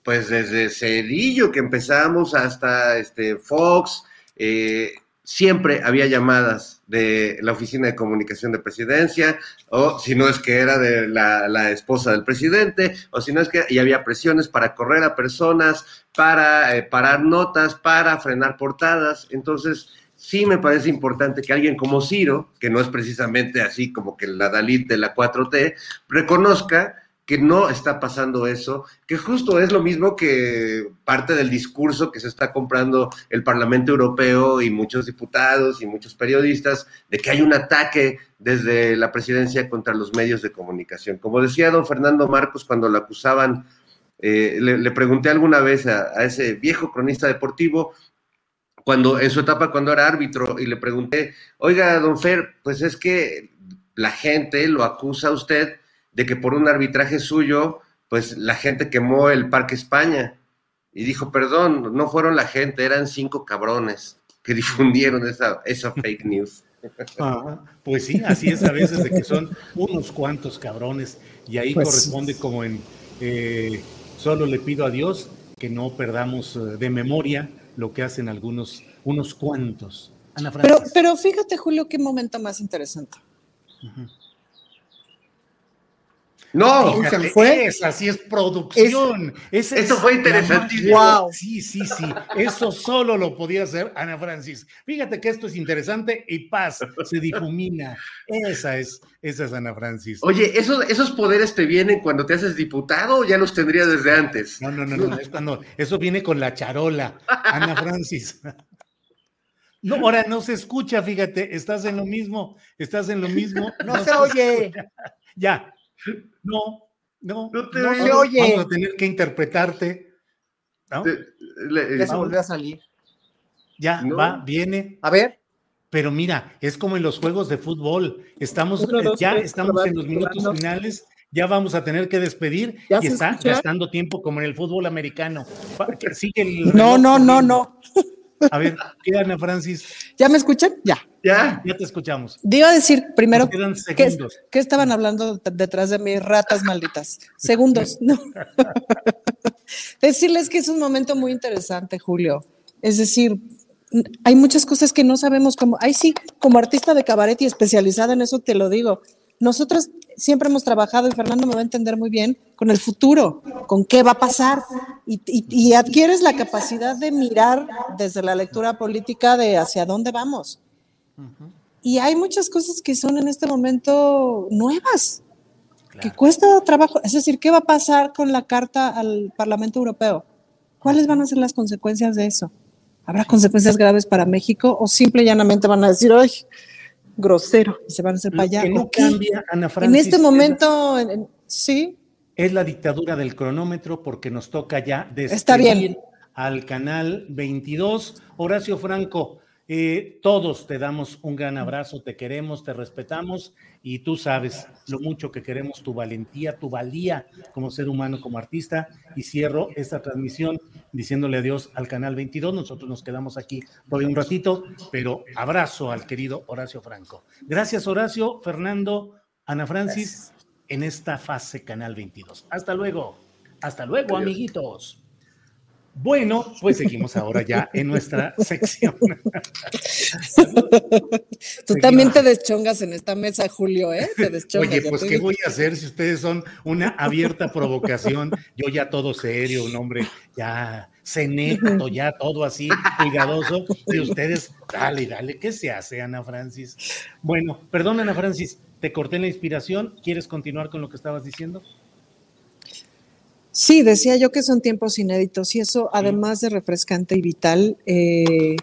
pues desde Cedillo que empezamos hasta este Fox, eh, siempre había llamadas de la oficina de comunicación de presidencia, o si no es que era de la, esposa del presidente, o si no es que, y había presiones para correr a personas, para eh, parar notas, para frenar portadas. Entonces, sí me parece importante que alguien como Ciro, que no es precisamente así como que la Dalit de la 4T, reconozca que no está pasando eso, que justo es lo mismo que parte del discurso que se está comprando el Parlamento Europeo y muchos diputados y muchos periodistas, de que hay un ataque desde la presidencia contra los medios de comunicación. Como decía don Fernando Marcos cuando lo acusaban, eh, le, pregunté alguna vez a, a ese viejo cronista deportivo, cuando en su etapa cuando era árbitro y le pregunté, oiga, don Fer, pues es que la gente lo acusa a usted de que por un arbitraje suyo, pues la gente quemó el Parque España. Y dijo, perdón, no fueron la gente, eran cinco cabrones que difundieron esa, esa fake news. pues sí, así es a veces de que son unos cuantos cabrones y ahí Pues- corresponde como en eh, solo le pido a Dios que no perdamos eh, de memoria lo que hacen algunos, unos cuantos. Ana Pero, pero fíjate, Julio, qué momento más interesante. No, Fíjate, se fue. esa sí es producción. Eso es fue interesantísimo. Wow. Sí, sí, sí. Eso solo lo podía hacer Ana Francis. Fíjate que esto es interesante y paz, se difumina. Esa es, esa es Ana Francis. Oye, ¿esos, ¿esos poderes te vienen cuando te haces diputado o ya los tendrías desde antes? No, no, no, no, es cuando- eso viene con la charola, Ana Francis. No, ahora no se escucha, fíjate, estás en lo mismo, estás en lo mismo. No se oye. escucha. Ya. No, no, No te no, oye. vamos- oye. Vamos a tener que interpretarte. ¿no? Te- le- Ya se Vamos. volvió a salir. Ya, No. va, viene. A ver. Pero mira, es como en los juegos de fútbol. Estamos, Uno, eh, dos, ya tres, estamos probando, en los minutos probando. finales, ya vamos a tener que despedir ¿Ya y está escucha? gastando tiempo como en el fútbol americano. Sigue el No, no, no, no. A ver, ¿qué Ana Francis? ¿Ya me escuchan? Ya. Ya. Ya te escuchamos. Digo a decir primero Nos quedan ¿Qué, segundos. qué estaban hablando de- detrás de mí? Ratas malditas. Segundos, no. Decirles que es un momento muy interesante, Julio. Es decir, hay muchas cosas que no sabemos cómo. Ahí sí, como artista de cabaret y especializada en eso te lo digo. Nosotros siempre hemos trabajado, y Fernando me va a entender muy bien, con el futuro, con qué va a pasar. Y, y- y adquieres la capacidad de mirar desde la lectura política de hacia dónde vamos. Y hay muchas cosas que son en este momento nuevas, que cuesta trabajo. Es decir, ¿qué va a pasar con la carta al Parlamento Europeo? ¿Cuáles van a ser las consecuencias de eso? ¿Habrá consecuencias graves para México o simple y llanamente van a decir, ay, grosero, y se van a hacer para allá? que no cambia, Ana En Francis, este es- momento, en- en- sí, Es la dictadura del cronómetro porque nos toca ya Está bien. al canal 22. Horacio Franco, eh, todos te damos un gran abrazo, te queremos, te respetamos y tú sabes lo mucho que queremos tu valentía, tu valía como ser humano, como artista. Y cierro esta transmisión diciéndole adiós al canal 22. Nosotros nos quedamos aquí todavía un ratito, pero abrazo al querido Horacio Franco. Gracias, Horacio, Fernando, Ana Francis en esta fase Canal 22. Hasta luego. Hasta luego, amiguitos. Bueno, pues seguimos ahora ya en nuestra sección. tú también te deschongas en esta mesa, Julio, ¿eh? Te deschongas. Oye, pues ¿qué voy a hacer si ustedes son una abierta provocación? Yo ya todo serio, un hombre ya senecto, ya todo así, cuidadoso, y ustedes, dale, dale, ¿qué se hace, Ana Francis? Bueno, perdón, Ana Francis, te corté la inspiración, ¿quieres continuar con lo que estabas diciendo? Sí, decía yo que son tiempos inéditos y eso, además de refrescante y vital, eh,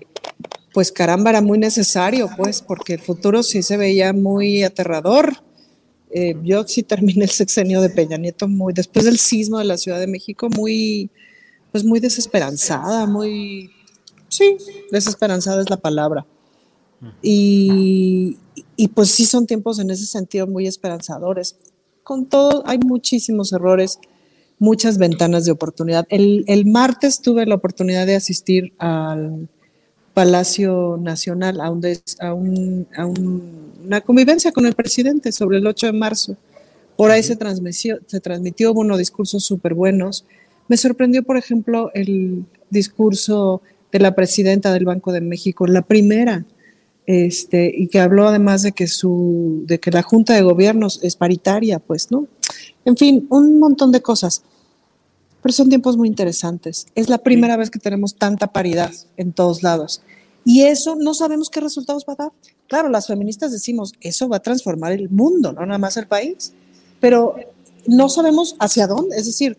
pues caramba, era muy necesario, pues, porque el futuro sí se veía muy aterrador. Eh, yo sí terminé el sexenio de Peña Nieto muy, después del sismo de la Ciudad de México, muy, pues muy desesperanzada, muy, sí, desesperanzada es la palabra. y, y pues sí son tiempos en ese sentido muy esperanzadores. Con todo, hay muchísimos errores, muchas ventanas de oportunidad. El, el martes tuve la oportunidad de asistir al Palacio Nacional a, un a, un, a un, una convivencia con el presidente sobre el 8 de marzo. Por ahí se transmitió, se transmitió unos discursos súper buenos. Me sorprendió, por ejemplo, el discurso de la presidenta del Banco de México, la primera, este, y que habló además de que, su, de que la Junta de Gobiernos es paritaria, pues, ¿no? En fin, un montón de cosas. Pero son tiempos muy interesantes. Es la primera vez que tenemos tanta paridad en todos lados. Y eso no sabemos qué resultados va a dar. Claro, las feministas decimos, eso va a transformar el mundo, no nada más el país pero no sabemos hacia dónde, es decir,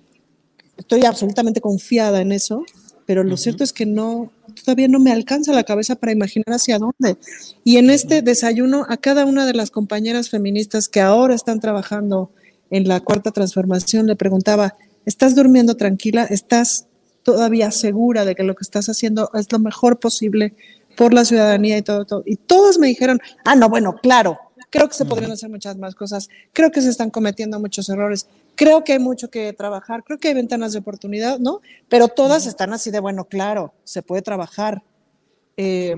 estoy absolutamente confiada en eso, pero lo cierto es que no, todavía no me alcanza la cabeza para imaginar hacia dónde. Y en este desayuno, a cada una de las compañeras feministas que ahora están trabajando en la cuarta transformación, le preguntaba, ¿estás durmiendo tranquila? ¿Estás todavía segura de que lo que estás haciendo es lo mejor posible por la ciudadanía y todo, todo? Y todas me dijeron, ah, no, bueno, claro, Creo que se podrían hacer muchas más cosas. Creo que se están cometiendo muchos errores. Creo que hay mucho que trabajar. Creo que hay ventanas de oportunidad, ¿no? Pero todas están así de, bueno, claro, se puede trabajar. Eh,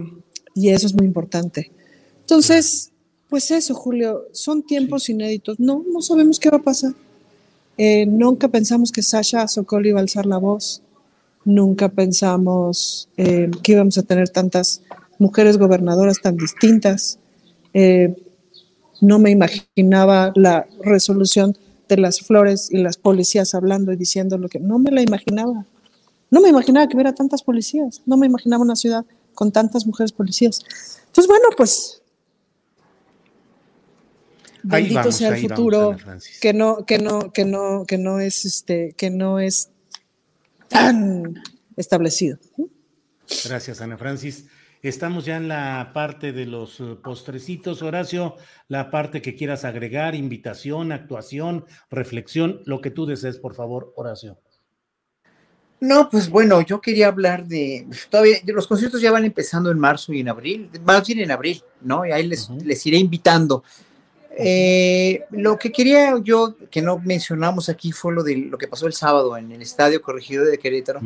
y eso es muy importante. Entonces, pues eso, Julio, son tiempos inéditos. No, no sabemos qué va a pasar. Eh, nunca pensamos que Sasha Sokol iba a alzar la voz. Nunca pensamos eh, que íbamos a tener tantas mujeres gobernadoras tan distintas. Eh, no me imaginaba la resolución de las flores y las policías hablando y diciendo lo que no me la imaginaba. No me imaginaba que hubiera tantas policías, no me imaginaba una ciudad con tantas mujeres policías. Entonces, bueno, pues bendito sea el futuro que no que no que no que no es este que no es tan establecido. Gracias, Ana Francis. Estamos ya en la parte de los eh, postrecitos, Horacio, la parte que quieras agregar, invitación, actuación, reflexión, lo que tú desees, por favor, Horacio. No, pues bueno, yo quería hablar de, todavía, los conciertos ya van empezando en marzo y en abril, más bien en abril, ¿no? Y ahí les, les iré invitando. Eh, lo que quería yo, que no mencionamos aquí, fue lo de lo que pasó el sábado en el Estadio Corregido de Querétaro,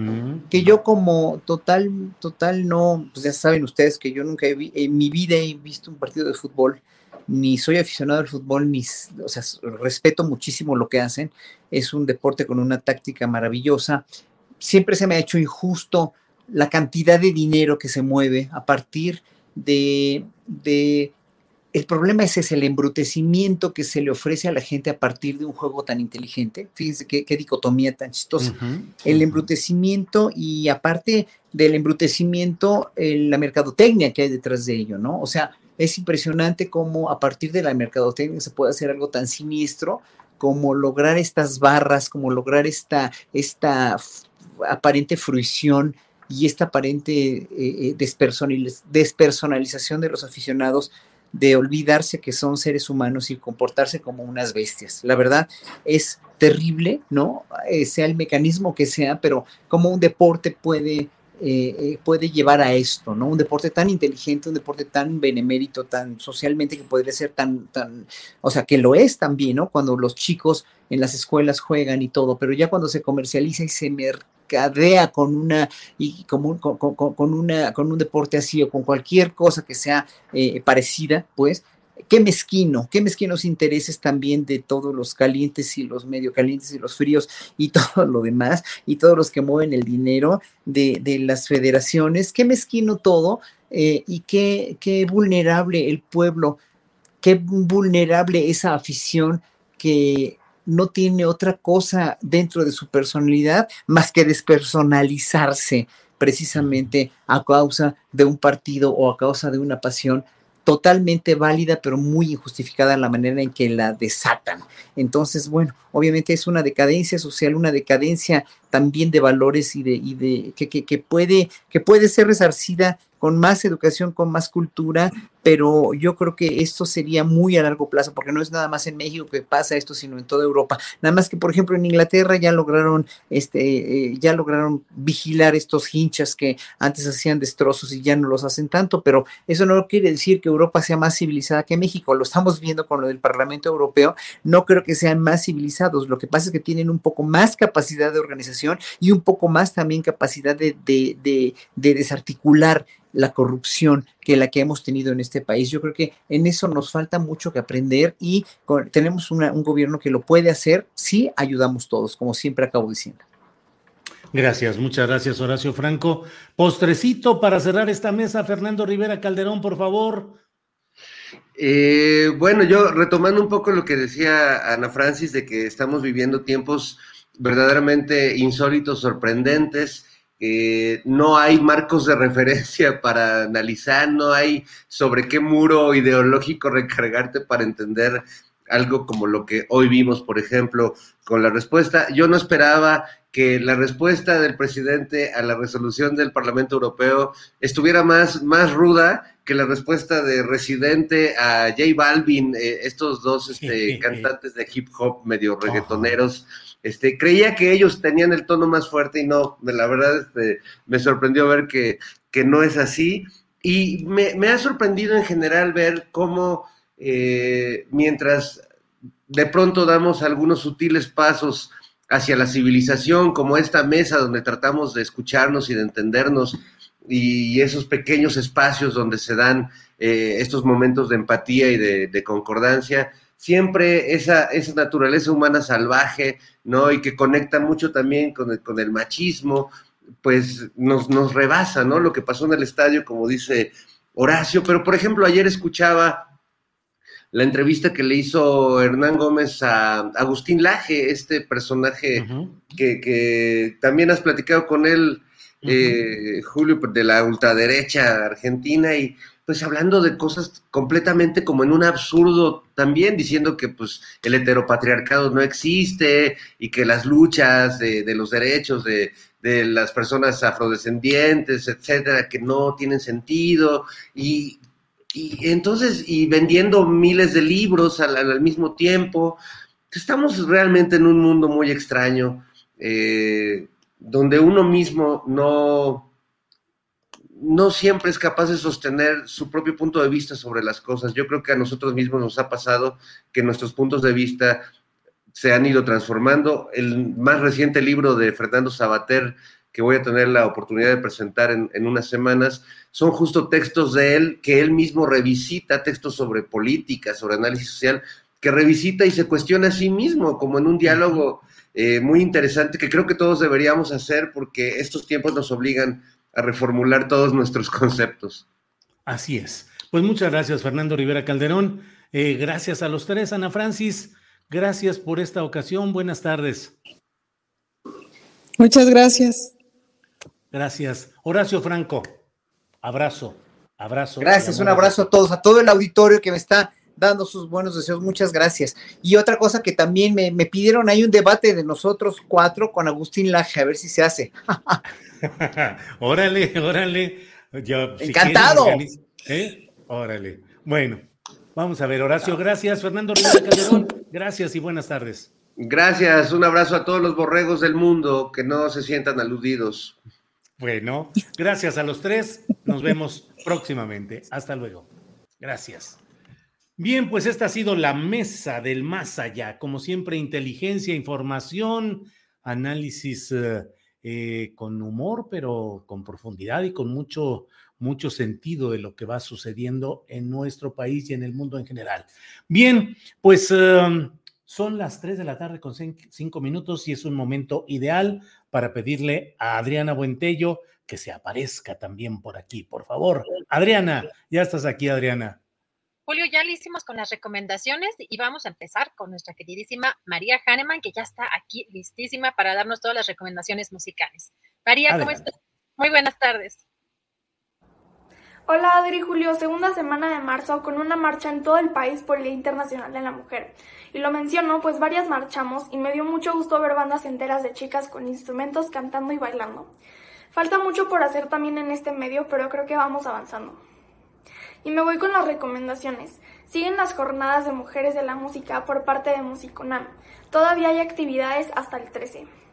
que yo como total, total no, pues ya saben ustedes que yo nunca he en mi vida he visto un partido de fútbol, ni soy aficionado al fútbol, ni, o sea, respeto muchísimo lo que hacen, es un deporte con una táctica maravillosa, siempre se me ha hecho injusto la cantidad de dinero que se mueve a partir de, de el problema es el embrutecimiento que se le ofrece a la gente a partir de un juego tan inteligente. Fíjense qué, dicotomía tan chistosa. El embrutecimiento y aparte del embrutecimiento, la mercadotecnia que hay detrás de ello, ¿no? O sea, es impresionante cómo a partir de la mercadotecnia se puede hacer algo tan siniestro como lograr estas barras, como lograr esta, esta aparente fruición y esta aparente eh, eh, despersonalización de los aficionados de olvidarse que son seres humanos y comportarse como unas bestias. La verdad es terrible, ¿no? Eh, sea el mecanismo que sea, pero como un deporte puede, eh, eh, puede llevar a esto, ¿no? Un deporte tan inteligente, un deporte tan benemérito, tan socialmente que podría ser tan, tan, o sea, que lo es también, ¿no? Cuando los chicos en las escuelas juegan y todo, pero ya cuando se comercializa y se mercadea con una y con, con, una con un deporte así o con cualquier cosa que sea eh, parecida, pues qué mezquino, qué mezquinos intereses también de todos los calientes y los medio calientes y los fríos y todo lo demás y todos los que mueven el dinero de, las federaciones, qué mezquino todo eh, y qué, qué vulnerable el pueblo, qué vulnerable esa afición que no tiene otra cosa dentro de su personalidad más que despersonalizarse precisamente a causa de un partido o a causa de una pasión totalmente válida, pero muy injustificada la manera en que la desatan. Entonces, bueno, obviamente es una decadencia social, una decadencia también de valores y de, y de que, que, puede, que puede ser resarcida con más educación, con más cultura, pero yo creo que esto sería muy a largo plazo, porque no es nada más en México que pasa esto, sino en toda Europa. Nada más que, por ejemplo, en Inglaterra ya lograron, este, eh, ya lograron vigilar estos hinchas que antes hacían destrozos y ya no los hacen tanto, pero eso no quiere decir que Europa sea más civilizada que México. Lo estamos viendo con lo del Parlamento Europeo. No creo que sean más civilizados. Lo que pasa es que tienen un poco más capacidad de organización y un poco más también capacidad de, de, de, de desarticular la corrupción que la que hemos tenido en este país. Yo creo que en eso nos falta mucho que aprender y con, tenemos una, un gobierno que lo puede hacer si ayudamos todos, como siempre acabo diciendo. Gracias, muchas gracias Horacio Franco. Postrecito para cerrar esta mesa, Fernando Rivera Calderón, por favor. Eh, bueno, yo retomando un poco lo que decía Ana Francis de que estamos viviendo tiempos verdaderamente insólitos, sorprendentes, no hay marcos de referencia para analizar, no hay sobre qué muro ideológico recargarte para entender algo como lo que hoy vimos, por ejemplo, con la respuesta. Yo no esperaba que la respuesta del presidente a la resolución del Parlamento Europeo estuviera más, más ruda que la respuesta de Residente a J Balvin, eh, estos dos este, cantantes de hip hop medio reggaetoneros. Este, creía que ellos tenían el tono más fuerte y no, la verdad este, me sorprendió ver que, que no es así. Y me, me, ha sorprendido en general ver cómo eh, mientras de pronto damos algunos sutiles pasos hacia la civilización, como esta mesa donde tratamos de escucharnos y de entendernos, y esos pequeños espacios donde se dan eh, estos momentos de empatía y de, concordancia, siempre esa, esa naturaleza humana salvaje, ¿no? Y que conecta mucho también con el, con el machismo, pues nos, nos rebasa, ¿no? Lo que pasó en el estadio, como dice Horacio, pero por ejemplo, ayer escuchaba la entrevista que le hizo Hernán Gómez a Agustín Laje, este personaje uh -huh. que, que, también has platicado con él, uh -huh. eh, Julio, de la ultraderecha argentina, y pues hablando de cosas completamente como en un absurdo también, diciendo que pues el heteropatriarcado no existe y que las luchas de, de los derechos de, de, las personas afrodescendientes, etcétera, que no tienen sentido y, y entonces, y vendiendo miles de libros al, mismo tiempo, estamos realmente en un mundo muy extraño, eh, donde uno mismo no, no siempre es capaz de sostener su propio punto de vista sobre las cosas. Yo creo que a nosotros mismos nos ha pasado que nuestros puntos de vista se han ido transformando. El más reciente libro de Fernando Sabater, que voy a tener la oportunidad de presentar en, en unas semanas, son justo textos de él que él mismo revisita, textos sobre política, sobre análisis social, que revisita y se cuestiona a sí mismo, como en un diálogo eh, muy interesante que creo que todos deberíamos hacer porque estos tiempos nos obligan a reformular todos nuestros conceptos. Así es. Pues muchas gracias, Fernando Rivera Calderón. Eh, gracias a los tres, Ana Francis. Gracias por esta ocasión. Buenas tardes. Muchas gracias. Gracias. Horacio Franco, abrazo, abrazo. Gracias, un abrazo a todos, a todo el auditorio que me está dando sus buenos deseos. Muchas gracias. Y otra cosa que también me, me pidieron, hay un debate de nosotros cuatro con Agustín Laje, a ver si se hace. órale, órale. Yo, Encantado. Si ¿eh? Órale. Bueno, vamos a ver, Horacio, gracias. Fernando Rivera Calderón, gracias y buenas tardes. Gracias, un abrazo a todos los borregos del mundo que no se sientan aludidos. Bueno, gracias a los tres. Nos vemos próximamente. Hasta luego. Gracias. Bien, pues esta ha sido la mesa del más allá. Como siempre, inteligencia, información, análisis eh, eh, con humor, pero con profundidad y con mucho, mucho sentido de lo que va sucediendo en nuestro país y en el mundo en general. Bien, pues eh, son las 3 de la tarde con 5 minutos y es un momento ideal para pedirle a Adriana Buentello que se aparezca también por aquí, por favor. Adriana, ya estás aquí, Adriana. Julio, ya le hicimos con las recomendaciones y vamos a empezar con nuestra queridísima María Hahnemann, que ya está aquí listísima para darnos todas las recomendaciones musicales. María, Adelante. ¿cómo estás? Muy buenas tardes. Hola Adri Julio, segunda semana de marzo con una marcha en todo el país por el Día Internacional de la Mujer. Y lo menciono, pues varias marchamos y me dio mucho gusto ver bandas enteras de chicas con instrumentos cantando y bailando. Falta mucho por hacer también en este medio, pero creo que vamos avanzando. Y me voy con las recomendaciones. Siguen las jornadas de mujeres de la música por parte de Musiconam. Todavía hay actividades hasta el 13.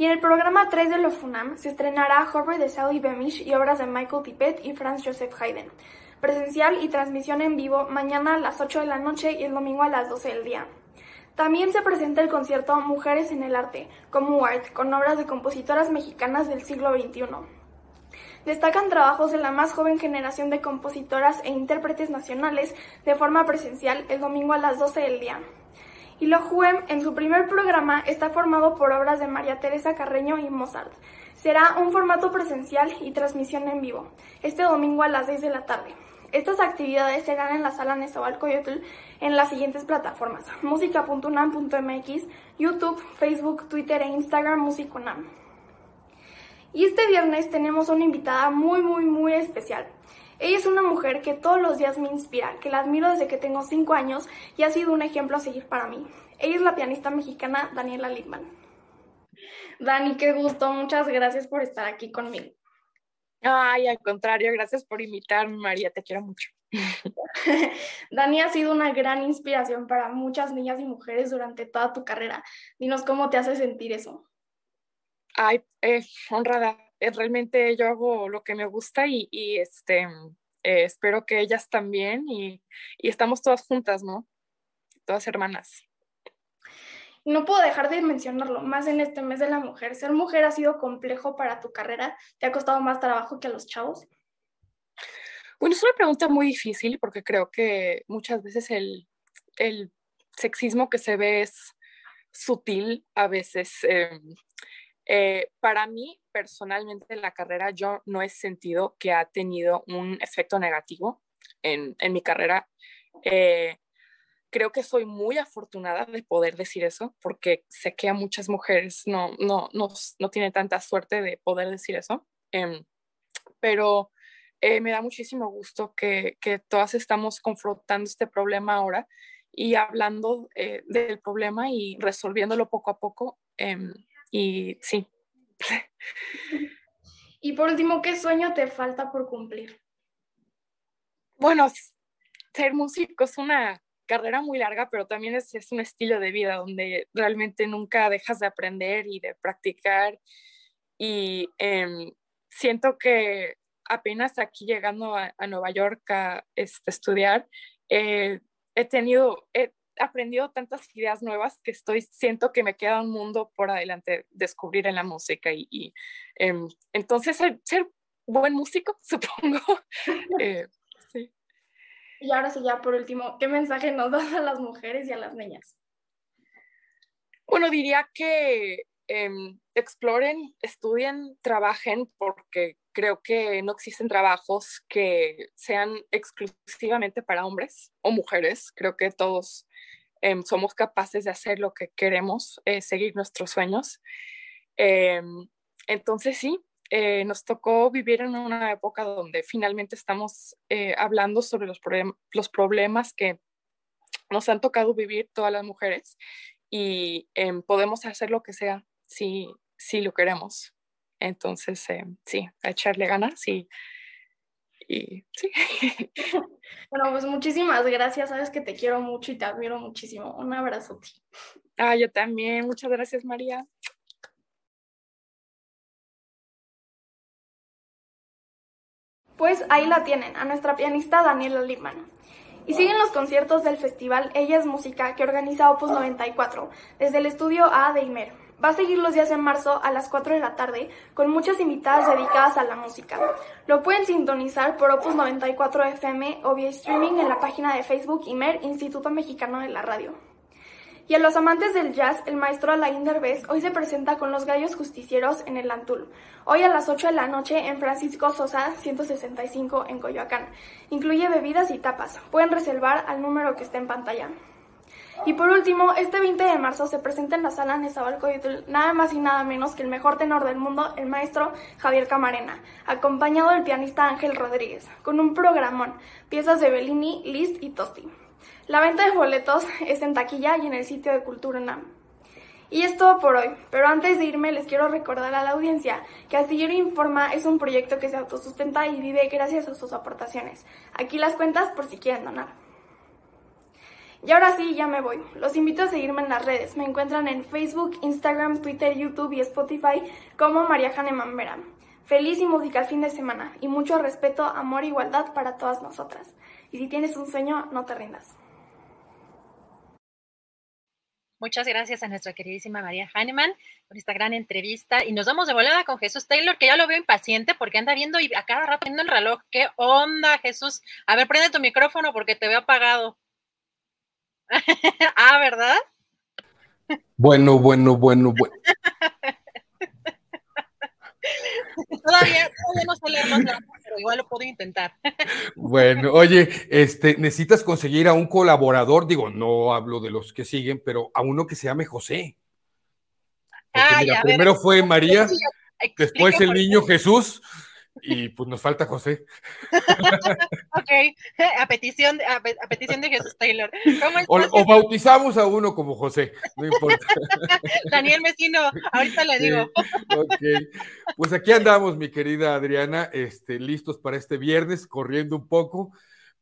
Y en el programa 3 de los FUNAM se estrenará Horror de Sally Beamish y obras de Michael Tippett y Franz Joseph Haydn. Presencial y transmisión en vivo mañana a las 8 de la noche y el domingo a las 12 del día. También se presenta el concierto Mujeres en el Arte, como Art, con obras de compositoras mexicanas del siglo XXI. Destacan trabajos de la más joven generación de compositoras e intérpretes nacionales de forma presencial el domingo a las 12 del día y lo JUEM en su primer programa está formado por obras de María Teresa Carreño y Mozart. Será un formato presencial y transmisión en vivo, este domingo a las 6 de la tarde. Estas actividades serán en la sala Nezahualcóyotl en las siguientes plataformas: música.unam.mx, YouTube, Facebook, Twitter e Instagram Musiconam. Y este viernes tenemos una invitada muy muy muy especial. Ella es una mujer que todos los días me inspira, que la admiro desde que tengo 5 años y ha sido un ejemplo a seguir para mí. Ella es la pianista mexicana Daniela Littman. Dani, qué gusto, muchas gracias por estar aquí conmigo. Ay, al contrario, gracias por invitarme, María, te quiero mucho. Dani ha sido una gran inspiración para muchas niñas y mujeres durante toda tu carrera. Dinos cómo te hace sentir eso. Ay, eh, honrada, realmente yo hago lo que me gusta y, este, eh, espero que ellas también y, estamos todas juntas, ¿no? Todas hermanas. No puedo dejar de mencionarlo, más en este mes de la mujer. Ser mujer ha sido complejo para tu carrera. ¿Te ha costado más trabajo que a los chavos? Bueno, es una pregunta muy difícil porque creo que muchas veces el, sexismo que se ve es sutil, a veces em, eh, para mí, personalmente, en la carrera, yo no he sentido que ha tenido un efecto negativo en, mi carrera. Eh, creo que soy muy afortunada de poder decir eso, porque sé que a muchas mujeres no, no, no, no tienen tanta suerte de poder decir eso. Em, pero eh, me da muchísimo gusto que, que, todas estamos confrontando este problema ahora y hablando del problema y resolviéndolo poco a poco. Em, y sí. Y por último, ¿qué sueño te falta por cumplir? Bueno, ser músico es una carrera muy larga, pero también es, es, un estilo de vida donde realmente nunca dejas de aprender y de practicar. Y em, siento que apenas aquí llegando a, Nueva York a este, estudiar, eh, he tenido, aprendido tantas ideas nuevas que estoy, siento que me queda un mundo por adelante descubrir en la música y, em, entonces ser, buen músico, supongo. Eh, sí. Y ahora sí, ya por último, ¿qué mensaje nos das a las mujeres y a las niñas? Bueno, diría que em, exploren, estudien, trabajen, porque creo que no existen trabajos que sean exclusivamente para hombres o mujeres. Creo que todos Em, somos capaces de hacer lo que queremos, eh, seguir nuestros sueños. Em, entonces sí, eh, nos tocó vivir en una época donde finalmente estamos eh, hablando sobre los, los problemas que nos han tocado vivir todas las mujeres y em, podemos hacer lo que sea si, si lo queremos. Entonces, sí, a echarle ganas y y sí. Bueno, pues muchísimas gracias, sabes que te quiero mucho y te admiro muchísimo. Un abrazo. Ah, yo también, muchas gracias María. Pues ahí la tienen, a nuestra pianista Daniela Lipman. Y siguen los conciertos del festival Ella es Música que organiza Opus 94 desde el estudio A de Imer. Va a seguir los días en marzo a las 4 de la tarde con muchas invitadas dedicadas a la música. Lo pueden sintonizar por Opus 94 FM o vía streaming en la página de Facebook IMER, Instituto Mexicano de la Radio. Y a los amantes del jazz, el maestro Alain Derbez hoy se presenta con los Gallos Justicieros en el Antul. Hoy a las 8 de la noche en Francisco Sosa 165 en Coyoacán. Incluye bebidas y tapas. Pueden reservar al número que está en pantalla. Y por último, este 20 de marzo se presenta en la sala Nezahualcóyotl nada más y nada menos que el mejor tenor del mundo, el maestro Javier Camarena, acompañado del pianista Ángel Rodríguez, con un programón, piezas de Bellini, Liszt y Tosti. La venta de boletos es en taquilla y en el sitio de Cultura UNAM. Y es todo por hoy, pero antes de irme les quiero recordar a la audiencia que Astillero Informa es un proyecto que se autosustenta y vive gracias a sus aportaciones. Aquí las cuentas por si quieren donar. Y ahora sí, ya me voy. Los invito a seguirme en las redes. Me encuentran en Facebook, Instagram, Twitter, YouTube y Spotify como María Hahnemann Vera. Feliz y musical fin de semana y mucho respeto, amor e igualdad para todas nosotras. Y si tienes un sueño, no te rindas. Muchas gracias a nuestra queridísima María Hahnemann por esta gran entrevista. Y nos vamos de volada con Jesús Taylor, que ya lo veo impaciente porque anda viendo y a cada rato viendo el reloj. ¿Qué onda, Jesús? A ver, prende tu micrófono porque te veo apagado. ah, ¿verdad? Bueno, bueno, bueno, bueno. todavía, todavía no sé leer pero igual lo puedo intentar. bueno, oye, este, necesitas conseguir a un colaborador, digo, no hablo de los que siguen, pero a uno que se llame José. mira, primero fue María, después el niño Jesús, y pues nos falta José. ok, a petición, de, a, petición de Jesús Taylor. O, bautizamos a uno como José, no importa. Daniel Mesino, ahorita le digo. ok, pues aquí andamos, mi querida Adriana, este, listos para este viernes, corriendo un poco,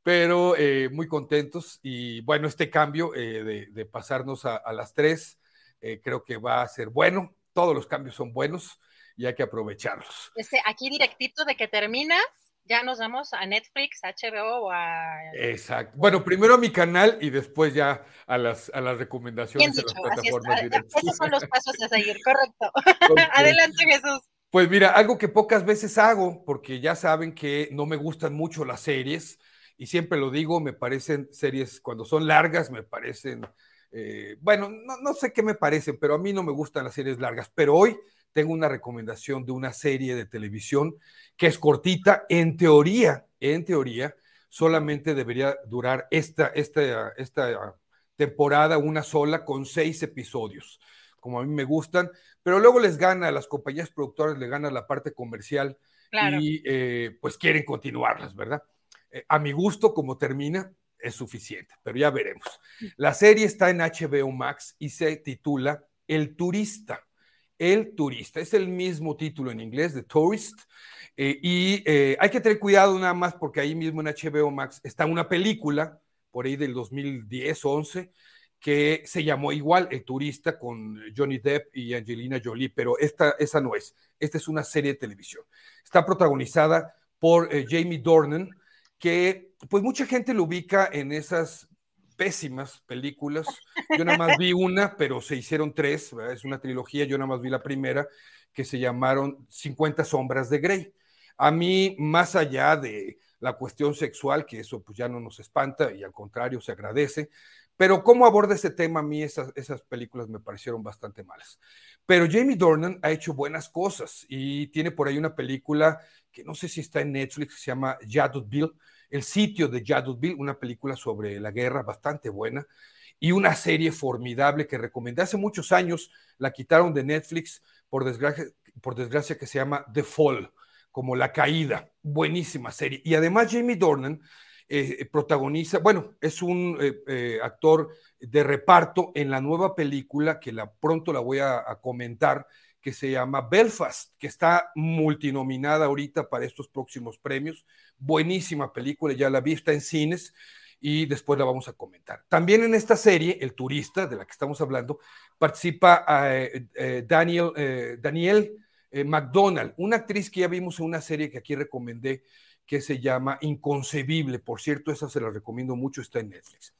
pero eh, muy contentos. Y bueno, este cambio eh, de, pasarnos a, las tres, eh, creo que va a ser bueno. Todos los cambios son buenos y hay que aprovecharlos. Este, aquí directito de que terminas, ya nos vamos a Netflix, HBO o a... Exacto. Bueno, primero a mi canal y después ya a las, a las recomendaciones de las plataformas Esos son los pasos a seguir, correcto. Adelante, Jesús. Pues mira, algo que pocas veces hago, porque ya saben que no me gustan mucho las series, y siempre lo digo, me parecen series, cuando son largas, me parecen, eh, bueno, no, no sé qué me parecen, pero a mí no me gustan las series largas, pero hoy tengo una recomendación de una serie de televisión que es cortita. En teoría, en teoría, solamente debería durar esta, esta, esta temporada una sola con seis episodios, como a mí me gustan, pero luego les gana a las compañías productoras, le gana la parte comercial y eh, pues quieren continuarlas, ¿verdad? Eh, a mi gusto, como termina, es suficiente, pero ya veremos. La serie está en HBO Max y se titula El Turista. El turista. Es el mismo título en inglés, The Tourist. Eh, y eh, hay que tener cuidado nada más porque ahí mismo en HBO Max está una película, por ahí del 2010 11, que se llamó igual El turista con Johnny Depp y Angelina Jolie, pero esta, esa no es. Esta es una serie de televisión. Está protagonizada por eh, Jamie Dornan, que pues mucha gente lo ubica en esas pésimas películas. Yo nada más vi una, pero se hicieron tres, es una trilogía, yo nada más vi la primera, que se llamaron 50 sombras de Grey. A mí, más allá de la cuestión sexual, que eso pues ya no nos espanta y al contrario se agradece, pero cómo aborda ese tema, a mí esas, esas películas me parecieron bastante malas. Pero Jamie Dornan ha hecho buenas cosas y tiene por ahí una película que no sé si está en Netflix, se llama Bill el sitio de Yadutville, una película sobre la guerra bastante buena, y una serie formidable que recomendé hace muchos años, la quitaron de Netflix por desgracia, por desgracia que se llama The Fall, como La Caída, buenísima serie. Y además Jamie Dornan eh, protagoniza, bueno, es un eh, eh, actor de reparto en la nueva película que la, pronto la voy a comentar, que se llama Belfast, que está multinominada ahorita para estos próximos premios. Buenísima película, ya la vi, está en cines y después la vamos a comentar. También en esta serie, El Turista, de la que estamos hablando, participa eh, eh, Daniel, eh, Daniel McDonald, una actriz que ya vimos en una serie que aquí recomendé que se llama Inconcebible. Por cierto, esa se la recomiendo mucho, está en Netflix.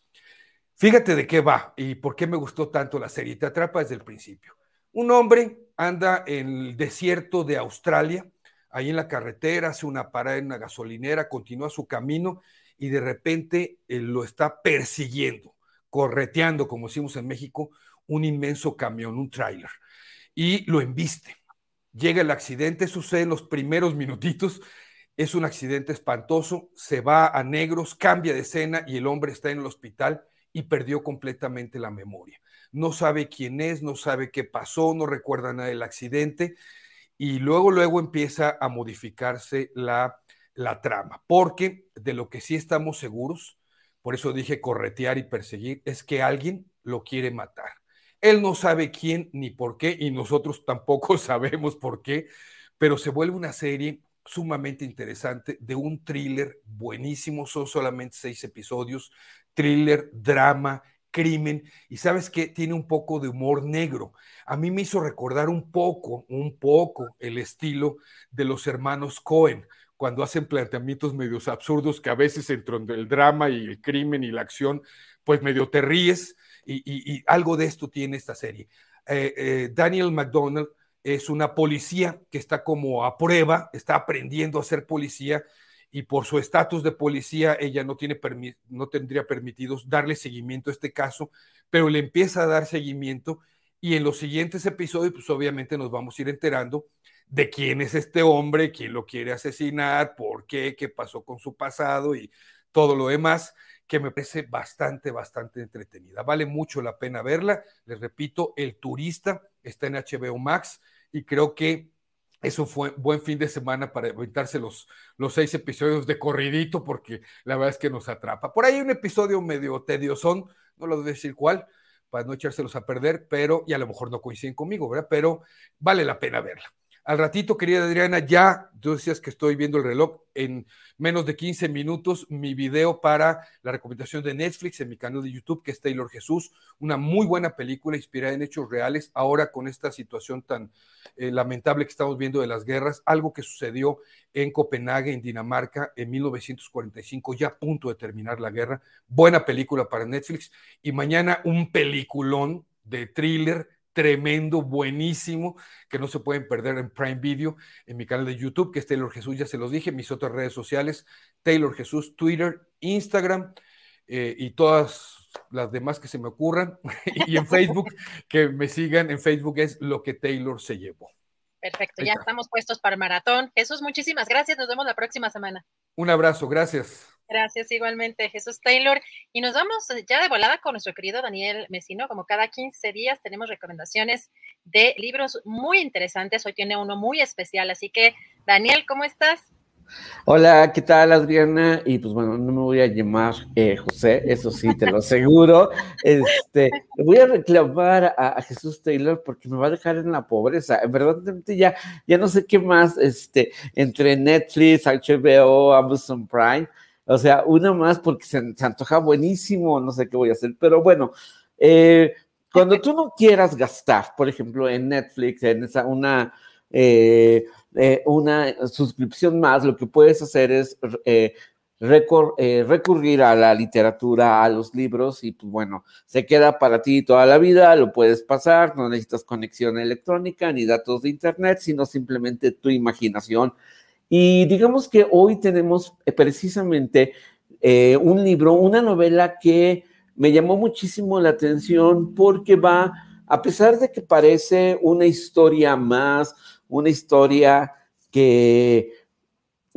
Fíjate de qué va y por qué me gustó tanto la serie. Te atrapa desde el principio. Un hombre anda en el desierto de Australia, ahí en la carretera, hace una parada en una gasolinera, continúa su camino y de repente eh, lo está persiguiendo, correteando, como decimos en México, un inmenso camión, un tráiler, y lo embiste. Llega el accidente, sucede en los primeros minutitos, es un accidente espantoso, se va a negros, cambia de escena y el hombre está en el hospital y perdió completamente la memoria. No sabe quién es, no sabe qué pasó, no recuerda nada del accidente y luego, luego empieza a modificarse la, la trama, porque de lo que sí estamos seguros, por eso dije corretear y perseguir, es que alguien lo quiere matar. Él no sabe quién ni por qué y nosotros tampoco sabemos por qué, pero se vuelve una serie sumamente interesante de un thriller buenísimo, son solamente seis episodios, thriller, drama, crimen, y sabes que tiene un poco de humor negro. A mí me hizo recordar un poco, un poco el estilo de los hermanos Cohen, cuando hacen planteamientos medios absurdos que a veces entre el drama y el crimen y la acción, pues medio te ríes, y, algo de esto tiene esta serie. Eh, eh, Daniel McDonald es una policía que está como a prueba, está aprendiendo a ser policía y por su estatus de policía ella no, tiene no tendría permitidos darle seguimiento a este caso, pero le empieza a dar seguimiento y en los siguientes episodios pues obviamente nos vamos a ir enterando de quién es este hombre, quién lo quiere asesinar, por qué, qué pasó con su pasado y todo lo demás que me parece bastante, bastante entretenida. Vale mucho la pena verla. Les repito, El Turista está en HBO Max y creo que eso fue buen fin de semana para aventarse los, seis episodios de corridito porque la verdad es que nos atrapa. Por ahí un episodio medio tedioso, no lo voy a decir cuál, para no echárselos a perder, pero, y a lo mejor no coinciden conmigo, ¿verdad? Pero vale la pena verla. Al ratito, querida Adriana, ya tú decías que estoy viendo el reloj en menos de 15 minutos mi video para la recomendación de Netflix en mi canal de YouTube, que es Taylor Jesús, una muy buena película inspirada en hechos reales, ahora con esta situación tan eh, lamentable que estamos viendo de las guerras, algo que sucedió en Copenhague, en Dinamarca, en 1945, ya a punto de terminar la guerra. Buena película para Netflix. Y mañana un peliculón de thriller tremendo, buenísimo, que no se pueden perder en Prime Video, en mi canal de YouTube, que es Taylor Jesús, ya se los dije, mis otras redes sociales, Taylor Jesús, Twitter, Instagram eh, y todas las demás que se me ocurran. y en Facebook, que me sigan en Facebook es lo que Taylor se llevó. Perfecto, ya estamos puestos para el maratón. Jesús, muchísimas gracias. Nos vemos la próxima semana. Un abrazo, gracias. Gracias igualmente, Jesús Taylor. Y nos vamos ya de volada con nuestro querido Daniel Mesino. Como cada 15 días tenemos recomendaciones de libros muy interesantes. Hoy tiene uno muy especial. Así que, Daniel, ¿cómo estás? Hola, ¿qué tal Adriana? Y pues bueno, no me voy a llamar eh, José, eso sí, te lo aseguro. Este, voy a reclamar a, Jesús Taylor porque me va a dejar en la pobreza. En verdad, ya, ya no sé qué más, este, entre Netflix, HBO, Amazon Prime, o sea, una más porque se, antoja buenísimo, no sé qué voy a hacer, pero bueno, eh, cuando tú no quieras gastar, por ejemplo, en Netflix, en esa, una... Eh, eh, una suscripción más, lo que puedes hacer es eh, recurrir a la literatura, a los libros y pues bueno, se queda para ti toda la vida, lo puedes pasar, no necesitas conexión electrónica ni datos de internet, sino simplemente tu imaginación. Y digamos que hoy tenemos precisamente un libro, una novela que me llamó muchísimo la atención porque va, a pesar de que parece una historia más, una historia que,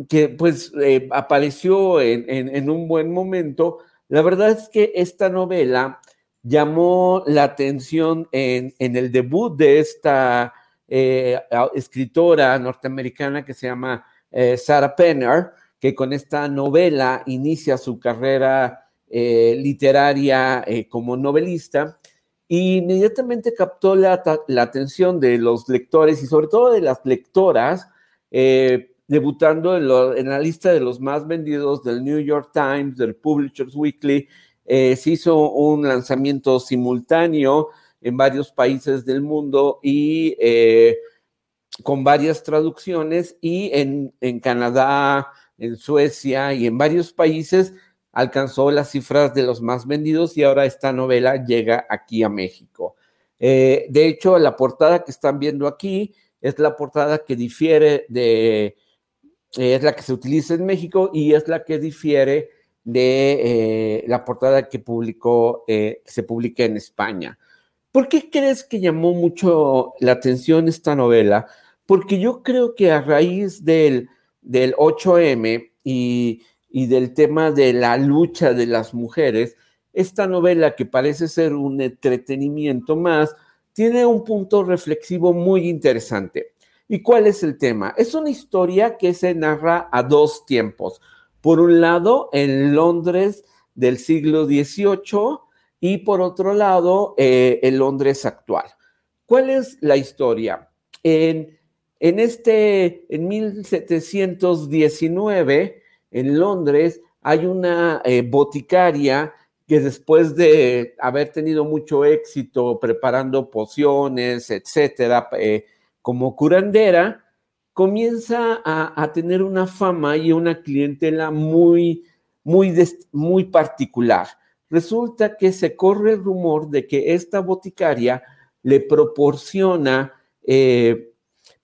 que pues eh, apareció en, un buen momento. La verdad es que esta novela llamó la atención en, el debut de esta eh, escritora norteamericana que se llama eh, Sarah Penner, que con esta novela inicia su carrera literaria como novelista y inmediatamente captó la, atención de los lectores y sobre todo de las lectoras, eh, debutando en, la lista de los más vendidos del New York Times, del Publishers Weekly. Eh, se hizo un lanzamiento simultáneo en varios países del mundo y eh, con varias traducciones y en, en Canadá, en Suecia y en varios países alcanzó las cifras de los más vendidos y ahora esta novela llega aquí a México. Eh, de hecho, la portada que están viendo aquí es la portada que difiere de, eh, es la que se utiliza en México y es la que difiere de eh, la portada que publicó, que se publica en España. ¿Por qué crees que llamó mucho la atención esta novela? Porque yo creo que a raíz del, del 8M y y del tema de la lucha de las mujeres, esta novela, que parece ser un entretenimiento más, tiene un punto reflexivo muy interesante. ¿Y cuál es el tema? Es una historia que se narra a dos tiempos. Por un lado, en Londres del siglo XVIII y por otro lado, eh, el Londres actual. ¿Cuál es la historia? En, en, este, en 1719, en Londres, hay una eh, boticaria que después de haber tenido mucho éxito preparando pociones, etcétera, eh, como curandera, comienza a, tener una fama y una clientela muy, muy, muy particular. Resulta que se corre el rumor de que esta boticaria le proporciona eh,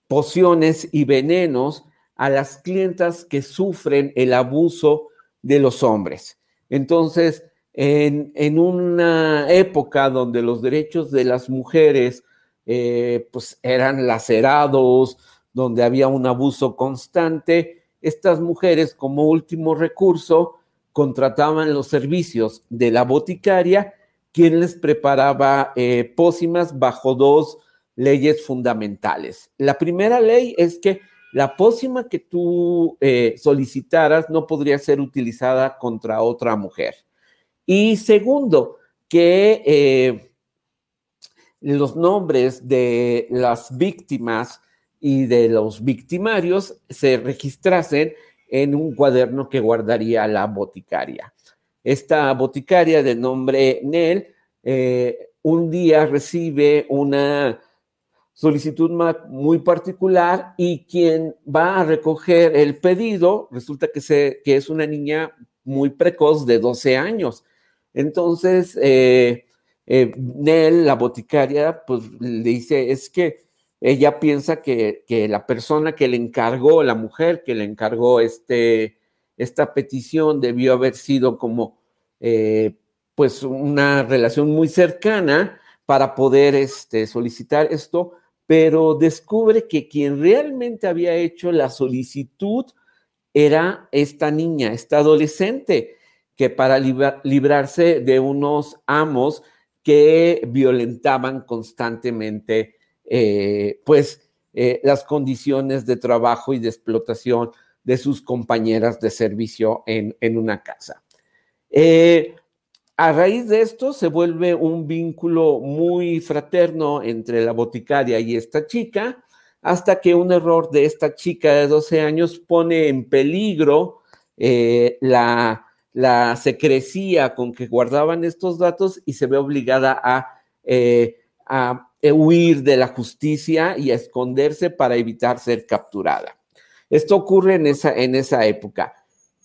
pociones y venenos a las clientas que sufren el abuso de los hombres. Entonces, en, una época donde los derechos de las mujeres eh, pues eran lacerados, donde había un abuso constante, estas mujeres como último recurso contrataban los servicios de la boticaria, quien les preparaba eh, pócimas bajo dos leyes fundamentales. La primera ley es que la pócima que tú eh, solicitaras no podría ser utilizada contra otra mujer. Y segundo, que eh, los nombres de las víctimas y de los victimarios se registrasen en un cuaderno que guardaría la boticaria. Esta boticaria de nombre Nell eh, un día recibe una solicitud muy particular y quien va a recoger el pedido resulta que, es una niña muy precoz de 12 años. Entonces, eh, eh, la boticaria, pues le dice, es que ella piensa que, la persona que le encargó, la mujer que le encargó este, esta petición debió haber sido como, eh, pues, una relación muy cercana para poder este, solicitar esto, pero descubre que quien realmente había hecho la solicitud era esta niña, esta adolescente que para librarse de unos amos que violentaban constantemente, eh, pues, eh, las condiciones de trabajo y de explotación de sus compañeras de servicio en, una casa. Eh, a raíz de esto se vuelve un vínculo muy fraterno entre la boticaria y esta chica, hasta que un error de esta chica de 12 años pone en peligro la la secrecía con que guardaban estos datos y se ve obligada a, eh, a huir de la justicia y a esconderse para evitar ser capturada. Esto ocurre en esa, en esa época.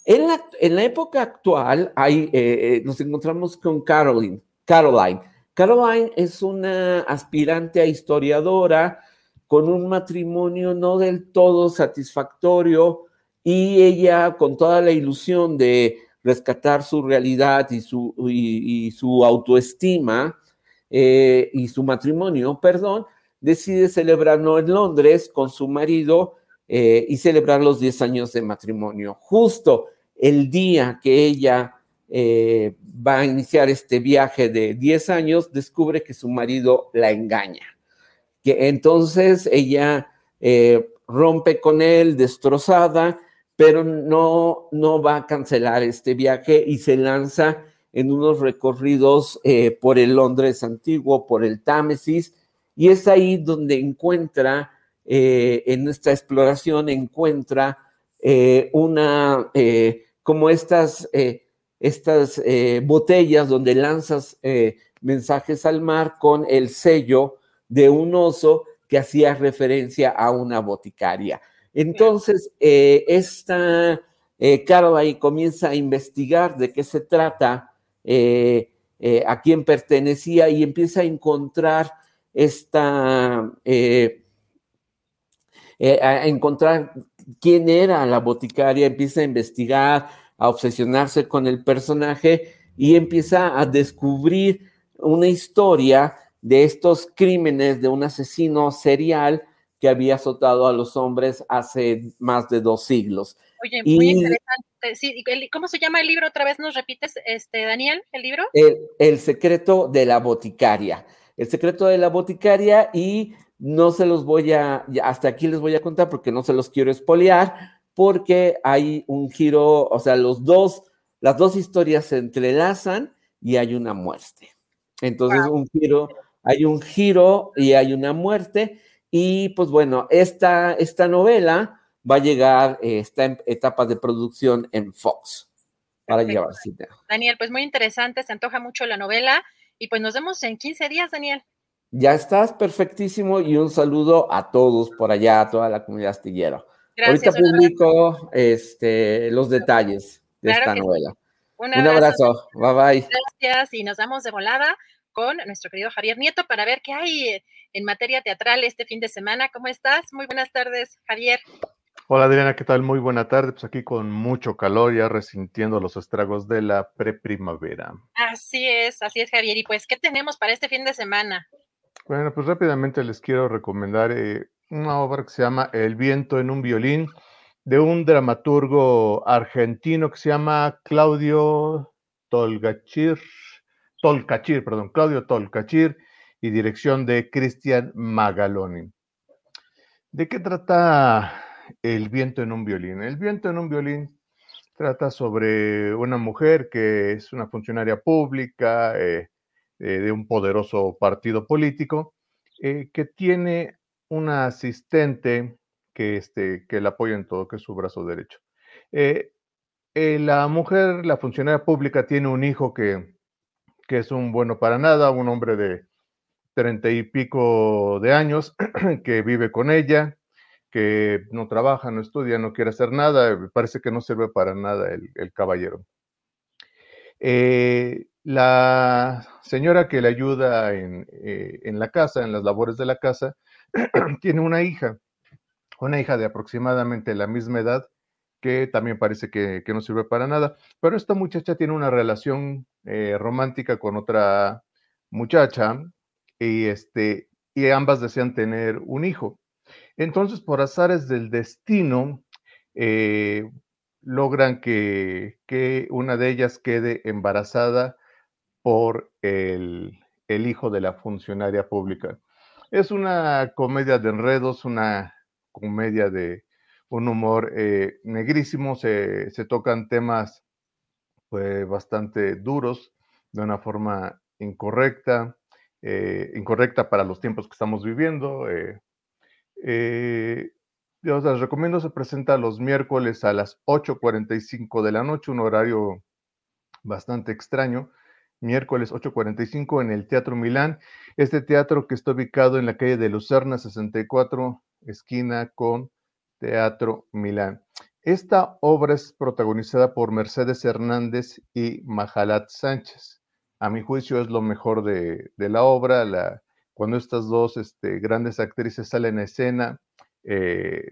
En la, en la época actual hay, eh, eh, nos encontramos con Caroline. Caroline. Caroline es una aspirante a historiadora con un matrimonio no del todo satisfactorio y ella con toda la ilusión de rescatar su realidad y su, y, su autoestima eh, y su matrimonio, perdón, decide celebrarlo en Londres con su marido y celebrar los 10 años de matrimonio. Justo el día que ella eh, va a iniciar este viaje de 10 años, descubre que su marido la engaña. Que entonces ella rompe con él destrozada pero no, no va a cancelar este viaje y se lanza en unos recorridos eh, por el Londres antiguo, por el Támesis, y es ahí donde encuentra, eh, en esta exploración, encuentra eh, una, como estas, estas botellas donde lanzas mensajes al mar con el sello de un oso que hacía referencia a una boticaria. Entonces, eh, esta eh, ahí comienza a investigar de qué se trata, eh, eh, a quién pertenecía y empieza a encontrar esta, a encontrar quién era la boticaria, empieza a investigar, a obsesionarse con el personaje y empieza a descubrir una historia de estos crímenes de un asesino serial que había azotado a los hombres hace más de dos siglos. Oye, muy interesante, sí, ¿cómo se llama el libro? Otra vez nos repites, este, Daniel, el libro. El, secreto de la boticaria. El secreto de la boticaria y no se los voy a, hasta aquí les voy a contar porque no se los quiero espolear, porque hay un giro, o sea, los dos, las dos historias se entrelazan y hay una muerte. Entonces, un giro, hay un giro y hay una muerte. Y pues bueno, esta, esta novela va a llegar, eh, está en etapa de producción en Fox para llevarse. Daniel, pues muy interesante, se antoja mucho la novela y pues nos vemos en 15 días, Daniel. Ya estás perfectísimo y un saludo a todos por allá, a toda la comunidad astillera. Ahorita publico este, los detalles de esta novela. Un abrazo. Bye bye. Gracias y nos damos de volada con nuestro querido Javier Nieto para ver qué hay en materia teatral este fin de semana. ¿Cómo estás? Muy buenas tardes, Javier. Hola Adriana, ¿qué tal? Muy buena tarde. Pues aquí con mucho calor, ya resintiendo los estragos de la preprimavera. Así es, así es, Javier. Y pues, ¿qué tenemos para este fin de semana? Bueno, pues rápidamente les quiero recomendar eh, una obra que se llama El viento en un violín, de un dramaturgo argentino que se llama Claudio Tolgachir, Tolcachir, perdón, Claudio Tolcachir, y dirección de Cristian Magaloni. ¿De qué trata el viento en un violín. El viento en un violín trata sobre una mujer que es una funcionaria pública eh, eh, de un poderoso partido político, eh, que tiene una asistente que, este, que la apoya en todo, que es su brazo derecho. la mujer, la funcionaria pública, tiene un hijo que, que es un bueno para nada, un hombre de treinta y pico de años que vive con ella, que no trabaja, no estudia, no quiere hacer nada, parece que no sirve para nada el, caballero. Eh, la señora que le ayuda eh, en, la casa, en las labores de la casa, tiene una hija, una hija de aproximadamente la misma edad, que también parece que, no sirve para nada, pero esta muchacha tiene una relación eh, romántica con otra muchacha y, este, y ambas desean tener un hijo. Entonces, por azares del destino, eh, logran que, una de ellas quede embarazada por el, hijo de la funcionaria pública. Es una comedia de enredos, una comedia de un humor eh, negrísimo, se, tocan temas pues, bastante duros, de una forma incorrecta, eh, incorrecta para los tiempos que estamos viviendo, eh, yo les recomiendo, se presenta los miércoles a las 8.45 de la noche, un horario bastante extraño. Miércoles 8.45 en el Teatro Milán. Este teatro que está ubicado en la calle de Lucerna 64, esquina con Teatro Milán. Esta obra es protagonizada por Mercedes Hernández y Majalat Sánchez. A mi juicio es lo mejor de, de la obra. Cuando estas dos este, grandes actrices salen a escena, eh,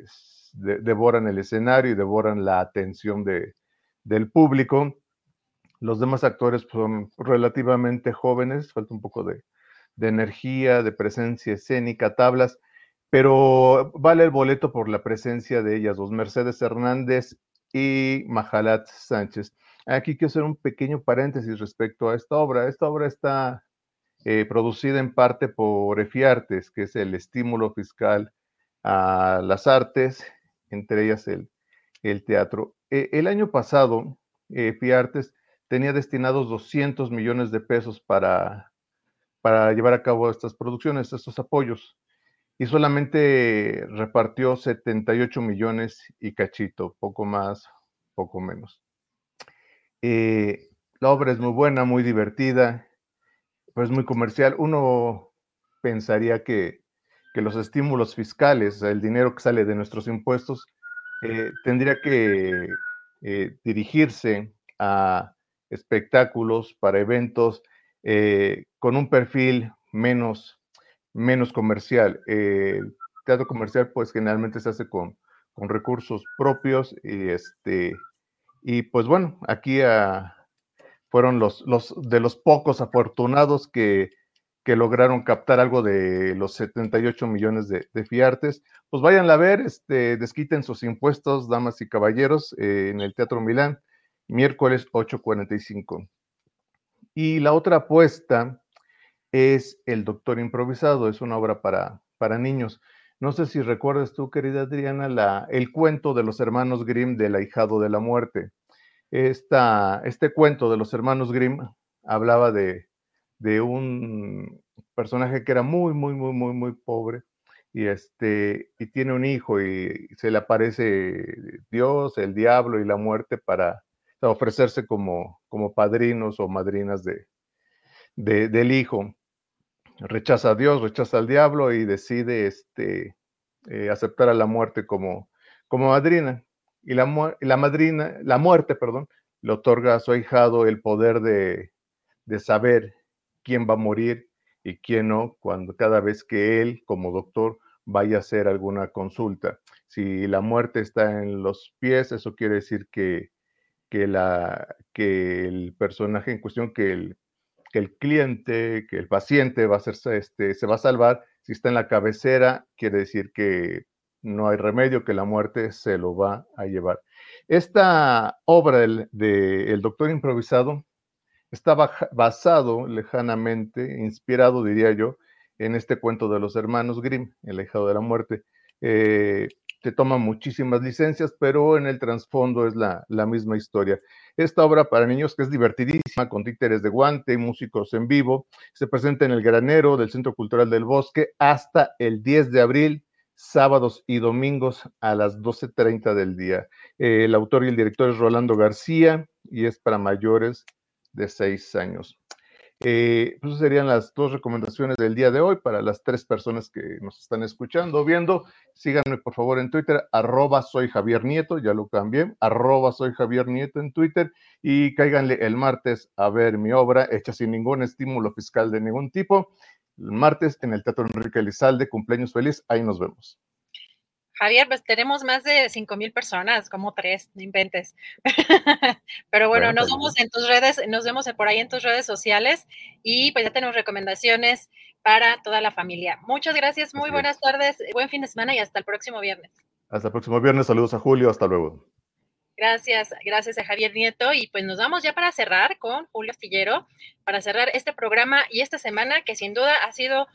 devoran el escenario y devoran la atención de, del público. Los demás actores son relativamente jóvenes, falta un poco de, energía, de presencia escénica, tablas, pero vale el boleto por la presencia de ellas dos, Mercedes Hernández y Majalat Sánchez. Aquí quiero hacer un pequeño paréntesis respecto a esta obra. Esta obra está eh, producida en parte por EFIARTES, que es el estímulo fiscal a las artes, entre ellas el, teatro. E, el año pasado, EFIARTES tenía destinados 200 millones de pesos para, para llevar a cabo estas producciones, estos apoyos, y solamente repartió 78 millones y cachito, poco más, poco menos. Eh, la obra es muy buena, muy divertida, pues muy comercial. Uno pensaría que, los estímulos fiscales, el dinero que sale de nuestros impuestos, eh, tendría que eh, dirigirse a espectáculos, para eventos eh, con un perfil menos, menos comercial. el teatro comercial, pues generalmente se hace con, con recursos propios y este y pues bueno, aquí a, fueron los, los de los pocos afortunados que, que lograron captar algo de los 78 millones de, de fiartes. Pues váyanla a ver, este, desquiten sus impuestos, damas y caballeros, eh, en el Teatro Milán, miércoles 8.45. Y la otra apuesta es El Doctor Improvisado, es una obra para, para niños. No sé si recuerdas tú, querida Adriana, la, el cuento de los hermanos Grimm del ahijado de la muerte. Esta, este cuento de los hermanos Grimm hablaba de, de un personaje que era muy, muy, muy, muy, muy pobre y, este, y tiene un hijo y se le aparece Dios, el diablo y la muerte para ofrecerse como, como padrinos o madrinas de, del hijo. Rechaza a Dios, rechaza al diablo y decide este, eh, aceptar a la muerte como, como madrina. Y la, la madrina, la muerte, perdón, le otorga a su ahijado el poder de, de saber quién va a morir y quién no, cuando cada vez que él, como doctor, vaya a hacer alguna consulta. Si la muerte está en los pies, eso quiere decir que, que, el personaje en cuestión, que el, cliente, que el paciente va a ser, este, se va a salvar. Si está en la cabecera, quiere decir que no hay remedio, que la muerte se lo va a llevar. Esta obra del de el Doctor Improvisado estaba basado lejanamente, inspirado, diría yo, en este cuento de los hermanos Grimm, El Hijado de la Muerte. Eh, se toma muchísimas licencias, pero en el trasfondo es la, la, misma historia. Esta obra para niños que es divertidísima, con títeres de guante y músicos en vivo, se presenta en el granero del Centro Cultural del Bosque hasta el 10 de abril, sábados y domingos a las 12.30 del día. Eh, el autor y el director es Rolando García y es para mayores de seis años. Eh, pues serían las dos recomendaciones del día de hoy para las tres personas que nos están escuchando o viendo. Síganme por favor en Twitter, arroba soy Javier Nieto, ya lo cambié, arroba soy Javier Nieto en Twitter y cáiganle el martes a ver mi obra hecha sin ningún estímulo fiscal de ningún tipo. El martes en el Teatro Enrique Elizalde, cumpleaños feliz, ahí nos vemos. Javier, pues tenemos más de cinco mil personas, como tres, no inventes. Pero bueno, bueno, nos pues, vemos en tus redes, nos vemos por ahí en tus redes sociales y pues ya tenemos recomendaciones para toda la familia. Muchas gracias, muy buenas tardes, buen fin de semana y hasta el próximo viernes. Hasta el próximo viernes, saludos a Julio, hasta luego. Gracias, gracias a Javier Nieto. Y pues nos vamos ya para cerrar con Julio Astillero, para cerrar este programa y esta semana que sin duda ha sido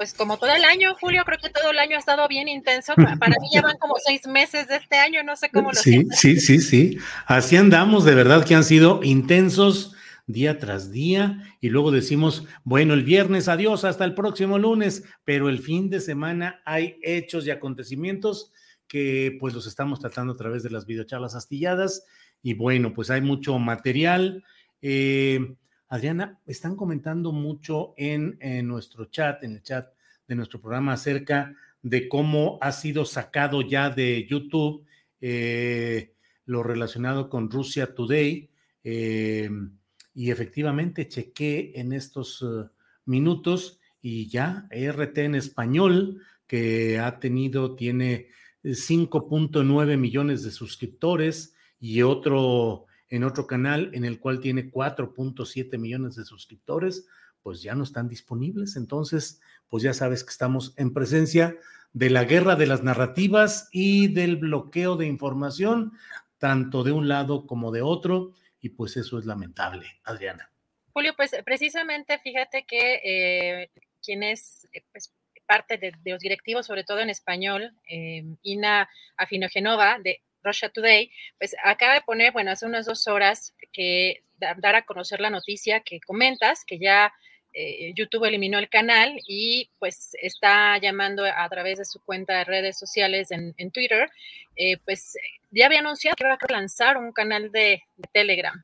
pues como todo el año, Julio, creo que todo el año ha estado bien intenso. Para mí ya van como seis meses de este año, no sé cómo lo Sí, sí, sí, sí. Así andamos, de verdad que han sido intensos día tras día y luego decimos, bueno, el viernes adiós, hasta el próximo lunes, pero el fin de semana hay hechos y acontecimientos que pues los estamos tratando a través de las videocharlas astilladas y bueno, pues hay mucho material. Eh, Adriana, están comentando mucho en, nuestro chat, en el chat de nuestro programa acerca de cómo ha sido sacado ya de YouTube eh, lo relacionado con Rusia Today. Eh, y efectivamente chequé en estos eh, minutos y ya RT en español, que ha tenido, tiene 5.9 millones de suscriptores y otro en otro canal en el cual tiene 4.7 millones de suscriptores, pues ya no están disponibles. Entonces, pues ya sabes que estamos en presencia de la guerra de las narrativas y del bloqueo de información, tanto de un lado como de otro, y pues eso es lamentable, Adriana. Julio, pues precisamente fíjate que eh, quien es eh, pues, parte de, los directivos, sobre todo en español, eh, Ina Afinogenova, de Russia Today, pues acaba de poner, bueno, hace unas dos horas que dar a conocer la noticia que comentas, que ya eh, YouTube eliminó el canal y pues está llamando a través de su cuenta de redes sociales en, Twitter, eh, pues ya había anunciado que iba a lanzar un canal de, Telegram,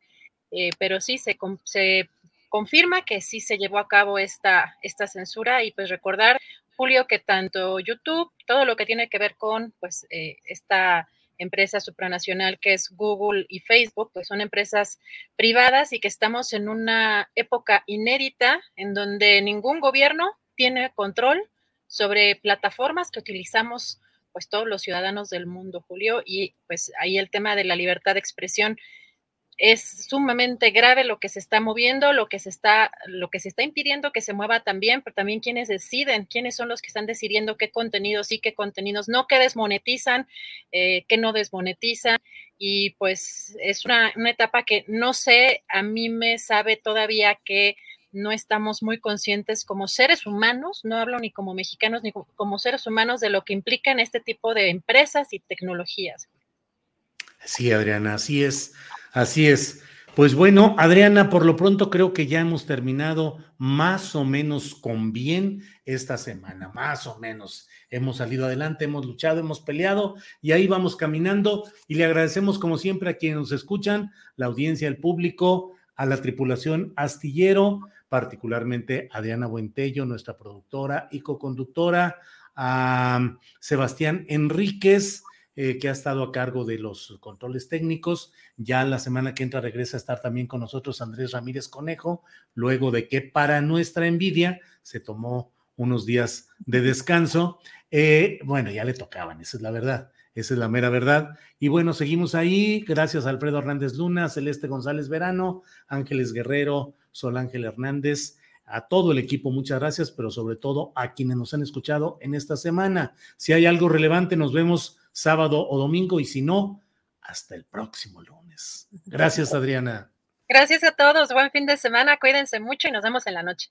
eh, pero sí se, se, confirma que sí se llevó a cabo esta, esta censura y pues recordar, Julio, que tanto YouTube, todo lo que tiene que ver con pues esta empresa supranacional que es Google y Facebook, pues son empresas privadas y que estamos en una época inédita en donde ningún gobierno tiene control sobre plataformas que utilizamos pues todos los ciudadanos del mundo, Julio, y pues ahí el tema de la libertad de expresión es sumamente grave lo que se está moviendo, lo que se está, lo que se está impidiendo que se mueva también, pero también quienes deciden, quiénes son los que están decidiendo qué contenidos sí, qué contenidos no, qué desmonetizan, eh, qué no desmonetizan. Y pues es una, una etapa que no sé, a mí me sabe todavía que no estamos muy conscientes como seres humanos, no hablo ni como mexicanos ni como seres humanos de lo que implican este tipo de empresas y tecnologías. Sí, Adriana, así es. Así es. Pues bueno, Adriana, por lo pronto creo que ya hemos terminado más o menos con bien esta semana, más o menos. Hemos salido adelante, hemos luchado, hemos peleado y ahí vamos caminando y le agradecemos como siempre a quienes nos escuchan, la audiencia, el público, a la tripulación astillero, particularmente a Adriana Buentello, nuestra productora y coconductora, a Sebastián Enríquez, eh, que ha estado a cargo de los controles técnicos. Ya la semana que entra regresa a estar también con nosotros Andrés Ramírez Conejo, luego de que para nuestra envidia se tomó unos días de descanso. Eh, bueno, ya le tocaban, esa es la verdad. Esa es la mera verdad. Y bueno, seguimos ahí. Gracias a Alfredo Hernández Luna, Celeste González Verano, Ángeles Guerrero, Sol Ángel Hernández, a todo el equipo, muchas gracias, pero sobre todo a quienes nos han escuchado en esta semana. Si hay algo relevante, nos vemos sábado o domingo y si no, hasta el próximo lunes. Gracias, Adriana. Gracias a todos, buen fin de semana, cuídense mucho y nos vemos en la noche.